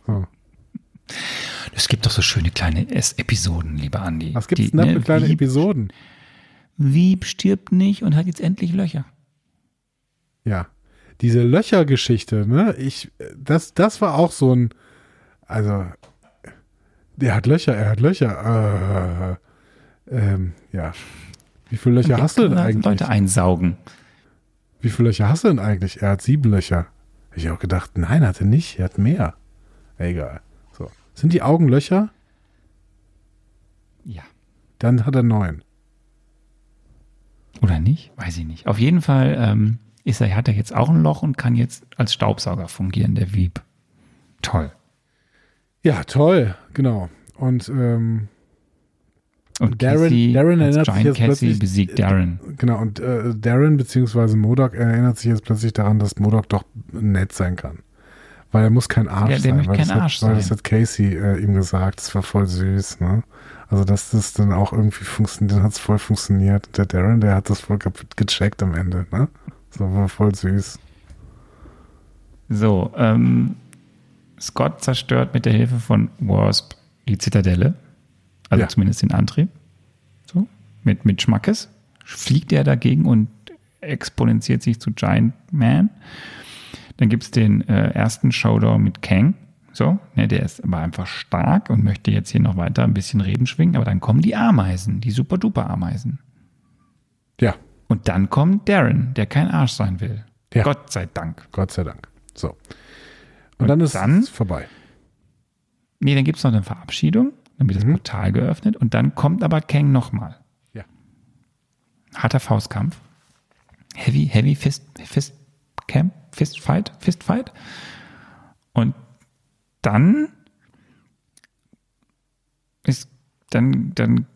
B: So.
A: Es gibt doch so schöne kleine S Episoden, lieber Andi.
B: Was gibt's
A: Die,
B: denn für
A: ne,
B: kleine
A: Wieb-
B: Episoden?
A: Wieb stirbt nicht und hat jetzt endlich Löcher.
B: Ja. Diese Löchergeschichte, ne? Ich, das, das war auch so ein, also, der hat Löcher, er hat Löcher. Äh, ähm, ja. Wie viele Löcher hast du denn eigentlich?
A: Leute einsaugen.
B: Wie viele Löcher hast du denn eigentlich? Er hat sieben Löcher. Hab ich auch gedacht, nein, hat er nicht. Er hat mehr. Egal. So. Sind die Augen Löcher?
A: Ja.
B: Dann hat er neun.
A: Oder nicht? Weiß ich nicht. Auf jeden Fall ähm, ist er, hat er jetzt auch ein Loch und kann jetzt als Staubsauger fungieren, der Wieb. Toll.
B: Ja, toll. Genau. Und ähm,
A: Und
B: Darren-
A: Cassie,
B: Darren erinnert sich
A: Giant
B: jetzt
A: Cassie
B: plötzlich-
A: besiegt Darren.
B: Genau, und äh, Darren bzw. Modok erinnert sich jetzt plötzlich daran, dass Modok doch nett sein kann. Weil er muss kein Arsch
A: Ja, der
B: sein. weil
A: kein
B: das
A: Arsch
B: hat, Weil das
A: sein.
B: hat Casey äh, ihm gesagt, das war voll süß, ne? Also dass das dann auch irgendwie funktioniert, dann hat es voll funktioniert. Der Darren, der hat das voll gecheckt am Ende, ne? So war voll süß.
A: So, ähm, Scott zerstört mit der Hilfe von Wasp die Zitadelle. Also
B: Ja.
A: zumindest den Antrieb. So, mit, mit Schmackes. Fliegt er dagegen und exponentiert sich zu Giant Man. Dann gibt es den äh, ersten Showdown mit Kang. So, ne, der ist aber einfach stark und möchte jetzt hier noch weiter ein bisschen Reden schwingen. Aber dann kommen die Ameisen, die super-duper-Ameisen.
B: Ja,
A: Und dann kommt Darren, der kein Arsch sein will.
B: Ja.
A: Gott sei Dank.
B: Gott sei Dank. So. Und,
A: Und
B: dann ist
A: dann-
B: es vorbei.
A: Nee, dann gibt es noch eine Verabschiedung, dann wird das Portal geöffnet und dann kommt aber Kang nochmal.
B: Ja.
A: Harter Faustkampf. Heavy, heavy Fist, Fist Camp, Fist Fight, Fist Fight. Und dann ist, dann, dann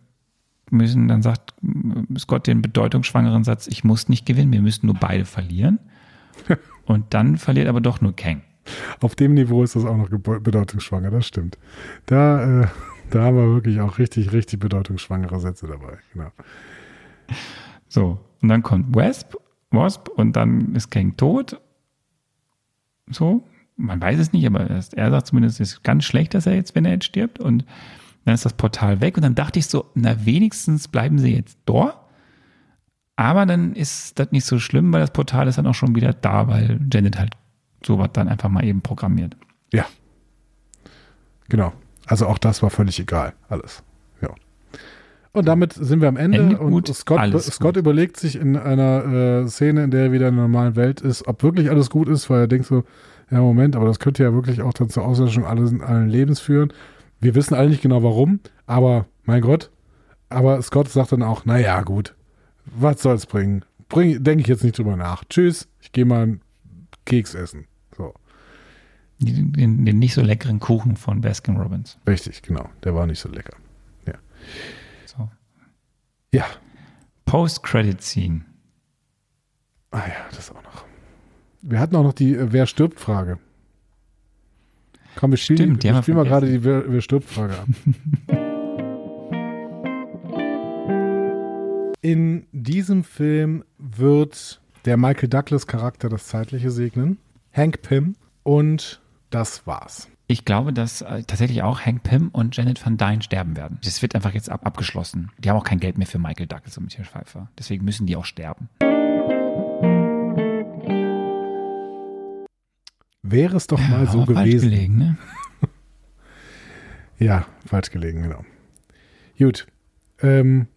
A: müssen, dann sagt Scott den bedeutungsschwangeren Satz, ich muss nicht gewinnen, wir müssen nur beide verlieren. Und dann verliert aber doch nur Kang.
B: Auf dem Niveau ist das auch noch bedeutungsschwanger, das stimmt. Da, äh, da haben wir wirklich auch richtig, richtig bedeutungsschwangere Sätze dabei. Genau.
A: So, und dann kommt Wasp, Wasp und dann ist Kang tot. So, man weiß es nicht, aber er sagt zumindest, es ist ganz schlecht, dass er jetzt, wenn er jetzt stirbt. Und dann ist das Portal weg und dann dachte ich so, na wenigstens bleiben sie jetzt dort. Aber dann ist das nicht so schlimm, weil das Portal ist dann auch schon wieder da, weil Janet halt sowas dann einfach mal eben programmiert.
B: Ja. Genau. Also auch das war völlig egal. Alles. Ja. Und damit sind wir am Ende.
A: Ende
B: und
A: gut,
B: Scott, Scott überlegt sich in einer äh, Szene, in der er wieder in der normalen Welt ist, ob wirklich alles gut ist, weil er denkt so, ja, Moment, aber das könnte ja wirklich auch dann zur Auslöschung alles, allen Lebens führen. Wir wissen alle nicht genau warum, aber mein Gott. Aber Scott sagt dann auch, naja, gut, was soll's bringen? Bring, denke ich jetzt nicht drüber nach. Tschüss, ich gehe mal einen Keks essen.
A: Den, den, nicht so leckeren Kuchen von Baskin Robbins.
B: richtig, genau. Der war nicht so lecker. Ja.
A: So.
B: Ja,
A: Post-Credit-Scene.
B: Ah ja, das auch noch. Wir hatten auch noch die äh, Wer stirbt Frage. Komm, wir spielen,
A: Stimmt, die
B: wir spielen mal gerade die Wer, Wer stirbt Frage ab. In diesem Film wird der Michael Douglas Charakter das Zeitliche segnen, Hank Pym und das war's.
A: Ich glaube, dass äh, tatsächlich auch Hank Pym und Janet Van Dyne sterben werden. Das wird einfach jetzt ab abgeschlossen. Die haben auch kein Geld mehr für Michael Douglas und Michael Pfeiffer. Deswegen müssen die auch sterben.
B: Wäre es doch mal so
A: Aber falsch
B: gewesen.
A: Gelegen, ne?
B: Ja, falsch gelegen, genau. Gut. Ähm,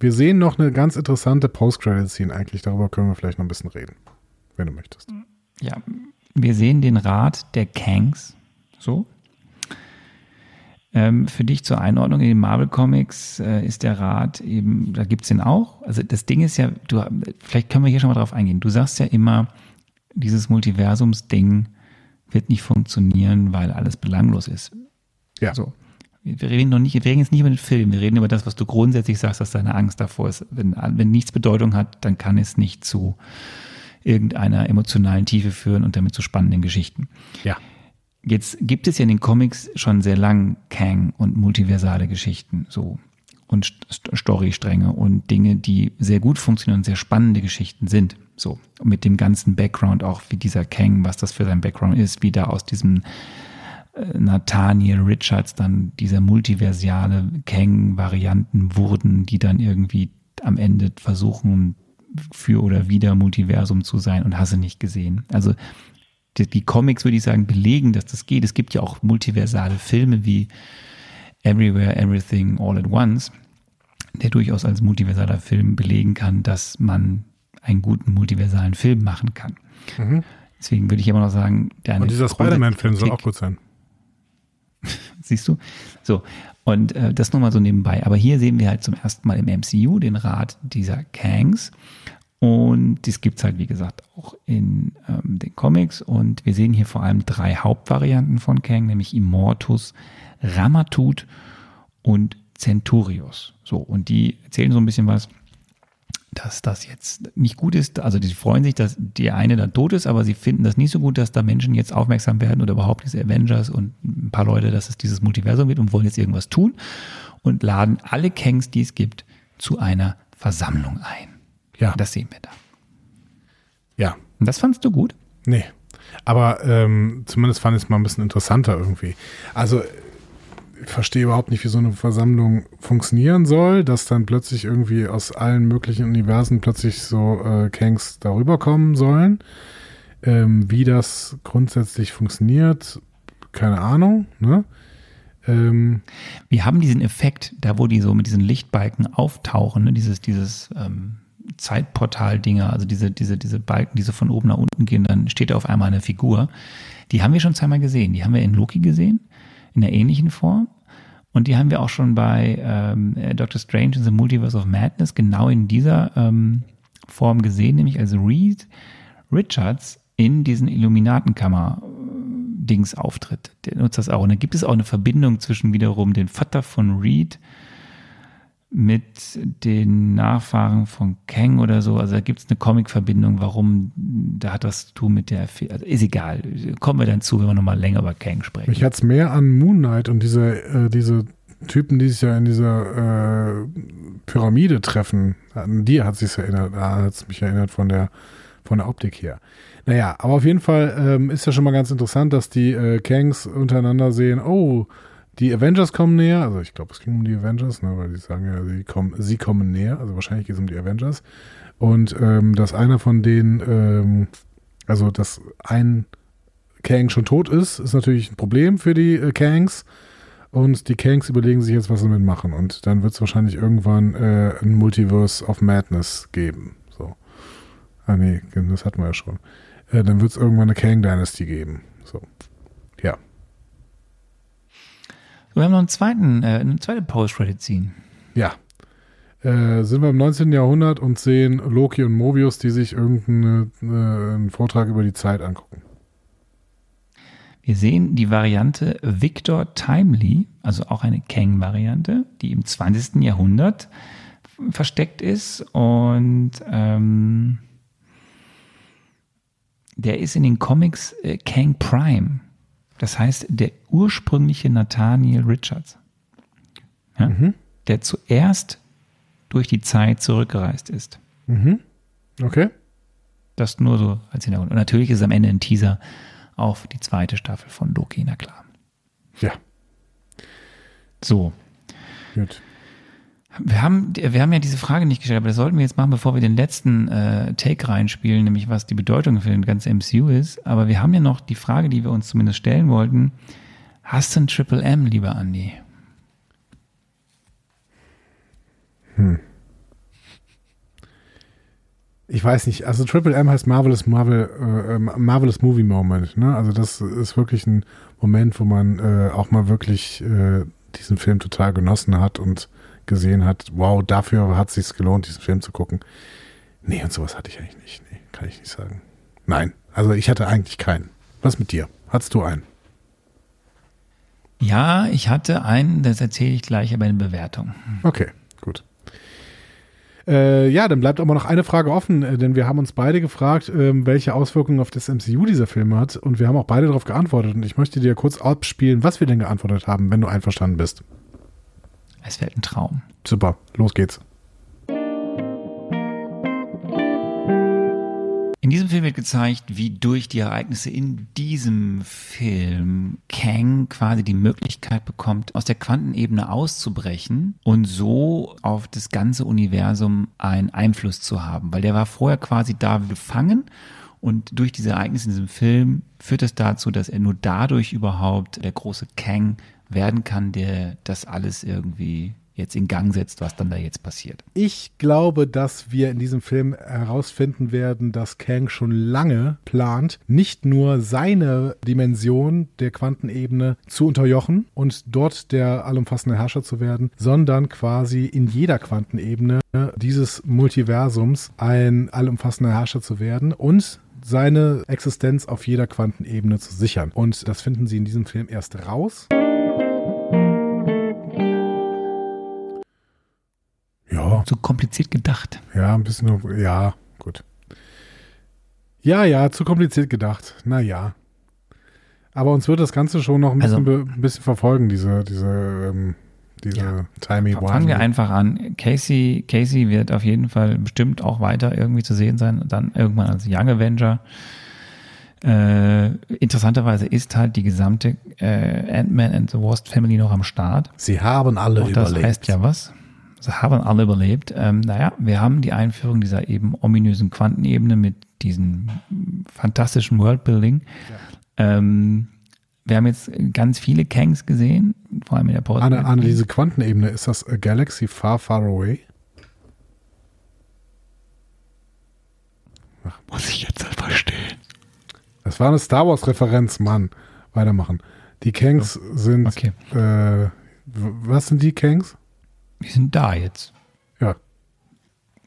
B: wir sehen noch eine ganz interessante Post-Credit-Scene eigentlich. Darüber können wir vielleicht noch ein bisschen reden, wenn du möchtest.
A: Ja, wir sehen den Rat der Kangs. So. Ähm, für dich zur Einordnung in den Marvel Comics äh, ist der Rat eben, da gibt es den auch. Also das Ding ist ja, du, vielleicht können wir hier schon mal drauf eingehen. Du sagst ja immer, dieses Multiversums-Ding wird nicht funktionieren, weil alles belanglos ist.
B: Ja.
A: So. Wir reden noch nicht, wir reden jetzt nicht über den Film, wir reden über das, was du grundsätzlich sagst, dass deine Angst davor ist. Wenn, wenn nichts Bedeutung hat, dann kann es nicht zu irgendeiner emotionalen Tiefe führen und damit zu spannenden Geschichten.
B: Ja.
A: Jetzt gibt es ja in den Comics schon sehr lang Kang und multiversale Geschichten so und St Storystränge und Dinge, die sehr gut funktionieren und sehr spannende Geschichten sind. So mit dem ganzen Background auch wie dieser Kang, was das für sein Background ist, wie da aus diesem äh, Nathaniel Richards dann dieser multiversiale Kang-Varianten wurden, die dann irgendwie am Ende versuchen, für oder wieder Multiversum zu sein und hasse nicht gesehen. Also die, die Comics, würde ich sagen, belegen, dass das geht. Es gibt ja auch multiversale Filme wie Everywhere, Everything, All at Once, der durchaus als multiversaler Film belegen kann, dass man einen guten multiversalen Film machen kann.
B: Mhm.
A: Deswegen würde ich immer noch sagen, der
B: Und dieser Spider-Man-Film soll auch gut sein.
A: Siehst du? So. Und äh, das nochmal so nebenbei. Aber hier sehen wir halt zum ersten Mal im MCU den Rat dieser Kangs. Und das gibt's halt, wie gesagt, auch in ähm, den Comics. Und wir sehen hier vor allem drei Hauptvarianten von Kang, nämlich Immortus, Ramatut und Centurios. So, und die erzählen so ein bisschen was, dass das jetzt nicht gut ist. Also die freuen sich, dass die eine da tot ist, aber sie finden das nicht so gut, dass da Menschen jetzt aufmerksam werden oder überhaupt diese Avengers und ein paar Leute, dass es dieses Multiversum wird und wollen jetzt irgendwas tun und laden alle Kangs, die es gibt, zu einer Versammlung ein.
B: Ja.
A: Das sehen wir da.
B: Ja.
A: Und das fandst du gut?
B: Nee. Aber ähm, zumindest fand ich es mal ein bisschen interessanter irgendwie. Also verstehe überhaupt nicht, wie so eine Versammlung funktionieren soll, dass dann plötzlich irgendwie aus allen möglichen Universen plötzlich so äh, Kangs darüber kommen sollen. Ähm, wie das grundsätzlich funktioniert, keine Ahnung. Ne? Ähm,
A: Wir haben diesen Effekt, da wo die so mit diesen Lichtbalken auftauchen, ne? dieses, dieses ähm, Zeitportal-Dinger, also diese, diese, diese Balken, die so von oben nach unten gehen, dann steht da auf einmal eine Figur. Die haben wir schon zweimal gesehen. Die haben wir in Loki gesehen, in einer ähnlichen Form. Und die haben wir auch schon bei ähm, Doctor Strange in the Multiverse of Madness genau in dieser ähm, Form gesehen, nämlich als Reed Richards in diesen Illuminatenkammer-Dings auftritt. Der nutzt das auch. Und da gibt es auch eine Verbindung zwischen wiederum dem Vater von Reed mit den Nachfahren von Kang oder so. Also da gibt es eine Comic-Verbindung, warum, da hat das zu tun mit der, also ist egal. Kommen wir dann zu, wenn wir nochmal länger über Kang sprechen.
B: mich hat es mehr an Moon Knight und diese, äh, diese Typen, die sich ja in dieser äh, Pyramide treffen, an die hat sich erinnert, hat es mich erinnert von der, von der Optik her. Naja, aber auf jeden Fall ähm, ist ja schon mal ganz interessant, dass die äh, Kangs untereinander sehen, oh, die Avengers kommen näher, also ich glaube, es ging um die Avengers, ne, weil die sagen ja, sie kommen, sie kommen näher, also wahrscheinlich geht es um die Avengers. Und ähm, dass einer von denen, ähm, also dass ein Kang schon tot ist, ist natürlich ein Problem für die äh, Kangs. Und die Kangs überlegen sich jetzt, was sie damit machen. Und dann wird es wahrscheinlich irgendwann äh, ein Multiverse of Madness geben. So. Ah nee, das hatten wir ja schon. Äh, dann wird es irgendwann eine Kang Dynasty geben. So. Ja.
A: Wir haben noch einen zweiten, äh, eine zweite Post-Credit-Scene.
B: Ja. Äh, sind wir im 19. Jahrhundert und sehen Loki und Mobius, die sich irgendeinen äh, Vortrag über die Zeit angucken.
A: Wir sehen die Variante Victor Timely, also auch eine Kang-Variante, die im 20. Jahrhundert versteckt ist und ähm, der ist in den Comics äh, Kang Prime. Das heißt, der ursprüngliche Nathaniel Richards, ja,
B: Mhm.
A: der zuerst durch die Zeit zurückgereist ist.
B: Mhm. Okay.
A: Das nur so als Hintergrund. Und natürlich ist am Ende ein Teaser auf die zweite Staffel von Loki, na klar.
B: Ja,
A: So,
B: gut.
A: Wir haben, wir haben ja diese Frage nicht gestellt, aber das sollten wir jetzt machen, bevor wir den letzten äh, Take reinspielen, nämlich was die Bedeutung für den ganzen MCU ist. Aber wir haben ja noch die Frage, die wir uns zumindest stellen wollten. Hast du ein Triple M, lieber Andi?
B: Ich weiß nicht, also Triple M heißt Marvelous Marvel, äh, ähm, Marvelous Movie Moment, ne? Also das ist wirklich ein Moment, wo man äh, auch mal wirklich äh, diesen Film total genossen hat und gesehen hat, wow, dafür hat es sich gelohnt, diesen Film zu gucken. Nee, und sowas hatte ich eigentlich nicht. Nee, kann ich nicht sagen. Nein, also ich hatte eigentlich keinen. Was mit dir? Hattest du einen?
A: Ja, ich hatte einen, das erzähle ich gleich aber in Bewertung.
B: Okay, gut. Äh, ja, dann bleibt aber noch eine Frage offen, äh, denn wir haben uns beide gefragt, ähm, welche Auswirkungen auf das MCU dieser Film hat und wir haben auch beide darauf geantwortet und ich möchte dir kurz abspielen, was wir denn geantwortet haben, wenn du einverstanden bist.
A: Es wird ein Traum.
B: Super, los geht's.
A: In diesem Film wird gezeigt, wie durch die Ereignisse in diesem Film Kang quasi die Möglichkeit bekommt, aus der Quantenebene auszubrechen und so auf das ganze Universum einen Einfluss zu haben. Weil der war vorher quasi da gefangen und durch diese Ereignisse in diesem Film führt es dazu, dass er nur dadurch überhaupt der große Kang werden kann, der das alles irgendwie jetzt in Gang setzt, was dann da jetzt passiert.
B: Ich glaube, dass wir in diesem Film herausfinden werden, dass Kang schon lange plant, nicht nur seine Dimension der Quantenebene zu unterjochen und dort der allumfassende Herrscher zu werden, sondern quasi in jeder Quantenebene dieses Multiversums ein allumfassender Herrscher zu werden und seine Existenz auf jeder Quantenebene zu sichern. Und das finden Sie in diesem Film erst raus. Ja,
A: Zu kompliziert gedacht.
B: ja, ein bisschen, ja, gut. Ja, ja, zu kompliziert gedacht. Na ja. Aber uns wird das Ganze schon noch ein
A: Also-
B: bisschen, be, ein bisschen verfolgen, diese, diese, ähm, diese
A: Ja.
B: timey
A: Fangen wir einfach an. Casey, Casey wird auf jeden Fall bestimmt auch weiter irgendwie zu sehen sein, dann irgendwann als Young Avenger. Äh, interessanterweise ist halt die gesamte äh, Ant-Man and the Wasp Family noch am Start.
B: Sie haben alle
A: Auch das heißt ja was. Sie haben alle überlebt. Ähm, naja, wir haben die Einführung dieser eben ominösen Quantenebene mit diesem fantastischen Worldbuilding. Ähm, wir haben jetzt ganz viele Kangs gesehen, vor allem in der Pause.
B: Anne, Anne, diese Quantenebene, ist das a Galaxy Far, Far Away?
A: Muss ich jetzt halt verstehen.
B: Das war eine Star Wars-Referenz, Mann. Weitermachen. Die Kangs sind,
A: Okay.
B: äh, was sind die Kangs?
A: Die sind da jetzt.
B: Ja.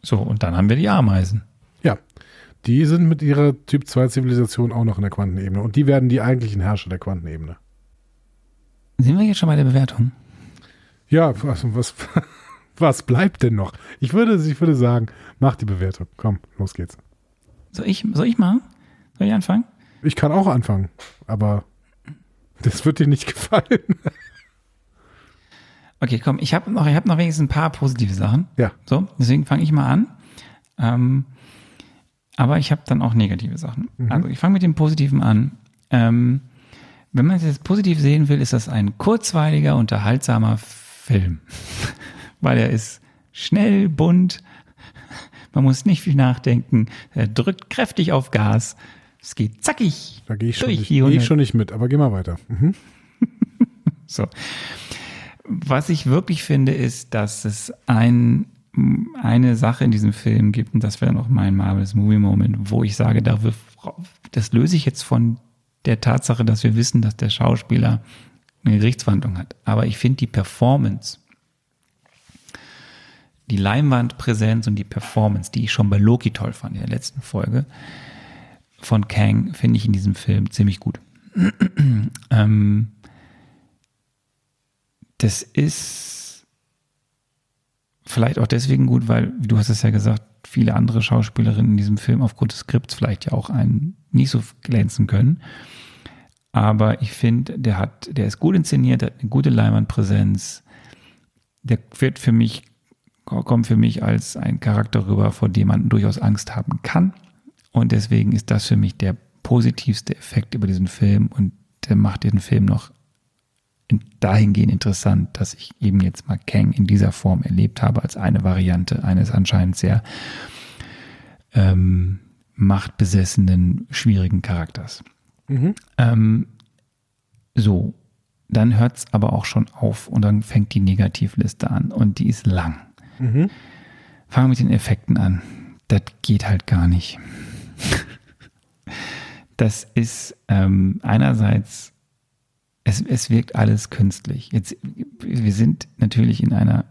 A: So, und dann haben wir die Ameisen.
B: Ja. Die sind mit ihrer Typ 2 Zivilisation auch noch in der Quantenebene. Und die werden die eigentlichen Herrscher der Quantenebene.
A: Sind wir jetzt schon bei der Bewertung?
B: Ja, was, was, was bleibt denn noch? Ich würde, ich würde sagen, mach die Bewertung. Komm, los geht's.
A: Soll ich, soll ich machen? Soll ich anfangen?
B: Ich kann auch anfangen, aber das wird dir nicht gefallen.
A: Okay, komm, ich habe noch, ich hab noch wenigstens ein paar positive Sachen.
B: Ja.
A: So, deswegen fange ich mal an. Ähm, aber ich habe dann auch negative Sachen. Also ich fange mit dem Positiven an. Ähm, wenn man es jetzt positiv sehen will, ist das ein kurzweiliger, unterhaltsamer Film. Weil er ist schnell, bunt, man muss nicht viel nachdenken, er drückt kräftig auf Gas, es geht zackig
B: Da gehe ich, schon nicht- geh ich
A: 100
B: schon nicht mit, aber geh mal weiter. Mhm.
A: So. Was ich wirklich finde, ist, dass es ein, eine Sache in diesem Film gibt, und das wäre noch mein Marvelous Movie Moment, wo ich sage, da wir- das löse ich jetzt von der Tatsache, dass wir wissen, dass der Schauspieler eine Gerichtsverhandlung hat. Aber ich finde die Performance, die Leinwandpräsenz und die Performance, die ich schon bei Loki toll fand in der letzten Folge, von Kang, finde ich in diesem Film ziemlich gut. ähm, das ist vielleicht auch deswegen gut, weil, wie du hast es ja gesagt, viele andere Schauspielerinnen in diesem Film aufgrund des Skripts vielleicht ja auch einen nicht so glänzen können. Aber ich finde, der hat, der ist gut inszeniert, hat eine gute Leinwandpräsenz. Der wird für mich, kommt für mich als ein Charakter rüber, vor dem man durchaus Angst haben kann. Und deswegen ist das für mich der positivste Effekt über diesen Film und der macht den Film noch dahingehend interessant, dass ich eben jetzt mal Kang in dieser Form erlebt habe als eine Variante eines anscheinend sehr ähm, machtbesessenen, schwierigen Charakters. Ähm, so, dann hört es aber auch schon auf und dann fängt die Negativliste an und die ist lang. Fangen wir mit den Effekten an. Das geht halt gar nicht. Das ist ähm, einerseits, es, es wirkt alles künstlich. Jetzt, wir sind natürlich in einer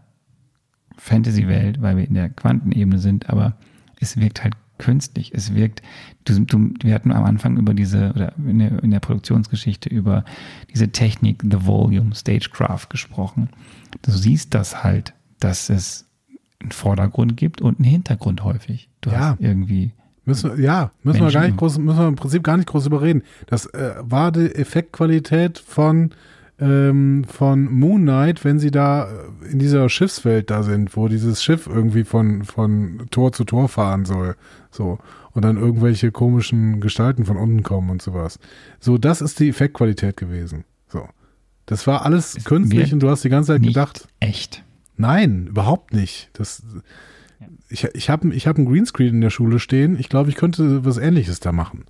A: Fantasy-Welt, weil wir in der Quantenebene sind, aber es wirkt halt künstlich. Es wirkt, du, du, wir hatten am Anfang über diese, oder in der, in der Produktionsgeschichte über diese Technik, The Volume, Stagecraft gesprochen. Du siehst das halt, dass es einen Vordergrund gibt und einen Hintergrund häufig. Du
B: Ja.
A: hast irgendwie
B: Müssen wir, ja, müssen wir gar nicht
A: im-
B: groß, müssen wir im Prinzip gar nicht groß überreden. Das äh, war die Effektqualität von, ähm, von Moon Knight, wenn sie da äh, in dieser Schiffswelt da sind, wo dieses Schiff irgendwie von, von Tor zu Tor fahren soll. So. und dann irgendwelche komischen Gestalten von unten kommen und sowas. So, das ist die Effektqualität gewesen. So. Das war alles
A: Es
B: künstlich und du hast die ganze Zeit gedacht,
A: echt.
B: nein, überhaupt nicht. Das, ich ich habe ich hab einen Greenscreen in der Schule stehen. Ich glaube, ich könnte was ähnliches da machen.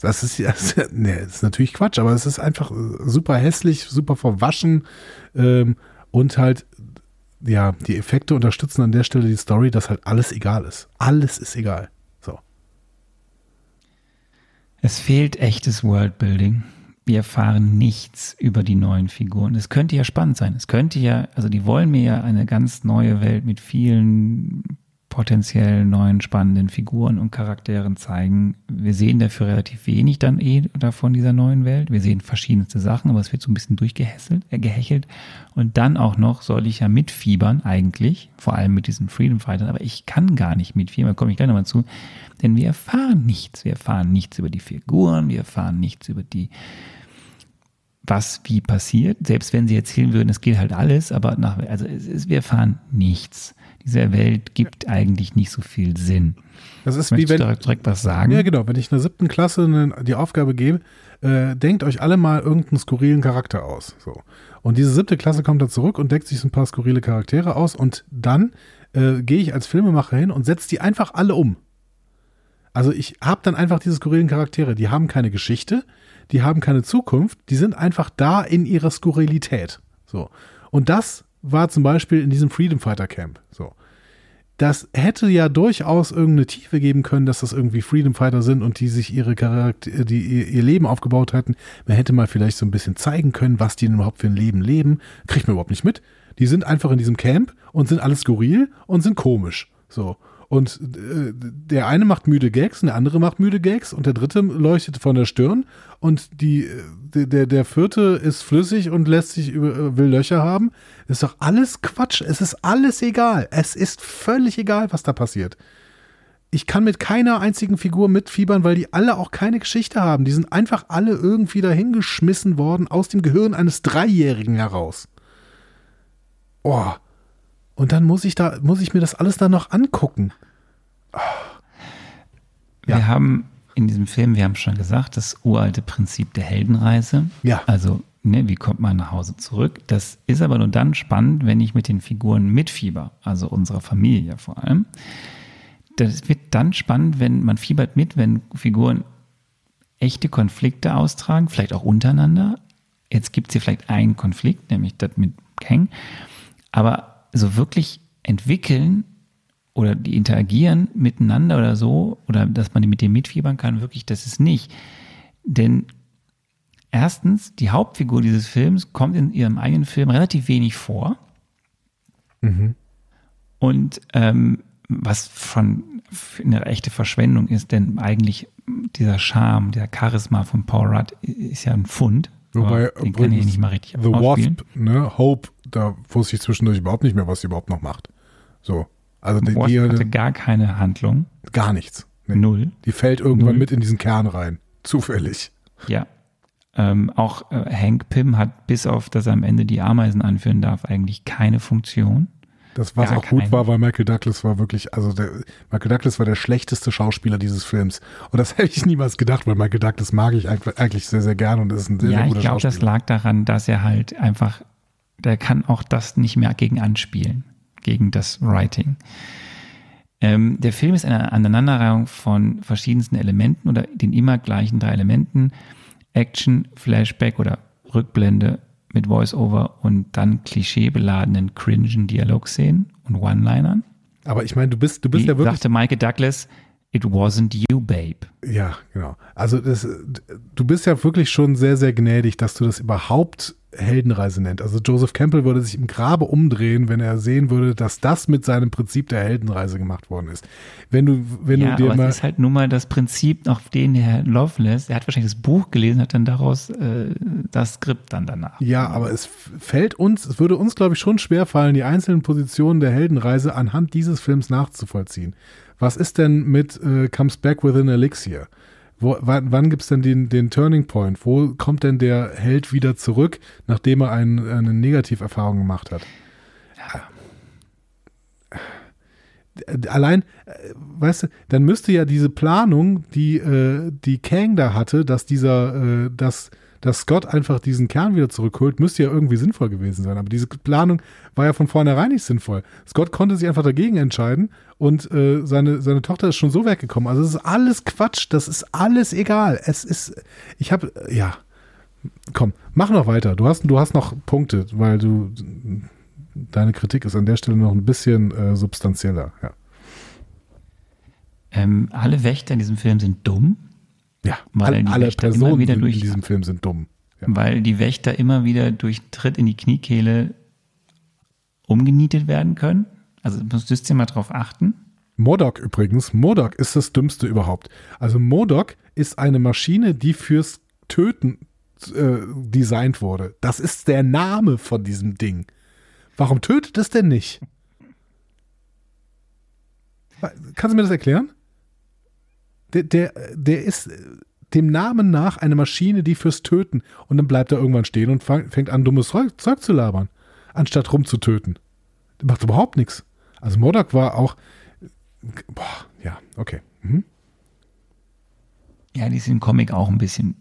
B: Das ist, das nee, das ist natürlich Quatsch, aber es ist einfach äh, super hässlich, super verwaschen ähm, und halt, ja, die Effekte unterstützen an der Stelle die Story, dass halt alles egal ist. Alles ist egal. So.
A: Es fehlt echtes Worldbuilding. Wir erfahren nichts über die neuen Figuren. Es könnte ja spannend sein. Es könnte ja, also die wollen mir ja eine ganz neue Welt mit vielen potenziell neuen spannenden Figuren und Charakteren zeigen. Wir sehen dafür relativ wenig dann eh davon dieser neuen Welt. Wir sehen verschiedenste Sachen, aber es wird so ein bisschen durchgehässelt, äh, gehechelt. Und dann auch noch soll ich ja mitfiebern eigentlich, vor allem mit diesen Freedom Fightern, aber ich kann gar nicht mitfiebern, da komme ich gleich nochmal zu, denn wir erfahren nichts. Wir erfahren nichts über die Figuren, wir erfahren nichts über die was wie passiert. Selbst wenn sie erzählen würden, es geht halt alles, aber nach, also es ist, wir erfahren nichts. Diese Welt gibt eigentlich nicht so viel Sinn.
B: Das ist wie
A: Möchtest
B: wenn,
A: du direkt, direkt was sagen?
B: Ja, genau. Wenn ich in der siebten Klasse eine, die Aufgabe gebe, äh, denkt euch alle mal irgendeinen skurrilen Charakter aus. So. Und diese siebte Klasse kommt dann zurück und deckt sich so ein paar skurrile Charaktere aus und dann äh, gehe ich als Filmemacher hin und setze die einfach alle um. Also ich habe dann einfach diese skurrilen Charaktere, die haben keine Geschichte, die haben keine Zukunft, die sind einfach da in ihrer Skurrilität. So. Und das war zum Beispiel in diesem Freedom Fighter Camp. So das hätte ja durchaus irgendeine Tiefe geben können, dass das irgendwie Freedom Fighter sind und die sich ihre Charakter, die ihr, ihr Leben aufgebaut hatten. Man hätte mal vielleicht so ein bisschen zeigen können, was die denn überhaupt für ein Leben leben. Kriegt man überhaupt nicht mit. Die sind einfach in diesem Camp und sind alles skurril und sind komisch. So. Und äh, der eine macht müde Gags und der andere macht müde Gags und der dritte leuchtet von der Stirn und die, äh, der, der, vierte ist flüssig und lässt sich über, äh, will Löcher haben. Das ist doch alles Quatsch. Es ist alles egal. Es ist völlig egal, was da passiert. Ich kann mit keiner einzigen Figur mitfiebern, weil die alle auch keine Geschichte haben. Die sind einfach alle irgendwie dahingeschmissen worden aus dem Gehirn eines Dreijährigen heraus. Oh. Und dann muss ich da, muss ich mir das alles dann noch angucken.
A: Wir
B: Ja.
A: haben in diesem Film, wir haben schon gesagt, das uralte Prinzip der Heldenreise.
B: Ja.
A: Also, ne, wie kommt man nach Hause zurück? Das ist aber nur dann spannend, wenn ich mit den Figuren mitfieber, also unserer Familie vor allem. Das wird dann spannend, wenn man fiebert mit, wenn Figuren echte Konflikte austragen, vielleicht auch untereinander. Jetzt gibt es hier vielleicht einen Konflikt, nämlich das mit Kang. Aber so wirklich entwickeln oder die interagieren miteinander oder so, oder dass man mit dem mitfiebern kann, wirklich, das ist nicht. Denn erstens, die Hauptfigur dieses Films kommt in ihrem eigenen Film relativ wenig vor. Und ähm, was schon eine echte Verschwendung ist, denn eigentlich dieser Charme, der Charisma von Paul Rudd ist ja ein Fund.
B: Wobei,
A: den kann ich nicht mal richtig
B: The. Wasp, ne, Hope, da wusste ich zwischendurch überhaupt nicht mehr, was sie überhaupt noch macht. So. Also die,
A: Wasp
B: die
A: hatte gar keine Handlung.
B: gar nichts. Nee.
A: Null.
B: Die fällt irgendwann
A: Null.
B: mit in diesen Kern rein. Zufällig.
A: Ja. Ähm, auch äh, Hank Pym hat bis auf, dass er am Ende die Ameisen anführen darf, eigentlich keine Funktion.
B: Das, was
A: Gar
B: auch gut war, weil Michael Douglas war wirklich, also der, Michael Douglas war der schlechteste Schauspieler dieses Films. Und das hätte ich niemals gedacht, weil Michael Douglas mag ich eigentlich sehr, sehr gern und ist ein sehr,
A: ja,
B: sehr
A: ich
B: guter
A: glaube, das
B: Schauspieler.
A: lag daran, dass er halt einfach, der kann auch das nicht mehr gegen anspielen, gegen das Writing. Ähm, der Film ist eine Aneinanderreihung von verschiedensten Elementen oder den immer gleichen drei Elementen. Action, Flashback oder Rückblende mit Voice-Over und dann klischeebeladenen, cringen Dialogszenen und One-Linern.
B: Aber ich meine, du bist, du bist
A: Wie
B: ja wirklich.
A: sagte Michael Douglas, it wasn't you, babe.
B: Ja, genau. Also das, du bist ja wirklich schon sehr, sehr gnädig, dass du das überhaupt Heldenreise nennt. Also Joseph Campbell würde sich im Grabe umdrehen, wenn er sehen würde, dass das mit seinem Prinzip der Heldenreise gemacht worden ist. Wenn du, wenn
A: ja,
B: du dir
A: aber
B: mal.
A: es ist halt nun mal das Prinzip, auf den Herr Loveless, er hat wahrscheinlich das Buch gelesen, hat dann daraus äh, das Skript dann danach.
B: Ja, aber es fällt uns, es würde uns, glaube ich, schon schwer fallen, die einzelnen Positionen der Heldenreise anhand dieses Films nachzuvollziehen. Was ist denn mit äh, Comes Back with an Elixir? Wo, wann wann gibt es denn den, den Turning Point? Wo kommt denn der Held wieder zurück, nachdem er ein, eine Negativerfahrung gemacht hat? allein, äh, weißt du, dann müsste ja diese Planung, die, äh, die Kang da hatte, dass dieser, äh, dass, dass Scott einfach diesen Kern wieder zurückholt, müsste ja irgendwie sinnvoll gewesen sein. Aber diese Planung war ja von vornherein nicht sinnvoll. Scott konnte sich einfach dagegen entscheiden und äh, seine, seine Tochter ist schon so weggekommen. Also es ist alles Quatsch, das ist alles egal. Es ist, ich habe, ja, komm, mach noch weiter. Du hast, du hast noch Punkte, weil du, deine Kritik ist an der Stelle noch ein bisschen äh, substanzieller, ja.
A: Ähm, alle Wächter in diesem Film sind dumm.
B: Ja,
A: Weil
B: alle,
A: die
B: alle Personen
A: wieder
B: in
A: durch-
B: diesem Film sind dumm. Ja.
A: weil die Wächter immer wieder durch Tritt in die Kniekehle umgenietet werden können. Also müsst ihr mal drauf achten.
B: Modok übrigens, Modok ist das Dümmste überhaupt. Also Modok ist eine Maschine, die fürs Töten äh, designt wurde. Das ist der Name von diesem Ding. Warum tötet es denn nicht? Kannst du mir das erklären? Der, der, der ist äh, dem Namen nach eine Maschine, die fürs Töten und dann bleibt er irgendwann stehen und fängt an, dummes Zeug, zu labern, anstatt rumzutöten. Der macht überhaupt nichts. Also Modok war auch, boah, ja, okay. Mhm.
A: Ja, die sind im Comic auch ein bisschen,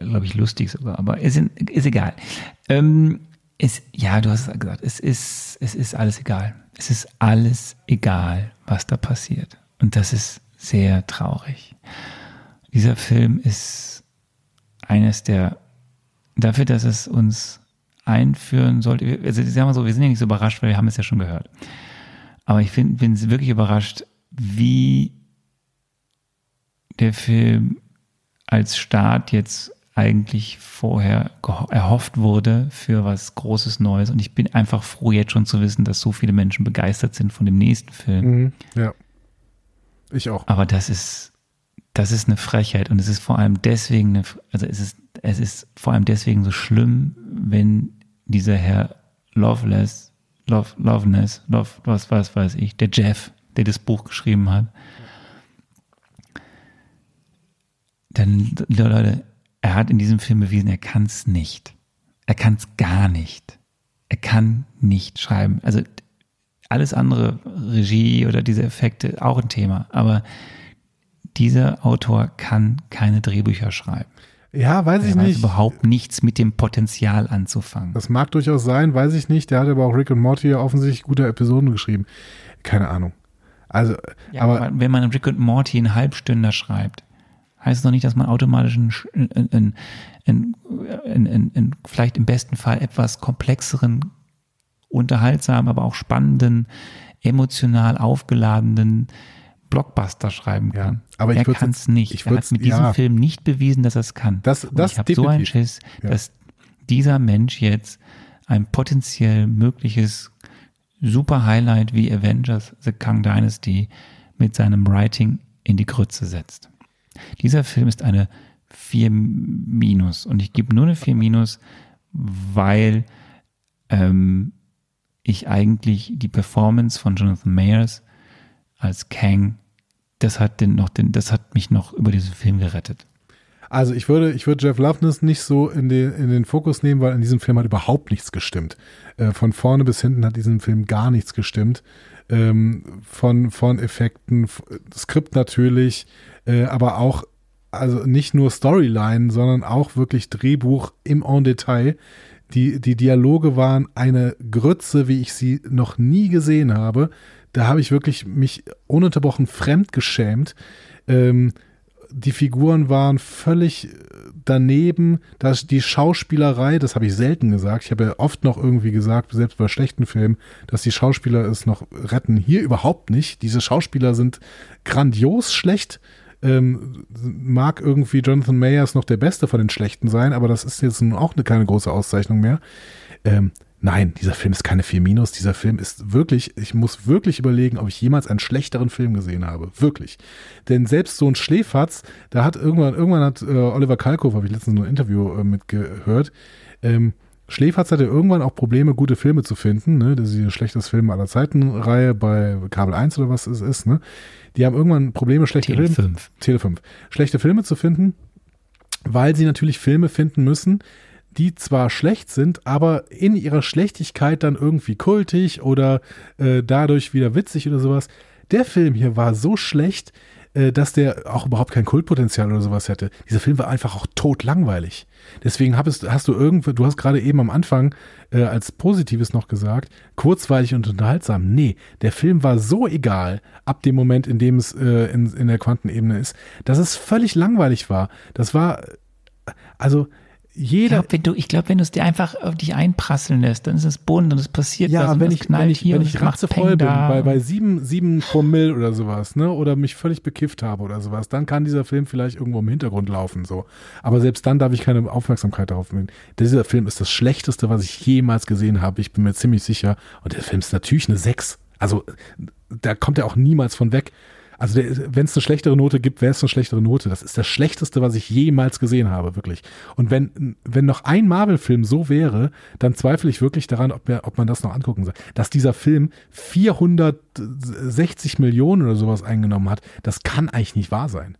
A: glaube ich, lustig sogar, aber ist, ist egal. Ähm, es, ja, du hast es gesagt, es ist, es ist alles egal. Es ist alles egal, was da passiert. Und das ist sehr traurig. Dieser Film ist eines der, dafür, dass es uns einführen sollte, also sagen wir so, wir sind ja nicht so überrascht, weil wir haben es ja schon gehört. Aber ich find, bin wirklich überrascht, wie der Film als Start jetzt eigentlich vorher erhofft wurde für was Großes Neues. Und ich bin einfach froh, jetzt schon zu wissen, dass so viele Menschen begeistert sind von dem nächsten Film.
B: Mhm. Ja. Ich auch.
A: Aber das ist, das ist eine Frechheit und es ist vor allem deswegen, eine, also es ist, es ist vor allem deswegen so schlimm, wenn dieser Herr Loveless, Love, Loveness, Love, was, was weiß ich, der Jeff, der das Buch geschrieben hat, dann, Leute, er hat in diesem Film bewiesen, er kann es nicht. Er kann es gar nicht. Er kann nicht schreiben. Also alles andere, Regie oder diese Effekte, auch ein Thema. Aber dieser Autor kann keine Drehbücher schreiben.
B: Ja, weiß ich
A: Er weiß
B: nicht.
A: überhaupt nichts mit dem Potenzial anzufangen.
B: Das mag durchaus sein, weiß ich nicht. Der hat aber auch Rick und Morty ja offensichtlich gute Episoden geschrieben. Keine Ahnung. Also,
A: Ja,
B: aber
A: aber wenn man Rick und Morty in Halbstünder schreibt, heißt es noch nicht, dass man automatisch einen, sch- einen, einen, einen, einen, einen vielleicht im besten Fall etwas komplexeren, unterhaltsamen, aber auch spannenden, emotional aufgeladenen Blockbuster schreiben
B: Ja,
A: kann.
B: aber ich
A: er kann es nicht.
B: ich
A: er hat mit diesem
B: ja.
A: Film nicht bewiesen, dass er es kann.
B: Das-
A: Und
B: das
A: ich habe so einen. Schiss,
B: Ja.
A: dass dieser Mensch jetzt ein potenziell mögliches super Highlight wie Avengers The Kang Dynasty mit seinem Writing in die Grütze setzt. Dieser Film ist eine 4 minus und ich gebe nur eine 4 minus, weil ähm, ich eigentlich die Performance von Jonathan Mayers als Kang, das hat den noch den, das hat mich noch über diesen Film gerettet.
B: Also ich würde, ich würde Jeff Loveness nicht so in den, in den Fokus nehmen, weil in diesem Film hat überhaupt nichts gestimmt. Äh, von vorne bis hinten hat diesem Film gar nichts gestimmt. Ähm, von, von Effekten, Skript natürlich, äh, aber auch, also nicht nur Storyline, sondern auch wirklich Drehbuch im En Detail. Die, die Dialoge waren eine Grütze, wie ich sie noch nie gesehen habe. Da habe ich wirklich mich ununterbrochen fremd geschämt. Ähm, die Figuren waren völlig daneben. Das, die Schauspielerei, das habe ich selten gesagt. Ich habe ja oft noch irgendwie gesagt, selbst bei schlechten Filmen, dass die Schauspieler es noch retten. Hier überhaupt nicht. Diese Schauspieler sind grandios schlecht. Ähm, mag irgendwie Jonathan Mayers noch der Beste von den Schlechten sein, aber das ist jetzt nun auch eine, keine große Auszeichnung mehr. Ähm, nein, dieser Film ist keine 4 Minus. Dieser Film ist wirklich, ich muss wirklich überlegen, ob ich jemals einen schlechteren Film gesehen habe. Wirklich. Denn selbst so ein Schläferz, da hat irgendwann, irgendwann hat äh, Oliver Kalkow, habe ich letztens nur ein Interview äh, mitgehört, ähm, Schläferz hatte irgendwann auch Probleme, gute Filme zu finden. Ne? Das ist die schlechteste Film aller Zeiten-Reihe bei Kabel 1 oder was es ist. Ne? Die haben irgendwann Probleme, schlechte
A: Tele
B: Filme.
A: 5.
B: Tele 5. Schlechte Filme zu finden, weil sie natürlich Filme finden müssen, die zwar schlecht sind, aber in ihrer Schlechtigkeit dann irgendwie kultig oder äh, dadurch wieder witzig oder sowas. Der Film hier war so schlecht, äh, dass der auch überhaupt kein Kultpotenzial oder sowas hätte. Dieser Film war einfach auch totlangweilig. Deswegen hast, hast du irgendwie, du hast gerade eben am Anfang äh, als Positives noch gesagt, kurzweilig und unterhaltsam. Nee, der Film war so egal, ab dem Moment, in dem es äh, in, in der Quantenebene ist, dass es völlig langweilig war. Das war, also jeder.
A: Ich glaube, wenn du, ich glaub, wenn du es dir einfach auf dich einprasseln lässt, dann ist es bunt und es passiert
B: ja,
A: was und
B: wenn
A: es
B: ich,
A: knallt
B: wenn ich,
A: hier
B: wenn
A: und
B: ich ratzevoll
A: Peng
B: bin, bei, bei sieben, sieben Promille oder sowas, ne, oder mich völlig bekifft habe oder sowas, dann kann dieser Film vielleicht irgendwo im Hintergrund laufen, so. Aber selbst dann darf ich keine Aufmerksamkeit darauf nehmen. Dieser Film ist das Schlechteste, was ich jemals gesehen habe. Ich bin mir ziemlich sicher. Und der Film ist natürlich eine 6. Also, da kommt er auch niemals von weg. Also wenn es eine schlechtere Note gibt, wäre es eine schlechtere Note. Das ist das Schlechteste, was ich jemals gesehen habe, wirklich. Und wenn, wenn noch ein Marvel-Film so wäre, dann zweifle ich wirklich daran, ob, ob man das noch angucken soll. Dass dieser Film 460 Millionen oder sowas eingenommen hat, das kann eigentlich nicht wahr sein.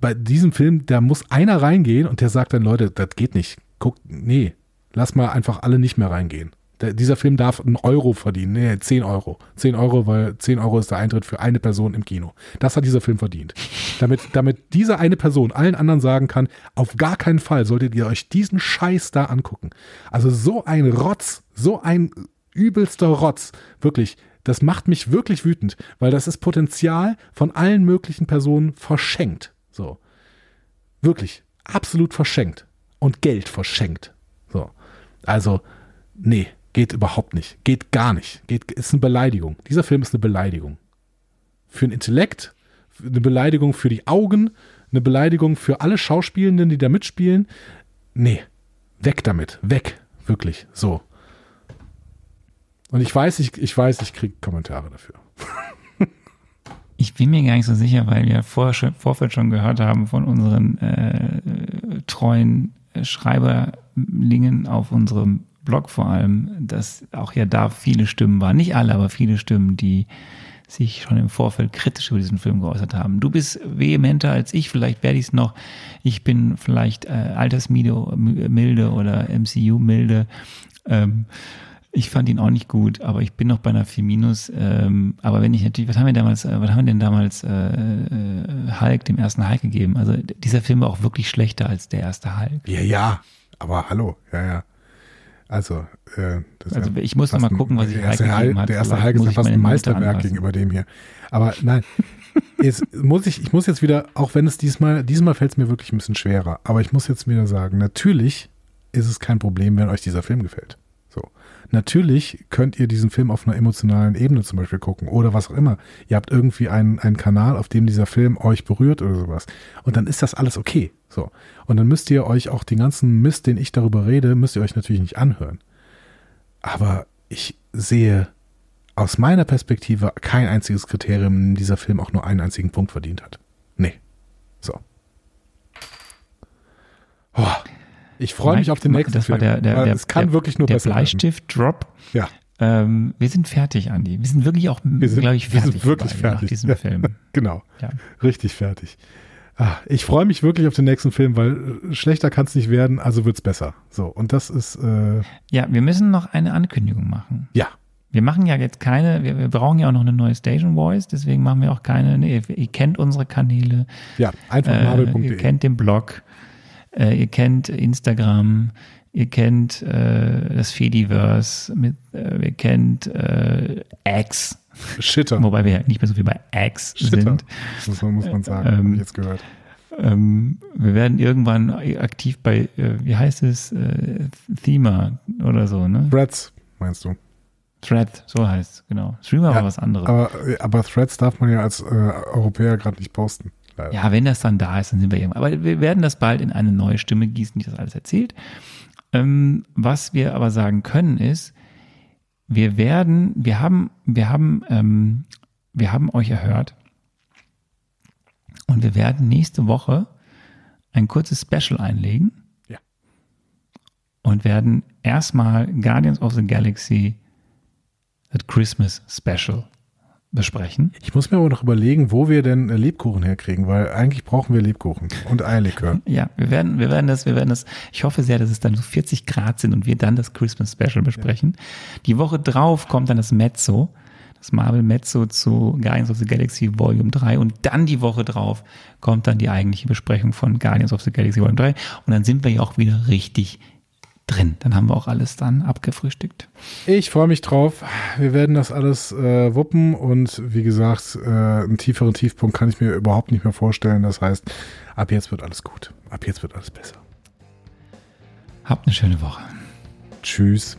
B: Bei diesem Film, da muss einer reingehen und der sagt dann, Leute, das geht nicht. Guck, nee, lass mal einfach alle nicht mehr reingehen. Der, dieser Film darf einen Euro verdienen. Nee, 10 Euro. 10 Euro, weil 10 Euro ist der Eintritt für eine Person im Kino. Das hat dieser Film verdient. Damit, damit diese eine Person allen anderen sagen kann, auf gar keinen Fall solltet ihr euch diesen Scheiß da angucken. Also so ein Rotz, so ein übelster Rotz. Wirklich. Das macht mich wirklich wütend, weil das ist Potenzial von allen möglichen Personen verschenkt. So. Wirklich. Absolut verschenkt. Und Geld verschenkt. So. Also, nee. Geht überhaupt nicht. Geht gar nicht. Geht, ist eine Beleidigung. Dieser Film ist eine Beleidigung. Für den Intellekt, eine Beleidigung für die Augen, eine Beleidigung für alle Schauspielenden, die da mitspielen. Nee. Weg damit. Weg. Wirklich. So. Und ich weiß, ich, ich weiß, ich kriege Kommentare dafür.
A: Ich bin mir gar nicht so sicher, weil wir schon, Vorfeld schon gehört haben von unseren äh, treuen Schreiberlingen auf unserem Blog vor allem, dass auch ja da viele Stimmen waren, nicht alle, aber viele Stimmen, die sich schon im Vorfeld kritisch über diesen Film geäußert haben. Du bist vehementer als ich, vielleicht werde ich es noch. Ich bin vielleicht äh, Altersmilde oder MCU-milde. Ähm, ich fand ihn auch nicht gut, aber ich bin noch bei einer 4 minus. Ähm, aber wenn ich natürlich, was haben wir damals, äh, was haben wir denn damals äh, äh, Hulk, dem ersten Hulk gegeben? Also dieser Film war auch wirklich schlechter als der erste Hulk.
B: Ja, ja. Aber hallo. Ja, ja. Also, äh, das
A: Also
B: ja
A: ich muss noch mal gucken, was ich
B: der erste
A: Hulk hat.
B: Der erste Hulk ist ja fast ein Meisterwerk gegenüber dem hier. Aber nein, jetzt muss ich, ich muss jetzt wieder, auch wenn es diesmal, diesmal fällt es mir wirklich ein bisschen schwerer, aber ich muss jetzt wieder sagen, natürlich ist es kein Problem, wenn euch dieser Film gefällt. So. Natürlich könnt ihr diesen Film auf einer emotionalen Ebene zum Beispiel gucken oder was auch immer. Ihr habt irgendwie einen, einen Kanal, auf dem dieser Film euch berührt oder sowas. Und dann ist das alles okay. So. Und dann müsst ihr euch auch den ganzen Mist, den ich darüber rede, müsst ihr euch natürlich nicht anhören. Aber ich sehe aus meiner Perspektive kein einziges Kriterium, in dem dieser Film auch nur einen einzigen Punkt verdient hat. Nee. So. Oh, ich freue mich auf den nächsten
A: das
B: Film.
A: War der, der, der,
B: es kann
A: der,
B: wirklich nur
A: der. Bleistift-Drop.
B: Ja,
A: Ähm, wir sind fertig, Andi. Wir sind wirklich auch,
B: wir sind,
A: glaube ich,
B: wir
A: fertig.
B: sind wirklich fertig.
A: Nach diesem Film.
B: Genau.
A: Ja.
B: Richtig fertig. Ah, ich freue mich wirklich auf den nächsten Film, weil äh, schlechter kann es nicht werden, also wird's besser. So, und das ist, äh,
A: ja, wir müssen noch eine Ankündigung machen.
B: ja,
A: Wir machen ja jetzt keine, wir, wir brauchen ja auch noch eine neue Station Voice, deswegen machen wir auch keine, nee, ihr, ihr kennt unsere Kanäle,
B: ja, einfach
A: äh,
B: marvel.de.
A: ihr kennt den Blog, äh, ihr kennt Instagram, ihr kennt äh, das Fediverse, mit, äh, ihr kennt äh, X,
B: Shitter.
A: wobei wir ja nicht mehr so viel bei
B: Shitter.
A: sind.
B: Man, muss man sagen,
A: Ähm,
B: habe ich jetzt gehört.
A: Ähm, wir werden irgendwann aktiv bei, äh, wie heißt es, äh, Thema oder so, ne?
B: Threads, meinst du?
A: Thread, so heißt es, genau. Streamer
B: Ja,
A: war was anderes.
B: Aber, äh, aber Threads darf man ja als äh, Europäer gerade nicht posten. Leider.
A: Ja, wenn das dann da ist, dann sind wir irgendwann. Aber wir werden das bald in eine neue Stimme gießen, die das alles erzählt. Ähm, was wir aber sagen können ist, wir werden, wir haben, wir haben, ähm, wir haben euch erhört und wir werden nächste Woche ein kurzes Special einlegen.
B: Ja.
A: Und werden erstmal Guardians of the Galaxy das Christmas Special besprechen.
B: Ich muss mir aber noch überlegen, wo wir denn äh, Lebkuchen herkriegen, weil eigentlich brauchen wir Lebkuchen und Eierlikör.
A: Ja, wir werden, wir werden das, wir werden das. Ich hoffe sehr, dass es dann so 40 Grad sind und wir dann das Christmas Special besprechen. Die Woche drauf kommt dann das Mezzo, das Marvel Mezzo zu Guardians of the Galaxy Volume 3 und dann die Woche drauf kommt dann die eigentliche Besprechung von Guardians of the Galaxy Volume 3 und dann sind wir ja auch wieder richtig drin. Dann haben wir auch alles dann abgefrühstückt.
B: Ich freue mich drauf. Wir werden das alles äh, wuppen und wie gesagt, äh, einen tieferen Tiefpunkt kann ich mir überhaupt nicht mehr vorstellen. Das heißt, ab jetzt wird alles gut. Ab jetzt wird alles besser.
A: Habt eine schöne Woche.
B: Tschüss.